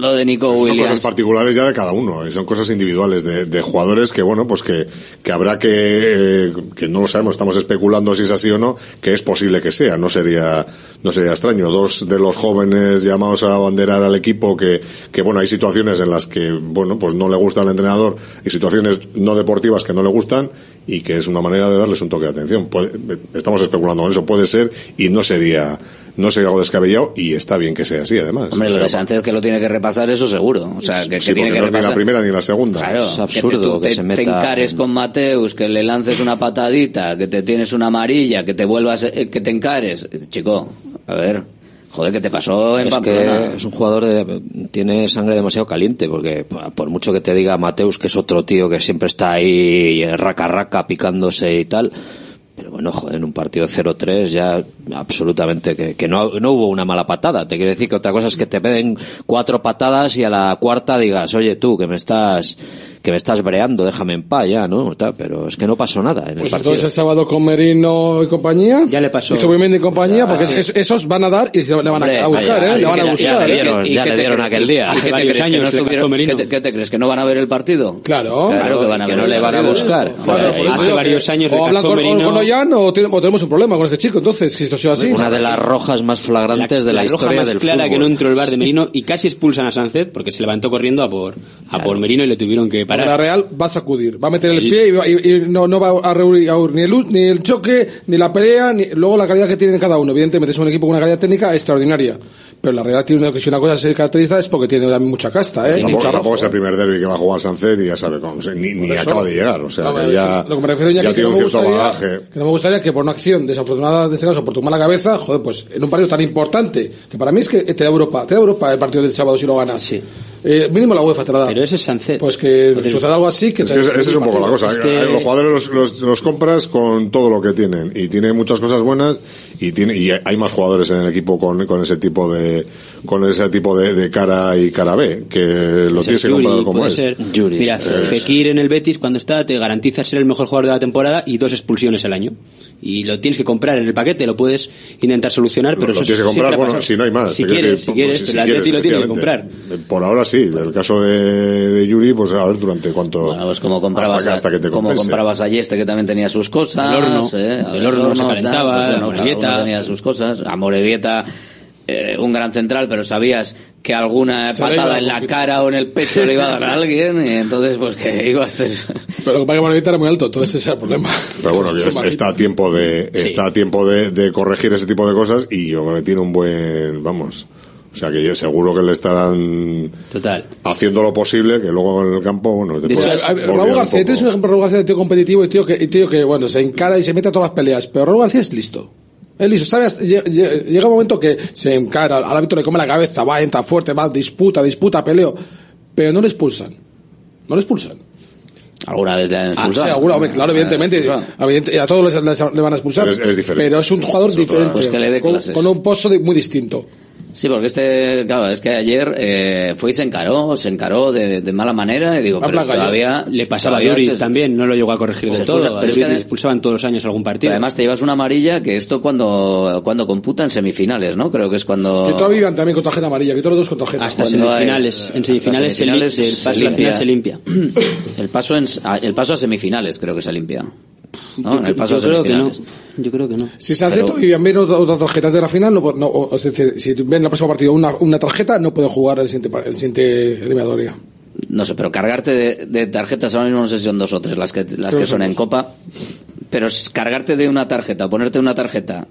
lo de Nico Son cosas particulares ya de cada uno, y son cosas individuales de, de jugadores que, bueno, pues que, que habrá que, eh, que no lo sabemos, estamos especulando si es así o no, que es posible que sea, no sería, no sería extraño. Dos de los jóvenes llamados a abanderar al equipo que, que bueno, hay situaciones en las que, bueno, pues no le gusta al entrenador y situaciones no deportivas que no le gustan y que es una manera de darles un toque de atención. Puede- estamos especulando con eso, puede ser y no sería, no sería algo descabellado y está bien que sea así además. Hombre, O lo sea, de Sánchez que lo tiene que repasar, eso seguro. O sea, que, que Sí, tiene porque que no es ni repasar. la primera ni la segunda. Claro, Es que absurdo te, tú que te, se te meta encares en- con Mateus, que le lances una patadita, que te tienes una amarilla, que te vuelvas, eh, que te encares. Chico, a ver, joder, ¿qué te pasó en Es Pamplona? que es un jugador de, tiene sangre demasiado caliente porque por mucho que te diga Mateus que es otro tío que siempre está ahí raca raca picándose y tal pero bueno joder en un partido 0-3 ya absolutamente que, que no, no hubo una mala patada te quiero decir que otra cosa es que te den cuatro patadas y a la cuarta digas oye tú que me estás que me estás breando déjame en paz ya no pero es que no pasó nada en el Pues partido entonces el sábado con Merino y compañía. Ya le pasó. Y Zubimendi y compañía, O sea, porque es- sí. es- esos van a dar y se le van a, Hombre, a buscar, ¿eh? Le van a ya- le dieron- ¿Y ya le dieron aquel día. ¿Y Hace qué te varios crees? ¿Que años no. ¿Qué te, crees? ¿Que no van a ver el partido? Claro. Claro que van a que ver no el le van a buscar hace varios que años le o hablan con, Merino. con Ollán o, tiene- o tenemos un problema con este chico, entonces, así. una de las rojas más flagrantes de la, roja historia más del clara fútbol que no entró el bar de Merino y casi expulsan a Sánchez porque se levantó corriendo a por a por Merino y le tuvieron que Para parar. la Real va a sacudir, va a meter el, pie y, va- y- y no, no va a reunir a reunir ni el, ni el choque, ni la pelea, ni luego la calidad que tienen cada uno. Evidentemente es un equipo con una calidad técnica extraordinaria. Pero la Real tiene una, si una cosa se caracteriza es porque tiene también mucha casta, ¿eh? Tampoco, Mucha tampoco es el primer derby que va a jugar Sánchez y ya sabe se- ni, acaba de llegar. O sea, No, que ya, lo que me refiero ya, ya que, tiene no un me cierto gustaría, bagaje. que no me gustaría que por una acción desafortunada, en este caso, por tu mala cabeza, joder, pues en un partido tan importante, que para mí es que te da Europa, te da Europa el partido del sábado si lo ganas. Sí. Eh, mínimo la UEFA te la da. Pero ese es Sánchez. Pues que suceda algo así, que Es que es un poco la cosa. Es que- Los jugadores los, los- los compras con todo lo que tienen y tiene muchas cosas buenas y tiene y hay más jugadores en el equipo con, con ese tipo de con ese tipo de, de cara y cara B que lo tienes que comprar como es. ser- Mira, es- Fekir en el Betis cuando está te garantiza ser el mejor jugador de la temporada y dos expulsiones al año. Y lo tienes que comprar en el paquete, lo puedes intentar solucionar, pero lo eso tienes que comprar, bueno, si no hay más. Si quieres, decir, si quieres, si pero el Atleti lo tiene que comprar. Por ahora sí, el caso de, de Yuri, pues a ver durante cuánto. Bueno, pues como comprabas, hasta, que, hasta que te como comprabas a Yeste, que también tenía sus cosas. El horno. eh, El horno se calentaba, tal, pues la bueno, uno tenía sus cosas. A Morevieta, eh, un gran central, pero sabías que alguna Se patada en la poquito. cara o en el pecho le iba a dar a alguien, y entonces, pues que iba a hacer. Pero lo que pasa es que Morevieta era muy alto, entonces ese es el problema. Pero bueno, es- está a tiempo de, está a tiempo de, de corregir ese tipo de cosas y yo creo que tiene un buen, vamos, o sea que yo seguro que le estarán Total. haciendo lo posible, que luego en el campo, bueno, te Raúl García, tienes un ejemplo de Raúl García de tío competitivo y tío que, y tío que, bueno, se encara y se mete a todas las peleas. Pero Raúl García es listo. Es listo. ¿Sabe? Hasta- lle- lle- Llega un momento que se encara, al árbitro le come la cabeza, va, entra fuerte, va, disputa, disputa, peleo. Pero no le expulsan. No le expulsan. Alguna vez le han Ah, sí, expulsado. hombre, claro, evidentemente. Evidente- a todos les, les- le van a expulsar. Pero es- es diferente. Pero es un jugador Es diferente. Pues que le dé con, un pozo de- muy distinto. Sí, porque este, claro, es que ayer eh, fue y se encaró, se encaró de, de mala manera y digo, pero todavía... Le pasaba a Yuri también, no lo llegó a corregir se del todo. pero es que- le expulsaban todos los años algún partido. Además te llevas una amarilla que esto cuando, cuando computa en semifinales, ¿no? Creo que es cuando... Que todavía iban también con tarjeta amarilla, que todos los dos con tarjeta. Hasta Cuando hay- semifinales. En hasta semifinales, se, semifinales li- el se paso a la final se limpia. El paso, en, a- el paso a semifinales creo que se limpia. ¿No? Yo, En el paso yo creo que no. semifinales. Yo creo que no. Si se hace y bien otra, otra tarjeta de la final, no, no, o- es decir, si ven en el próximo partido una, una tarjeta, no pueden jugar el siguiente, el siguiente eliminatoria. No sé, pero cargarte de, de tarjetas ahora mismo no sé si son dos o tres las que, las Creo que son en. Copa. Pero cargarte de una tarjeta, ponerte una tarjeta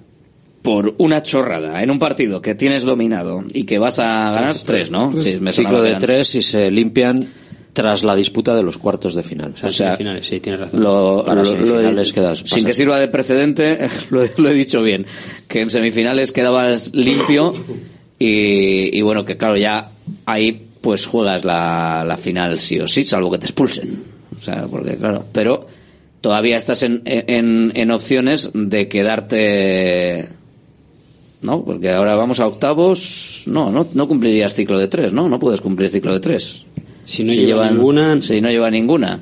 por una chorrada en un partido que tienes dominado y que vas a ganar tres, ¿no? Sí, me Ciclo de tres y se limpian tras la disputa de los cuartos de final. O sea, Semifinales, sí, tienes razón. Lo, Para lo- semifinales lo he- quedas- sin que sirva de precedente, lo, he- lo he dicho bien, que en semifinales quedabas limpio y, y bueno, que claro, ya ahí pues juegas la, la final sí o sí, salvo que te expulsen. O sea, porque claro, pero todavía estás en, en, en opciones de quedarte... ¿No? Porque ahora vamos a octavos. No, no, no cumplirías ciclo de tres, ¿no? No puedes cumplir ciclo de tres. Si no lleva ninguna- Si no lleva ninguna.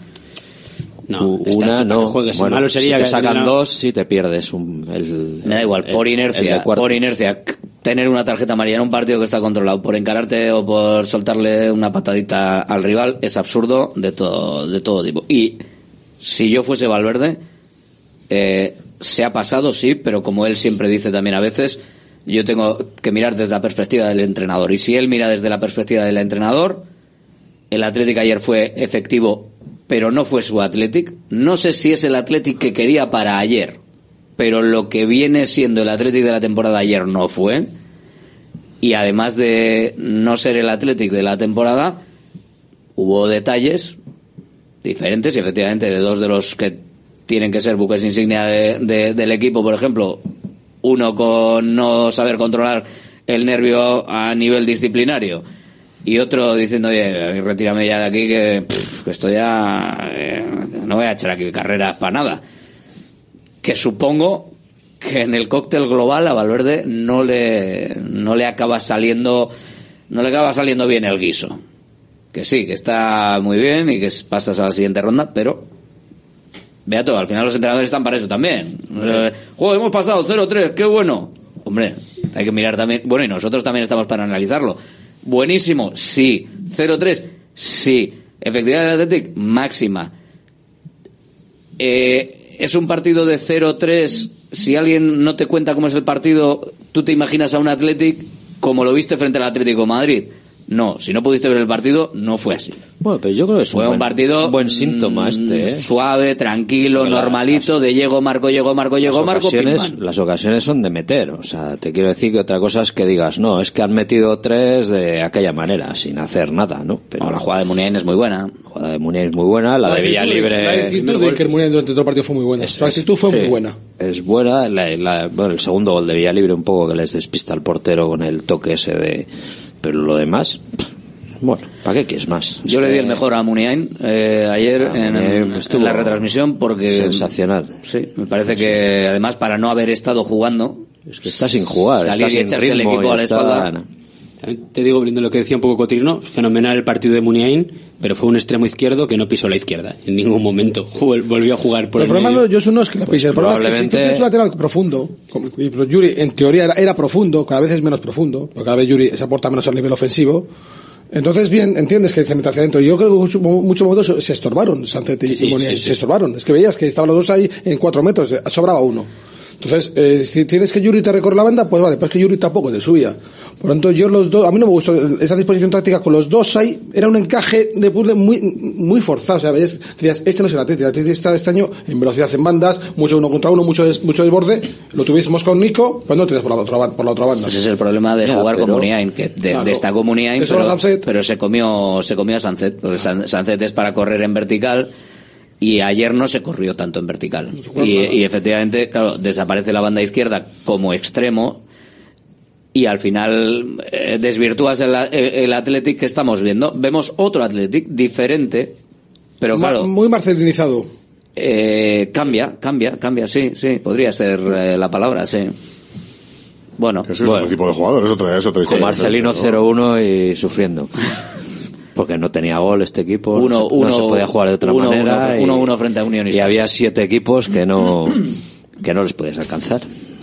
No, Una no. juegues. Bueno, Malo sería si te que sacan dos, si te pierdes un, el, Me da igual, el- por inercia, por inercia, tener una tarjeta amarilla en un partido que está controlado, por encararte o por soltarle una patadita al rival, es absurdo de todo, de todo tipo. Y si yo fuese Valverde, eh, se ha pasado, sí, pero como él siempre dice también a veces, yo tengo que mirar desde la perspectiva del entrenador. Y si él mira desde la perspectiva del entrenador, el Athletic ayer fue efectivo, pero no fue su Athletic. No sé si es el Athletic que quería para ayer, pero lo que viene siendo el Athletic de la temporada ayer no fue. Y además de no ser el Athletic de la temporada, hubo detalles diferentes y efectivamente de dos de los que tienen que ser buques insignia de- de- del equipo, por ejemplo, uno con no saber controlar el nervio a nivel disciplinario y otro diciendo, oye, retírame ya de aquí que, pff, que esto ya eh, no voy a echar aquí carreras para nada. Que supongo que en el cóctel global a Valverde no le, no le acaba saliendo, no le acaba saliendo bien el guiso. Que sí, que está muy bien y que pasas a la siguiente ronda, pero Beato, al final los entrenadores están para eso también. Eh, Joder, hemos pasado 0-3, qué bueno. Hombre, hay que mirar también. Bueno, y nosotros también estamos para analizarlo. Buenísimo, sí. 0-3, sí. Efectividad del Athletic, máxima. Eh, es un partido de 0-3. Si alguien no te cuenta cómo es el partido, tú te imaginas a un Athletic como lo viste frente al Atlético Madrid. No, si no pudiste ver el partido, no fue así. Bueno, pero yo creo que es Fue un buen- partido buen síntoma mm, este, ¿eh? suave, tranquilo, la- normalito, de llego, marco, llego, marco, llego, marco, ocasiones, las ocasiones son de meter, o sea, te quiero decir que otra cosa es que digas, no, es que han metido tres de aquella manera, sin hacer nada, ¿no? Pero la jugada de Muniain es muy buena. La jugada de Muniain es muy buena, la de actitud La Villalibre actitud de Iker Muniain durante todo el partido fue muy buena. Su actitud fue muy buena. Es buena, la- la- bueno, el segundo gol de Villalibre un poco que les despista al portero con el toque ese de... Pero lo demás, bueno, ¿para qué quieres más? Yo Es le di el mejor a Muniain eh, ayer A en, Muniain en la retransmisión porque... sensacional. Sí, me parece que además para no haber estado jugando... Es que está sin jugar, salir está y sin echarse el ritmo equipo y a la está- espalda. Te digo, viendo lo que decía un poco Cotirno, fenomenal el partido de Muniain, pero fue un extremo izquierdo que no pisó la izquierda en ningún momento. Jugó- volvió a jugar por el el problema medio. de Josu no es que la pise, el problema es que si tú probablemente- tienes un lateral profundo, como- Yuri en teoría era, era profundo, cada vez es menos profundo, porque cada vez Yuri se aporta menos al nivel ofensivo. Entonces, bien, entiendes que se mete hacia adentro. Yo creo que mucho- muchos momentos se estorbaron, Sancet y, Sí, Muniain, sí, sí. se estorbaron. Es que veías que estaban los dos ahí en cuatro metros, eh, sobraba uno. Entonces, eh, si tienes que Yuri te recorre la banda, pues vale, pues que Yuri tampoco te subía. Por lo tanto, yo los dos, a mí no me gustó esa disposición táctica con los dos ahí, era un encaje de puzzle muy, muy forzado. O sea, veías, decías, este no es el Atleti, el Atleti está este año en velocidad en bandas, mucho uno contra uno, mucho, des- mucho desborde. Lo tuviésemos con Nico, pues no lo tenías por la otra, por la otra banda. Ese es el problema de jugar con pero- Muniain, que de- Claro. Muniain, Te sobra pero, pero se comió se comió a Sancet, porque San- Sancet es para correr en vertical y ayer no se corrió tanto en vertical. Y, efectivamente, claro, desaparece la banda izquierda como extremo y al final eh, desvirtúas el, el, Athletic que estamos viendo. Vemos otro Athletic diferente, pero claro. Muy marcelinizado. Eh, cambia, cambia, cambia, sí, sí, podría ser eh, la palabra, sí. Bueno, es bueno. tipo de jugador, es otra, es otra historia. Con Marcelino 0-1 y sufriendo. porque no tenía gol este equipo, uno, no, se, uno, no, se, podía jugar de otra uno, manera. y, uno, frente a Unión Y había siete equipos que no, que no les podías alcanzar.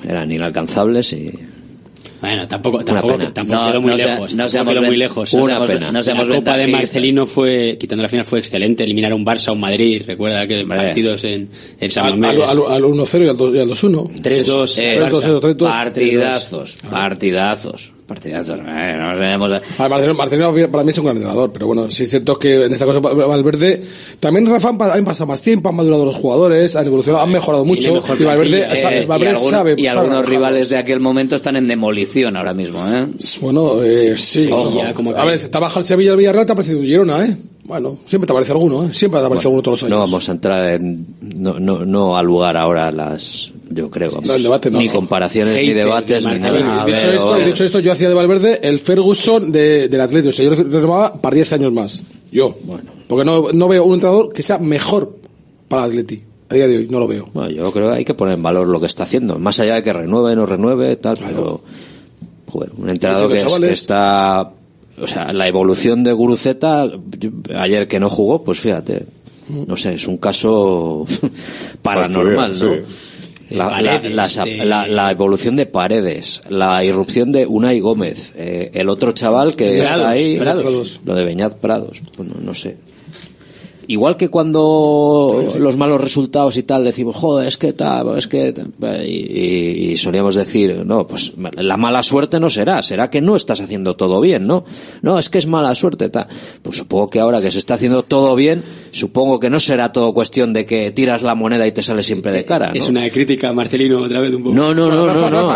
Eran inalcanzables y. Bueno, tampoco, tampoco, tampoco no, quedó muy no lejos. Sea, no seamos quedó muy lejos. Una no seamos, pena. No la Copa de Marcelino fue, quitando la final, fue excelente. Eliminar a un Barça, a un Madrid, recuerda que vale. partidos en, en San Al, al, al 1-0 y al 2-1. 3-2. 3-2. Partidazos, ah. partidazos partidazos. Eh, no sabemos. A... Para mí es un gran entrenador, pero bueno, sí es cierto que en esa cosa Valverde también Rafa han pasado más tiempo, han madurado los jugadores, han evolucionado, han mejorado mucho eh, y Valverde, sabe, Valverde y algunos rivales de aquel momento están en demolición ahora mismo, ¿eh? Bueno, eh, sí. sí A ver, te baja el Sevilla, el Villarreal, te ha parecido Girona, ¿eh? Bueno, siempre te aparece alguno, ¿eh? Siempre te aparece bueno, alguno todos los años. No vamos a entrar en, no, no, no a lugar ahora las yo creo. No, el debate. Ni comparaciones, ni debates, ni nada. Dicho, esto, dicho, esto, yo hacía de Valverde el Ferguson de, del Atlético. O sea, yo lo renovaba para 10 años más. Yo. Bueno. Porque no, no veo un entrenador que sea mejor para el Atleti. A día de hoy no lo veo. Bueno, yo creo que hay que poner en valor lo que está haciendo. Más allá de que renueve, no renueve, tal, pero... Un entrenador que, que está... O sea, la evolución de Guruceta, ayer que no jugó, pues fíjate, no sé, es un caso paranormal, ¿no? Sí. La, evolución de paredes, la irrupción de Unai Gómez, eh, el otro chaval que está ahí, Prados. lo de Beñat Prados, pues bueno, no sé. Igual que cuando los malos resultados y tal decimos, joder, es que tal, es que... Tal", y, y, solíamos decir, no, pues la mala suerte no será, será que no estás haciendo todo bien, ¿no? No, es que es mala suerte, tal. Pues supongo que ahora que se está haciendo todo bien, supongo que no será todo cuestión de que tiras la moneda y te sale siempre de cara. Es una crítica, Marcelino, otra vez un poco. No, no, no, no, no.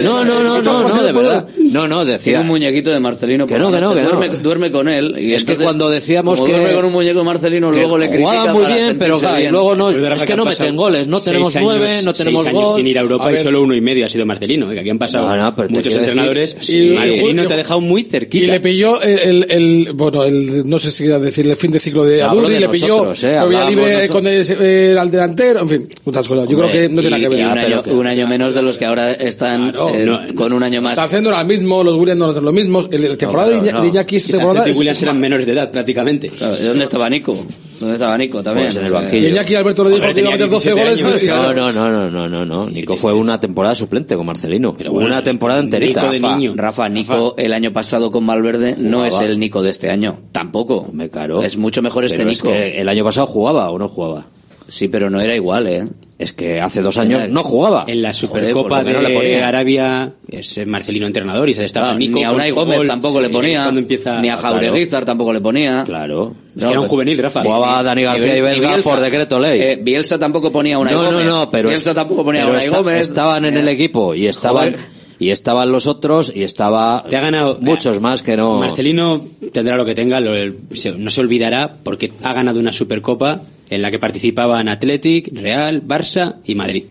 No, no, no, no, no, de verdad. No, no, decía. Un muñequito de Marcelino. Que no, que no. Duerme, con él. Y es que cuando decíamos que. Duerme con un muñequeco Marcelino, luego le critica. muy bien, pero claro, luego no. Es que no meten goles. No tenemos nueve, no tenemos seis años sin ir a Europa y solo uno y medio ha sido Marcelino. Que aquí han pasado muchos entrenadores. Marcelino te ha dejado muy cerquita. Y le pilló el, bueno, no sé si decirle fin de ciclo de Adurri, pilló, eh, había libre con el, eh, al delantero, en fin. Yo creo que no tiene que ver. Un año menos de los que ahora están eh, con un año más. Está haciendo lo mismo, los Williams no hacen lo mismo. El, el temporada de Iñaki esta temporada. Los Williams eran menores de edad prácticamente. Pues, claro, ¿Dónde estaba Nico? ¿Dónde estaba Nico también? Pues en el banquillo. Iñaki Alberto lo dijo Hombre, que iba a meter 12 goles. ¿eh? No, no, no, no, no, no. Nico fue una temporada suplente con Marcelino. Una temporada enterita. Nico de niño. Rafa, Nico el año pasado con Valverde no es el Nico de este año. Tampoco. Me caro. Es mucho mejor este Nico el año pasado jugaba o no jugaba. Sí, pero no era igual, ¿eh? Es que hace dos años no jugaba. En la Supercopa Joder, de Arabia es Marcelino entrenador y se estaba claro, Nico, Ni a Unai Gómez tampoco le ponía. Ni a Jaureguizar claro. tampoco le ponía. Claro. Es que era un pues, juvenil, Rafa. Jugaba a Dani García y, Vesga por decreto ley. Eh, Bielsa tampoco ponía a Unai no, Gómez. No, no, pero... Bielsa tampoco ponía a Gómez. Estaban en el eh, equipo y estaban y estaban los otros y estaba ha ganado muchos más que no. Marcelino tendrá lo que tenga lo, no se olvidará porque ha ganado una Supercopa en la que participaban Athletic, Real, Barça y Madrid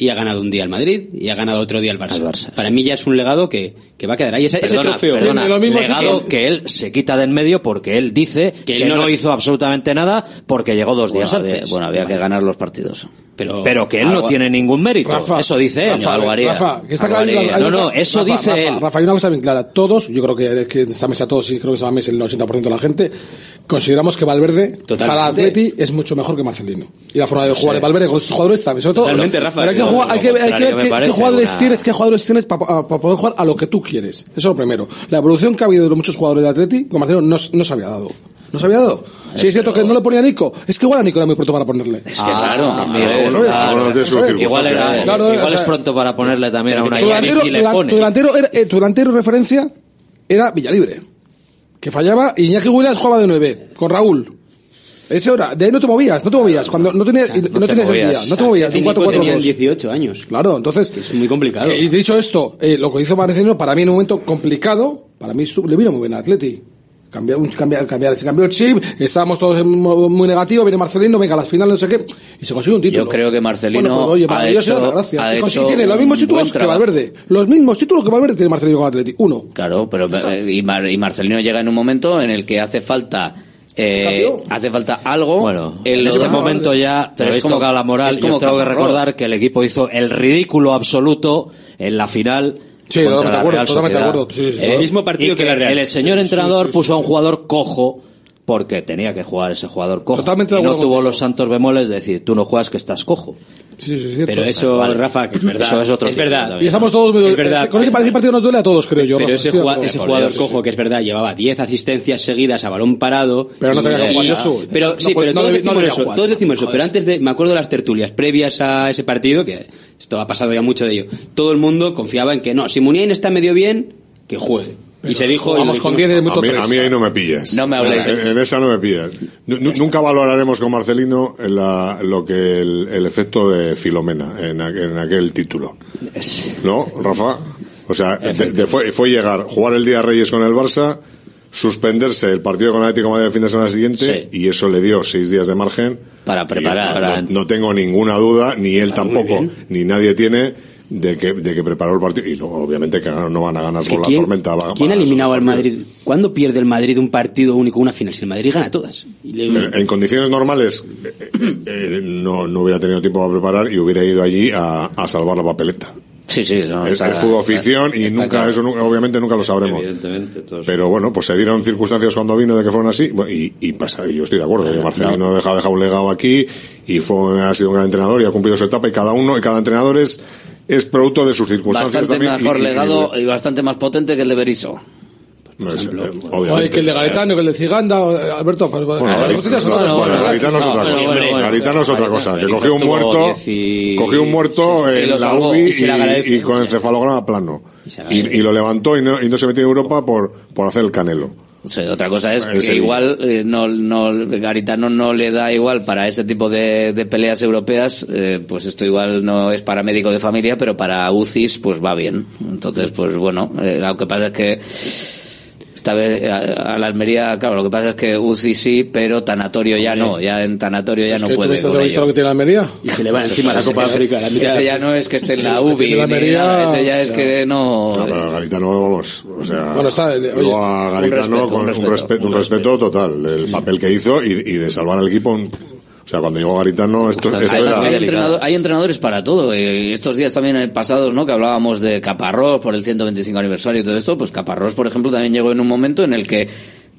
y ha ganado un día al Madrid y ha ganado otro día al Barça. Para sí. mí ya es un legado que, que va a quedar ahí. Ese, perdona, trofeo. Perdona, lo mismo legado que él se quita del medio porque él dice que, no, hizo absolutamente nada porque llegó dos días antes. bueno, había que ganar los partidos. Pero, pero que él no tiene ningún mérito. Eso dice él. Rafa, que está claro, no, no, eso Rafa, dice él. Rafa, hay una cosa bien clara. Todos, yo creo que, que en esta mesa todos, y creo que esta mesa el 80% de la gente, consideramos que Valverde Totalmente. para Atleti es mucho mejor que Marcelino. Y la forma de jugar de Valverde con sus jugadores también. Sobre todo, Totalmente, Rafa hay que, hay que ver qué, qué, jugadores una... tienes, qué jugadores tienes para pa poder jugar a lo que tú quieres. Eso es lo primero. La evolución que ha habido de muchos jugadores de Atleti, con Marcelo, no, no se había dado. ¿No se había dado? Si sí, es cierto que no le ponía a Nico, es que igual a Nico era muy pronto para ponerle. Es que claro, igual es pronto para ponerle también a una delantero, y le pone. Tu delantero, era, eh, tu delantero referencia era Villalibre, que fallaba y Iñaki Williams jugaba de nueve, con Raúl. Ese hora, de ahí no te movías, no te movías, cuando no tenías, o sea, no, no te tenías movías. el día, no te movías, un 4 4 18 años. Claro, entonces. Es muy complicado. Y eh, dicho esto, eh, lo que hizo Marcelino para mí en un momento complicado, para mí le vino muy bien a Atleti. Cambiar, cambiar, cambiar, se cambió el chip, estábamos todos muy negativos, viene Marcelino, venga, a las finales no sé qué, y se consigue un título. Yo creo que Marcelino bueno, pues, oye, ha hecho, la gracia. Ha hecho tiene los mismos títulos que Valverde, los mismos títulos que Valverde tiene Marcelino con Atleti, uno. Claro, pero eh, y, Mar, y Marcelino llega en un momento en el que hace falta eh, hace falta algo. Bueno, en en este momento ya, es habéis como- tocado la moral, es y como os tengo que recordar que el equipo hizo el ridículo absoluto en la final Sí, contra totalmente la acuerdo, totalmente acuerdo. Sí, sí. Eh, El mismo partido y que la Real. El señor entrenador sí, sí. puso a un jugador cojo porque tenía que jugar ese jugador cojo. Totalmente de y no tuvo los santos bemoles de decir, tú no juegas que estás cojo. Sí, sí, cierto. Pero eso, Vale. Rafa, que es verdad. Eso es otro es verdad. Y estamos todos... Es verdad. Con ese partido nos duele a todos, creo yo. Pero Rafa, ese, acuerdo. ese jugador cojo, que es verdad, llevaba 10 asistencias seguidas a balón parado. Pero no tenía que jugar. Pero sí, pero todos, decimos eso, todos decimos eso. Pero antes de, me acuerdo de las tertulias previas a ese partido, que esto ha pasado ya mucho de ello. Todo el mundo confiaba en que no, si Muniain está medio bien, que juegue. Y se dijo. jugamos con dijimos. 10 de minuto mí, 3. a mí ahí no me pillas. No me habléis. En, en esa no me pillas. Nu- nu- nunca valoraremos con Marcelino la- lo que el, el efecto de Filomena en, aqu- en aquel título. ¿No, Rafa? O sea, de- de- fue, fue llegar, jugar el día Reyes con el Barça, suspenderse el partido con el Atlético de Madrid el fin de semana siguiente y eso le dio seis días de margen Para preparar. Y Para- No, no tengo ninguna duda, ni él muy tampoco, ni nadie tiene de que, de que preparó el partido. Y luego, obviamente, que no van a ganar Es que la ¿quién, tormenta. va- ¿quién ha eliminado al. Madrid? ¿Cuándo pierde el Madrid un partido único, una final? Si el Madrid gana todas. Y le- En, condiciones normales eh, eh, eh, no, no hubiera tenido tiempo para preparar y hubiera ido allí a, a salvar la papeleta. Sí, sí. no, es, está- es fútbol está- ficción y nunca claro. eso obviamente nunca lo sabremos. Evidentemente. Pero bueno, pues se dieron circunstancias cuando vino de que fueron así y, y pasa, y yo estoy de acuerdo. que Marcelino deja, deja un legado aquí y fue, ha sido un gran entrenador y ha cumplido su etapa y cada uno y cada entrenador es, es producto de sus circunstancias. Bastante también, y- mejor y- y- legado y bastante más potente que el de Berizzo. no es, eh, Oye, que el de Garetano, que el de Ciganda, eh, Alberto, pues, Bueno, Garitano. Garitano es otra cosa. Garitano es otra cosa. Que cogió un muerto, 10 y- cogió un muerto en la UBI y con encefalograma plano. se le Y, lo levantó y no, y no se metió en Europa por, por hacer el canelo. O sea, otra cosa es que igual eh, no, no, Garitano no le da igual para ese tipo de, de peleas europeas, eh, pues esto igual no es para médico de familia, pero para UCIs pues va bien. Entonces, pues bueno, eh, lo que pasa es que esta vez eh, a, a la Almería, claro, lo que pasa es que UCI sí, pero tanatorio ya no, ya en tanatorio ya Es no que tú puede. viste lo viste ello. lo que tiene la Almería. Y se le va encima la Copa África. Ese ya no es que esté en la UBI, la Almería, ese ya es que no... No, pero Garitano, vamos, o sea, Bueno, está, oye, a un Garitano con un un respeto, un un respeto total del papel que hizo y, y de salvar al equipo. O sea, cuando llegó Garitano, esto, esto Además, era... hay, entrenador- hay entrenadores para todo. Y estos días también eh, pasados, ¿no? Que hablábamos de Caparrós por el 125 aniversario y todo esto. Pues Caparrós, por ejemplo, también llegó en un momento en el que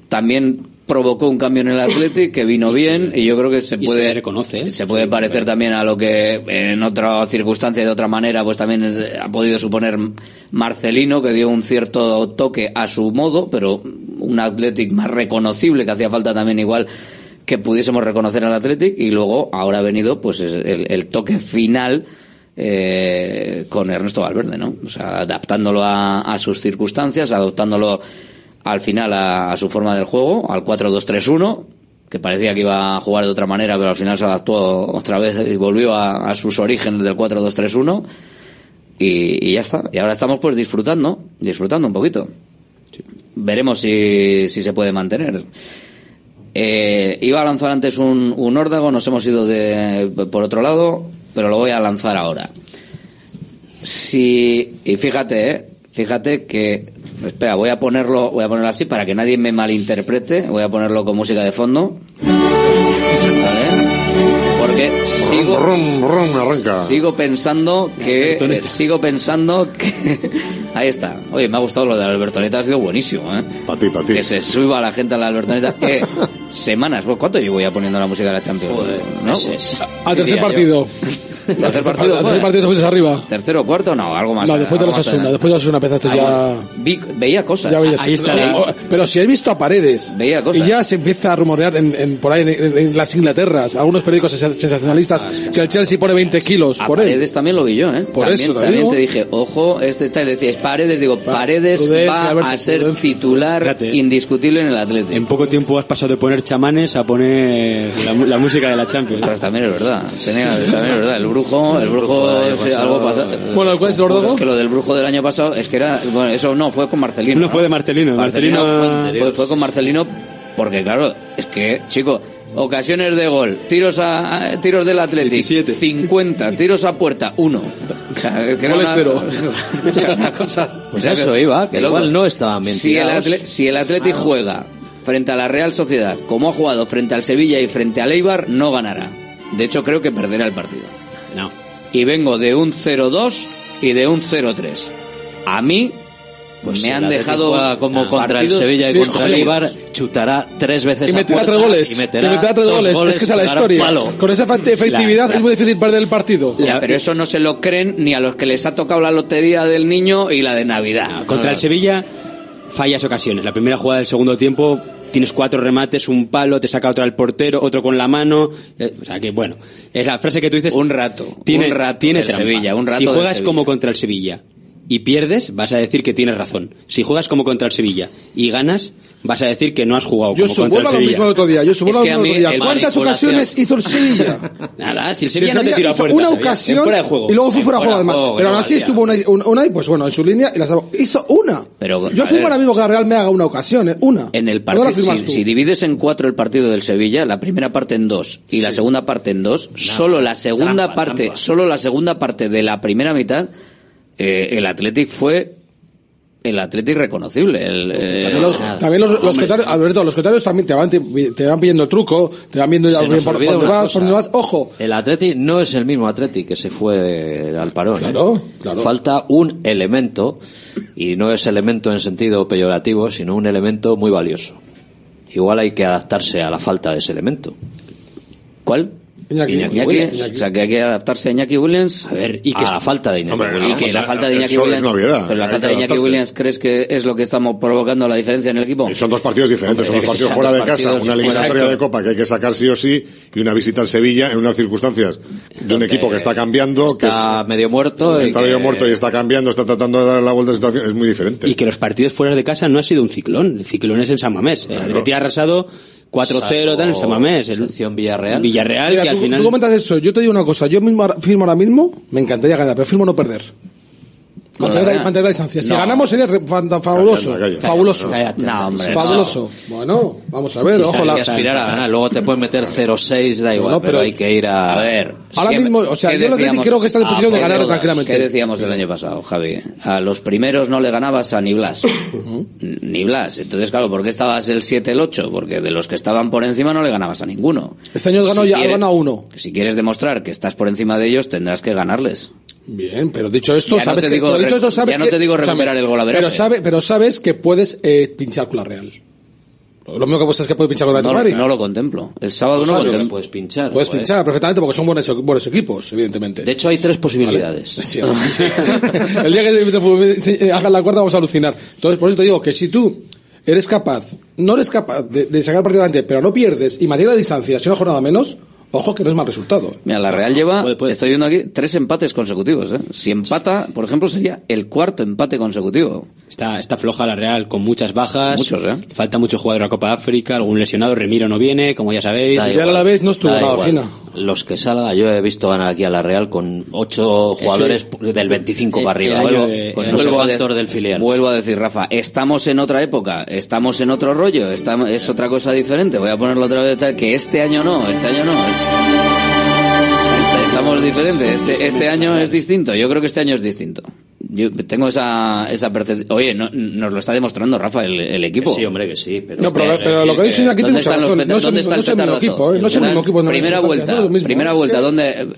también provocó un cambio en el Athletic que vino bien y yo creo que se y puede se reconoce, ¿eh? se puede parecer también a lo que en otra circunstancia de otra manera pues también ha podido suponer Marcelino que dio un cierto toque a su modo pero un Athletic más reconocible que hacía falta también igual que pudiésemos reconocer al Athletic y luego ahora ha venido pues es el, el toque final eh, con Ernesto Valverde, ¿no? O sea, adaptándolo a, a sus circunstancias, adaptándolo al final a, a su forma del juego, al 4-2-3-1, que parecía que iba a jugar de otra manera, pero al final se adaptó otra vez y volvió a, a sus orígenes del 4-2-3-1 y, y ya está. Y ahora estamos pues disfrutando, disfrutando un poquito. Veremos si, si se puede mantener. Eh, iba a lanzar antes un, un órdago, nos hemos ido de, por otro lado, pero lo voy a lanzar ahora. Si, y fíjate, eh, fíjate que, espera, voy a ponerlo, voy a ponerlo así para que nadie me malinterprete, voy a ponerlo con música de fondo. Sigo, Rum, rum, arranca. sigo pensando que, eh, sigo pensando que, ahí está. Oye, me ha gustado lo de la Albertoneta, ha sido buenísimo, eh. Para ti, para ti. Que se suba la gente a la Albertoneta. Eh, semanas, ¿cuánto llevo ya poniendo la música de la Champions? ¿No? Al tercer yo. Tercer partido, Al tercer partido te fuiste arriba. ¿Tercero o cuarto? No, algo más. No, después de los Asuna, después de los Asuna empezaste Ah, ya... vi- veía cosas. Ya veías- Ahí está. No, Veía- Pero si has visto a Paredes. Veía cosas. Y ya se empieza a rumorear en, en- por ahí en, en- en las Inglaterras, algunos periódicos sensa- sensacionalistas, que el Chelsea pone 20 kilos A por él. Paredes también lo vi yo, ¿eh? Por también, eso te también digo. te dije, ojo, este tal, decías Paredes, digo, Paredes prudencia, va Alberto, a ser prudencia. titular Fíjate. indiscutible en el Atlético. En poco tiempo has pasado de poner chamanes a poner la, música de la Champions. Ostras, también es verdad. Tenía- también es verdad. El brujo, el brujo, es pasado. algo pasa. Bueno, ¿cuál es el órdago? Es que lo del brujo del año pasado es que era, bueno, eso no fue con Marcelino. No fue de Marcelino, Marcelino, Marcelino- fue, fue- fue con Marcelino porque claro, es que, chico, ocasiones de gol, tiros a, a- tiros del Atlético, 50, tiros a puerta, uno. O sea, que era una- cero. o sea, una cosa. Pues o sea, eso iba, que igual no estaban bien Si el, si el Athletic juega frente a la Real Sociedad, como ha jugado frente al Sevilla y frente al Eibar, no ganará. De hecho, creo que perderá el partido. No. Y vengo de un 0-2 y de un 0-3. A mí pues me han dejado como contra el Sevilla y contra el Eibar chutará tres veces y meterá a tres goles. y meterá, y goles. es que esa es la historia. con esa efectividad es muy difícil perder el partido. La, pero eso no se lo creen ni a los que les ha tocado la lotería del niño y la de Navidad. Contra el Sevilla fallas ocasiones. La primera jugada del segundo tiempo tienes cuatro remates, un palo, te saca otro al portero, otro con la mano. Eh, o sea que, bueno, es la frase que tú dices. Un rato. Tiene, un rato. Sevilla, un rato si juegas como contra el Sevilla, y pierdes, vas a decir que tienes razón. Si juegas como contra el Sevilla y ganas, vas a decir que no has jugado yo como contra el Sevilla. Yo lo mismo otro día. Yo subo lo mismo el otro día. ¿Cuántas ocasiones hizo el Sevilla? Nada, si el Sevilla, no te tiró a. Una ocasión y luego fue fuera de juego además. Pero aún así estuvo una, una, y pues bueno, en su línea y hizo una. Pero, yo firmo ahora mismo que la Real me haga una ocasión, eh, una. En el partido, si, divides en cuatro el partido del Sevilla, la primera parte en dos y la segunda parte en dos, solo la segunda parte, solo la segunda parte de la primera mitad eh, el Athletic fue el Athletic reconocible. El, eh, también los, también los, cotarios, Alberto, los cotarios también te van, te, te van pidiendo truco, te van viendo ya por, por, vas, ojo. El Athletic no es el mismo Athletic que se fue al parón. ¿eh? Claro, claro. Falta un elemento, y no es elemento en sentido peyorativo, sino un elemento muy valioso. Igual hay que adaptarse a la falta de ese elemento. ¿Cuál? Iñaki, Iñaki, Williams. O sea, que hay que adaptarse a Iñaki Williams a, ver, y que a la falta de Iñaki Hombre, Williams. Y que la falta de Iñaki Eso Williams. Es novedad. Pero la falta de Iñaki Williams, ¿crees que es lo que estamos provocando la diferencia en el equipo? Son dos partidos diferentes. Hombre, son dos partidos fuera de casa. Una eliminatoria de Copa que hay que sacar sí o sí y una visita al Sevilla en unas circunstancias de un equipo que está cambiando. Está que está medio muerto. Está y medio muerto y está cambiando, está tratando de dar la vuelta a la situación, es muy diferente. Y que los partidos fuera de casa no ha sido un ciclón, el ciclón es el San Mamés. Claro. Ha arrasado 4-0 en San Mamés. El... Villarreal. Villarreal Mira, que al final... Tú comentas eso, yo te digo una cosa, yo mismo firmo ahora mismo, me encantaría ganar, pero firmo no perder. Mantener, la, mantener la, distancia. Si no. ganamos sería fabuloso. Fabuloso. No, hombre, fabuloso. Bueno, vamos a ver. Si ojo, la... aspirar a ganar. Luego te pueden meter 0-6, da igual, pero, pero, hay que ir a... a ver, ahora mismo, o sea, yo decíamos, creo que está en posición de ganar deudas, tranquilamente. ¿Qué decíamos del año pasado, Javi? A los primeros no le ganabas a ni Blas. ni Blas. Entonces, claro, ¿por qué estabas el 7, el 8? Porque de los que estaban por encima no le ganabas a ninguno. Este año ganó si ya, gana uno. Si quieres demostrar que estás por encima de ellos, tendrás que ganarles. Bien, pero dicho esto, ya sabes no te que, digo, dicho esto, sabes que, el gol a pero, sabe, pero sabes que puedes eh, pinchar con la Real. Lo mismo que vos es que puedes pinchar con la no, No lo contemplo. El sábado no, lo Puedes pinchar. Puedes pinchar perfectamente porque son buenos, buenos, equipos, evidentemente. De hecho, hay tres posibilidades. El día que eh, hagas la cuarta vamos a alucinar. Entonces, por eso te digo que si tú eres capaz, no eres capaz de, de sacar partido adelante, pero no pierdes y mantienes la distancia, si una jornada menos, Ojo que no es mal resultado. Mira, la Real lleva, estoy viendo aquí, tres empates consecutivos. ¿eh? Si empata, por ejemplo, sería el cuarto empate consecutivo. Está, está floja la Real, con muchas bajas. Muchos, ¿eh? Falta mucho jugador a Copa África, algún lesionado, Remiro no viene, como ya sabéis. Ya la vez no estuvo nada fina. Los que salga, yo he visto ganar aquí a la Real con ocho jugadores del 25 eh, para arriba. Eh, vuelvo, de, con vuelvo, de, del filial. vuelvo a decir, Rafa, estamos en otra época, estamos en otro rollo, estamos, es otra cosa diferente. Voy a ponerlo otra vez tal, que este año no, este año no. Estamos diferentes. Este, este año es distinto. Yo creo que este año es distinto. Yo tengo esa, esa percepción. Oye, no, nos lo está demostrando Rafa, el, el equipo. Sí, hombre, que sí. Pero, no, este pero, pero lo que ha dicho aquí. No ¿Dónde está el petardazo? No es el mismo equipo. Primera vuelta, primera vuelta, ¿dónde?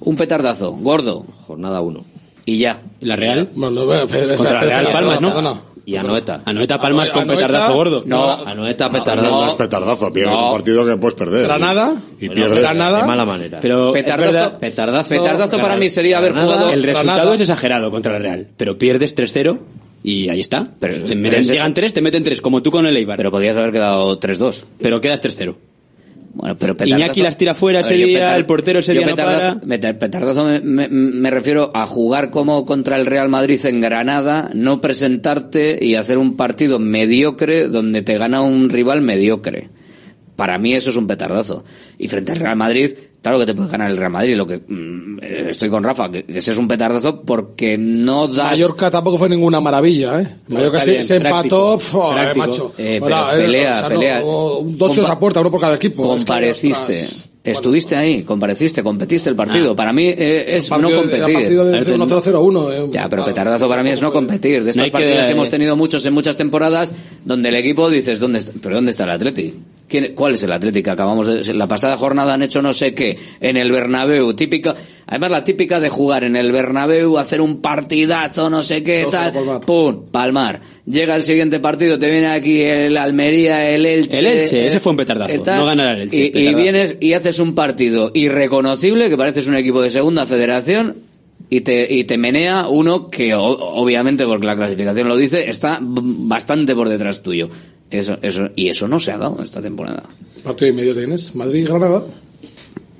Un petardazo, gordo. Jornada 1. Y ya. La Real? Contra la Real Palmas, ¿no? Y Anoeta. Anoeta Palma con Anoeta, petardazo gordo. No, Anoeta petardazo. No, no es petardazo, pierdes no. un partido que puedes perder. Granada. Y pero pierdes. Granada. De mala manera. Pero petardazo, verdad, petardazo, petardazo para mí sería haber jugado. El resultado Granada. es exagerado contra el Real, pero pierdes 3-0. Y ahí está. Pero, te meten, es llegan tres, te meten tres, como tú con el Eibar. Pero podías haber quedado 3-2. Pero quedas 3-0. Bueno, pero Iñaki las tira fuera ese ver, día, el portero ese día petardazo, no para. Petardazo me, me, refiero a jugar como contra el Real Madrid en Granada, no presentarte y hacer un partido mediocre donde te gana un rival mediocre. Para mí eso es un petardazo. Y frente al Real Madrid Claro que te puedes ganar el Real Madrid, lo que mm, eh, estoy con Rafa, que ese es un petardazo porque no das... Mallorca tampoco fue ninguna maravilla, ¿eh? Mallorca bien, se, empató, práctico, eh, macho. Eh, pelea, pelea. No, dos, tres a puerta, uno por cada equipo. Compareciste. Estuviste ahí, compareciste, competiste el partido. Eh, para mí es no competir. 0 -0 -1, eh. Ya, pero petardazo para mí es no competir. De estos no partidos que, hemos tenido muchos en muchas temporadas, donde el equipo dices, ¿dónde está, ¿pero dónde está el Atleti? ¿Quién, ¿Cuál es el Atlético? Acabamos de, la pasada jornada han hecho no sé qué en el Bernabéu, típica Además, la típica de jugar en el Bernabéu, hacer un partidazo, no sé qué, Todo tal. palmar. Pum, palmar. Llega el siguiente partido, te viene aquí el Almería, el Elche. El Elche, ese fue un petardazo. eh, tal. No ganará el Elche, Y, vienes y haces un partido irreconocible, que pareces un equipo de segunda federación, y te, y te menea uno que, o- obviamente, porque la clasificación lo dice, está bastante por detrás tuyo. Eso, eso, y eso no se ha dado esta temporada. Partido y medio tienes. Madrid, Granada.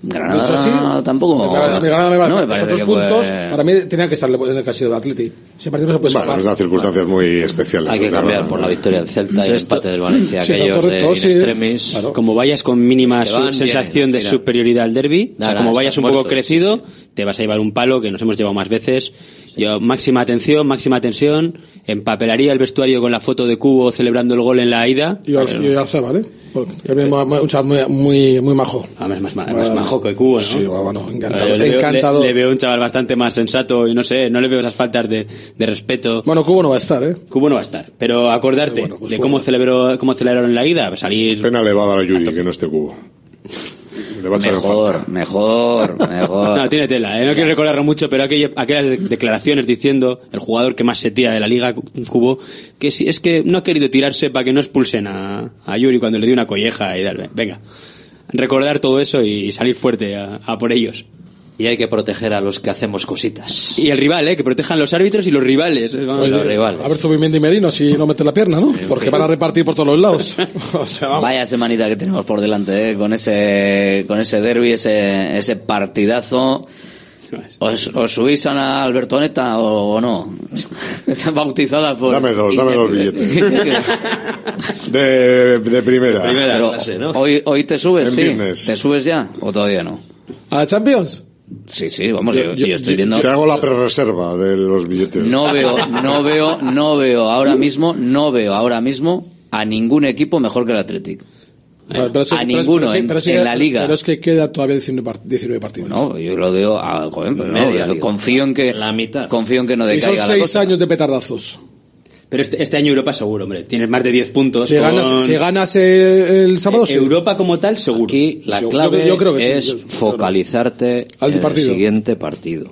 Granada sí. tampoco. Me Granada, me Granada me no me Esos parece dos que puntos, para mí tenían que estar en el sido de Atleti. Ese partido no se puede Bueno, escapar. es unas circunstancias muy especiales. Hay que claro. cambiar por la victoria del Celta y el esto- empate del Valencia, Sí, aquellos correcto, de in sí. extremis. Como vayas con mínima que van sensación bien, de mira. superioridad al derby, o sea, Nada, como vayas un poco crecido, te vas a llevar un palo que nos hemos llevado más veces. Yo, máxima atención, máxima tensión, empapelaría el vestuario con la foto de Cubo celebrando el gol en la ida. Y Arce, ¿vale? Un chaval muy, muy, muy majo. Además, más, más, más majo que Cubo, ¿no? Sí, bueno, encantador. Yo le veo, encantador. le- le veo un chaval bastante más sensato y no sé, no le veo esas faltas de, de respeto. Bueno, Cubo no va a estar, ¿eh? Cubo no va a estar, pero acordarte pues de cómo celebró, cómo celebraron la ida, salir. Pena le va a dar a Yuri que no esté cubo. Le va a echar en falta. Mejor, mejor, mejor. No, tiene tela, ¿eh? no quiero recordarlo mucho, pero aquella- aquellas de- declaraciones diciendo el jugador que más se tira de la liga, Cubo, que si es que no ha querido tirarse para que no expulsen a, a Yuri cuando le dio una colleja y tal. Venga, recordar todo eso y salir fuerte a, a por ellos. Y hay que proteger a los que hacemos cositas. Y el rival, ¿eh? que protejan los árbitros y los rivales. ¿eh? Vamos. Oye, A ver, Zubimendi y Merino si no mete la pierna, ¿no? Porque van a repartir por todos los lados. o sea, vamos. Vaya semanita que tenemos por delante, ¿eh? con ese con ese derby, ese, ese partidazo. ¿Os, os subís a Albertoneta o, o no? Está bautizada por... Dame dos, dame dos billetes. De, de primera. Pero hoy, hoy te subes, En sí. business. ¿Te subes ya o todavía no? ¿A Champions? Sí, sí, vamos, yo, yo estoy viendo... Te hago la prerreserva de los billetes. No veo, no veo, no veo ahora mismo, no veo ahora mismo a ningún equipo mejor que el Athletic. Pero- pero a pero- ninguno pero en, sí en la liga. Pero es que queda todavía 19, part- 19 partidos. No, yo lo veo a, joder, no, yo confío en que La mitad. confío en que no y son decaiga la 6 cosa. años de petardazos. Pero este, este año Europa seguro, hombre. Tienes más de 10 puntos. Si con- ganas, si ganas el, el sábado, sí. Europa como tal, seguro. Aquí la Yo- clave yo- yo creo que sí, es yo- focalizarte Al en partido. el siguiente partido.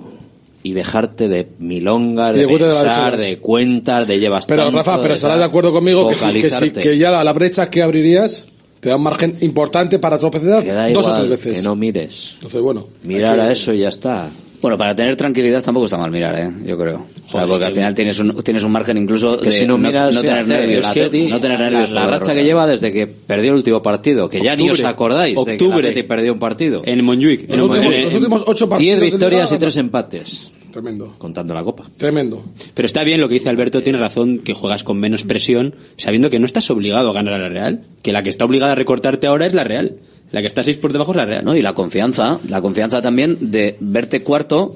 Y dejarte de milongas, de de cuentas de la pensar, de cuentas, de llevas Pero tanto, Rafa, pero de estarás de acuerdo conmigo que, sí, que, sí, que ya la, la brecha que abrirías te da un margen importante para tropezar dos o tres veces. que no mires. Entonces, bueno. Mirar a eso y ya está. Bueno, para tener tranquilidad tampoco está mal mirar, ¿eh? Yo creo. O sea, Joder, porque al que- final tienes un, tienes un margen incluso Que de si no miras, no tener nervios. el Atleti, no tener la- racha derrota. que lleva desde que perdió el último partido, que ya ni os Octubre. acordáis de que el Octubre. Atleti perdió un partido. En Montjuic. En Los últimos, en- los últimos ocho partidos. Diez victorias y tres empates, Tremendo. contando la copa. Tremendo. Pero está bien lo que dice Alberto, tiene razón que juegas con menos presión, sabiendo que no estás obligado a ganar a la Real, que la que está obligada a recortarte ahora es la Real. La que está seis por debajo es la Real. ¿no? Y la confianza, la confianza también de verte cuarto,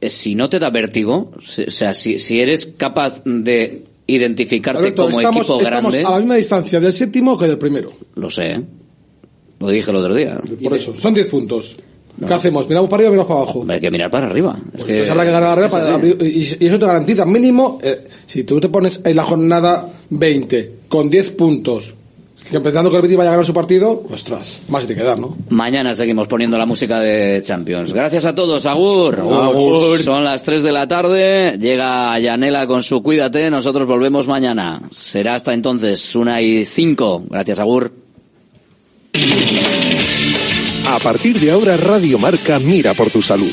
eh, si no te da vértigo, si- o sea, si, si eres capaz de identificarte Alberto, como estamos, equipo estamos grande, a la misma distancia del séptimo que del primero. lo sé, ¿eh? lo dije el otro día. Por eso, son 10 puntos. ¿Qué hacemos? ¿Miramos para arriba o miramos para abajo? Hay que mirar para arriba. Es que, Entonces habrá que ganar la Real es para así. abrir- y, y eso te garantiza mínimo, eh, si tú te pones en la jornada 20 con 10 puntos, que empezando que el Betis vaya a ganar su partido, ostras, más te quedar, ¿no? Mañana seguimos poniendo la música de Champions. Gracias a todos, Agur. Agur. Son las 3 de la tarde. Llega Yanela con su Cuídate. Nosotros volvemos mañana. Será hasta entonces, una y cinco. Gracias, Agur. A partir de ahora Radio Marca mira por tu salud.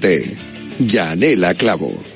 Cuídate. Yanela Clavo.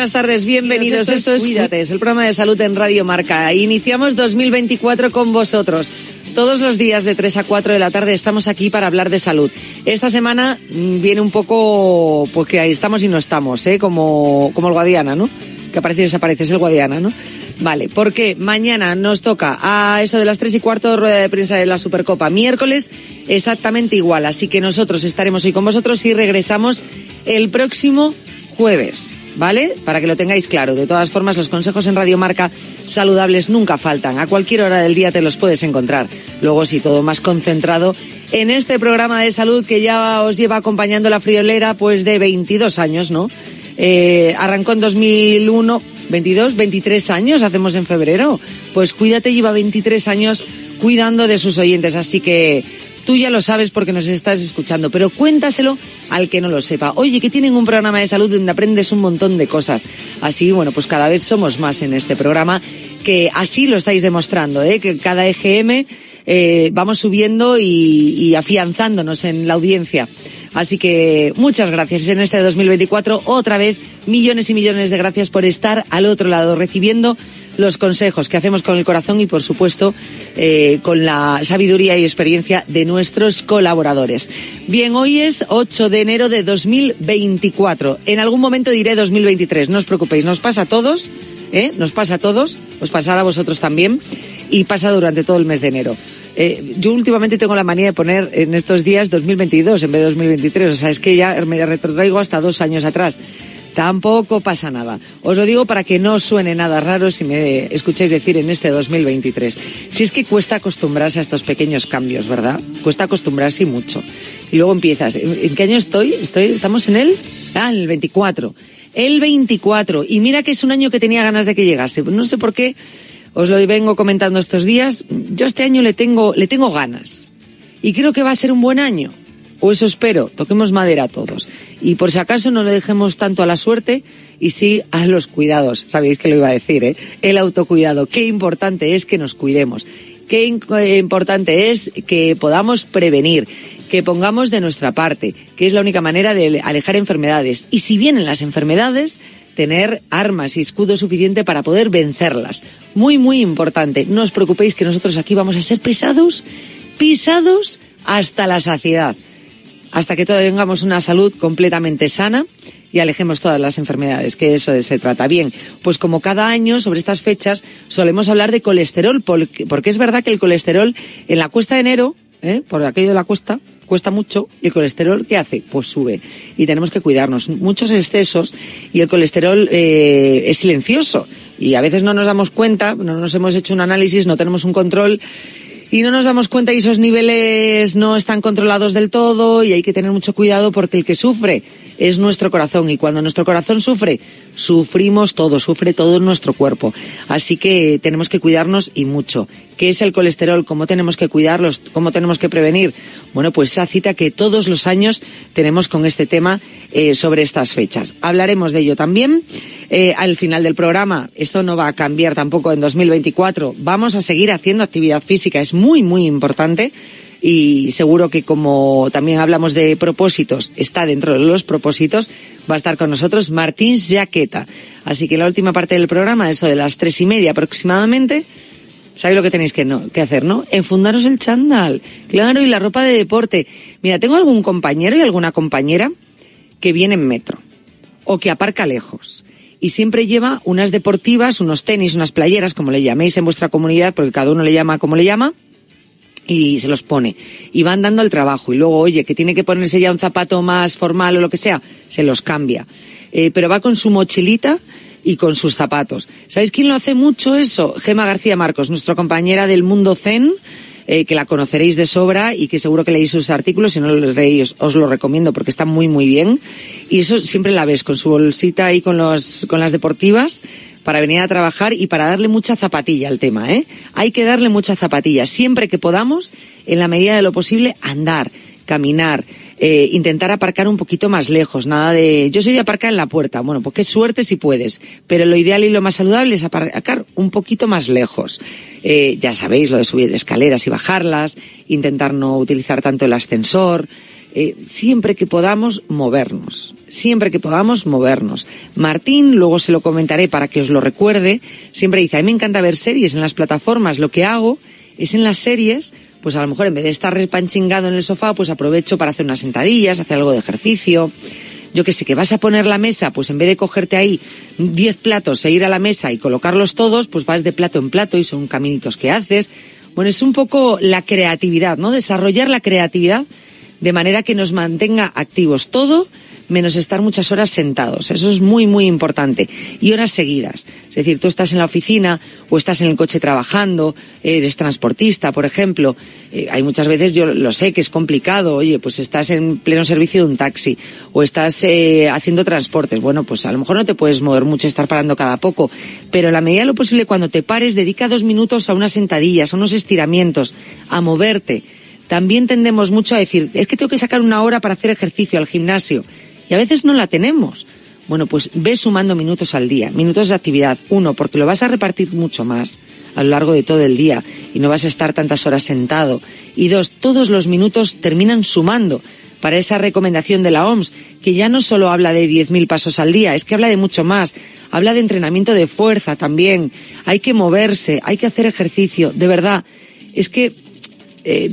Buenas tardes, bienvenidos. Esto es Esto es Cuídate, es el programa de salud en Radio Marca. Iniciamos 2024 con vosotros. Todos los días de 3 a 4 de la tarde estamos aquí para hablar de salud. Esta semana mm, viene un poco, pues que ahí estamos y no estamos, ¿eh? como, como el Guadiana, ¿no? Que aparece y desaparece, es el Guadiana, ¿no? Vale, porque mañana nos toca a eso de las 3 y cuarto rueda de prensa de la Supercopa. Miércoles exactamente igual, así que nosotros estaremos hoy con vosotros y regresamos el próximo jueves. ¿Vale? Para que lo tengáis claro. De todas formas, los consejos en Radio Marca saludables nunca faltan. A cualquier hora del día te los puedes encontrar. Luego, sí, todo más concentrado en este programa de salud que ya os lleva acompañando la friolera, pues de 22 años, ¿no? Eh, arrancó en 2001, 22, 23 años hacemos en febrero. Pues cuídate, lleva 23 años cuidando de sus oyentes. Así que Tú ya lo sabes porque nos estás escuchando, pero cuéntaselo al que no lo sepa. Oye, que tienen un programa de salud donde aprendes un montón de cosas. Así, bueno, pues cada vez somos más en este programa, que así lo estáis demostrando, ¿eh? que cada EGM eh, vamos subiendo y, y afianzándonos en la audiencia. Así que muchas gracias en este 2024. Otra vez, millones y millones de gracias por estar al otro lado, recibiendo los consejos que hacemos con el corazón y, por supuesto, eh, con la sabiduría y experiencia de nuestros colaboradores. Bien, hoy es 8 de enero de 2024. En algún momento diré 2023. No os preocupéis, nos pasa a todos. ¿eh? Nos pasa a todos, os pasará a vosotros también y pasa durante todo el mes de enero. Eh, yo últimamente tengo la manía de poner en estos días 2022 en vez de 2023. O sea, es que ya me retrotraigo hasta dos años atrás. Tampoco pasa nada. Os lo digo para que no suene nada raro si me escucháis decir en este 2023. Si es que cuesta acostumbrarse a estos pequeños cambios, ¿verdad? Cuesta acostumbrarse mucho. Y luego empiezas. ¿En qué año estoy? estoy ¿Estamos en el? Ah, en el 24. El 24. Y mira que es un año que tenía ganas de que llegase. No sé por qué os lo vengo comentando estos días. Yo este año le tengo, le tengo ganas. Y creo que va a ser un buen año. O eso espero, toquemos madera todos. Y por si acaso no le dejemos tanto a la suerte y sí a los cuidados. Sabéis que lo iba a decir, ¿eh? El autocuidado. Qué importante es que nos cuidemos. Qué importante es que podamos prevenir, que pongamos de nuestra parte, que es la única manera de alejar enfermedades. Y si vienen las enfermedades, tener armas y escudo suficiente para poder vencerlas. Muy, muy importante. No os preocupéis que nosotros aquí vamos a ser pesados, pisados hasta la saciedad hasta que tengamos una salud completamente sana y alejemos todas las enfermedades, que eso se trata. Bien, pues como cada año sobre estas fechas solemos hablar de colesterol, porque es verdad que el colesterol en la cuesta de enero, ¿eh? por aquello de la cuesta, cuesta mucho y el colesterol, ¿qué hace? Pues sube. Y tenemos que cuidarnos. Muchos excesos y el colesterol eh, es silencioso. Y a veces no nos damos cuenta, no nos hemos hecho un análisis, no tenemos un control y no nos damos cuenta y esos niveles no están controlados del todo y hay que tener mucho cuidado porque el que sufre es nuestro corazón y cuando nuestro corazón sufre, sufrimos todo, sufre todo nuestro cuerpo. Así que tenemos que cuidarnos y mucho. ¿Qué es el colesterol? ¿Cómo tenemos que cuidarlos? ¿Cómo tenemos que prevenir? Bueno, pues esa cita que todos los años tenemos con este tema eh, sobre estas fechas. Hablaremos de ello también eh, al final del programa. Esto no va a cambiar tampoco en 2024. Vamos a seguir haciendo actividad física. Es muy, muy importante y seguro que como también hablamos de propósitos, está dentro de los propósitos, va a estar con nosotros Martín Jaqueta. Así que la última parte del programa, eso de las tres y media aproximadamente, ¿sabéis lo que tenéis que, no, que hacer, no? Enfundaros el chándal, claro, y la ropa de deporte. Mira, tengo algún compañero y alguna compañera que viene en metro o que aparca lejos y siempre lleva unas deportivas, unos tenis, unas playeras, como le llaméis en vuestra comunidad, porque cada uno le llama como le llama, y se los pone. Y van dando el trabajo. Y luego, oye, que tiene que ponerse ya un zapato más formal o lo que sea, se los cambia. Eh, pero va con su mochilita y con sus zapatos. ¿Sabéis quién lo hace mucho eso? Gema García Marcos, nuestra compañera del Mundo Zen, eh, que la conoceréis de sobra y que seguro que leéis sus artículos. Si no los leéis, os lo recomiendo porque está muy, muy bien. Y eso siempre la ves con su bolsita y con, los, con las deportivas para venir a trabajar y para darle mucha zapatilla al tema, ¿eh? Hay que darle mucha zapatilla. Siempre que podamos, en la medida de lo posible, andar, caminar, eh, intentar aparcar un poquito más lejos, nada de, yo soy de aparcar en la puerta, bueno, pues qué suerte si puedes, pero lo ideal y lo más saludable es aparcar un poquito más lejos. Eh, ya sabéis lo de subir escaleras y bajarlas, intentar no utilizar tanto el ascensor, eh, siempre que podamos movernos, siempre que podamos movernos. Martín, luego se lo comentaré para que os lo recuerde, siempre dice, a mí me encanta ver series en las plataformas, lo que hago es en las series, pues a lo mejor en vez de estar repanchingado en el sofá, pues aprovecho para hacer unas sentadillas, hacer algo de ejercicio. Yo que sé, que vas a poner la mesa, pues en vez de cogerte ahí 10 platos e ir a la mesa y colocarlos todos, pues vas de plato en plato y son caminitos que haces. Bueno, es un poco la creatividad, ¿no? Desarrollar la creatividad de manera que nos mantenga activos todo menos estar muchas horas sentados. Eso es muy, muy importante. Y horas seguidas. Es decir, tú estás en la oficina o estás en el coche trabajando, eres transportista, por ejemplo. Eh, hay muchas veces, yo lo sé que es complicado, oye, pues estás en pleno servicio de un taxi o estás eh, haciendo transportes. Bueno, pues a lo mejor no te puedes mover mucho, estar parando cada poco. Pero en la medida de lo posible, cuando te pares, dedica dos minutos a unas sentadillas, a unos estiramientos, a moverte también tendemos mucho a decir, es que tengo que sacar una hora para hacer ejercicio al gimnasio. Y a veces no la tenemos. Bueno, pues ve sumando minutos al día, minutos de actividad. Uno, porque lo vas a repartir mucho más a lo largo de todo el día y no vas a estar tantas horas sentado. Y dos, todos los minutos terminan sumando para esa recomendación de la OMS, que ya no solo habla de 10.000 pasos al día, es que habla de mucho más. Habla de entrenamiento de fuerza también. Hay que moverse, hay que hacer ejercicio. De verdad, es que eh,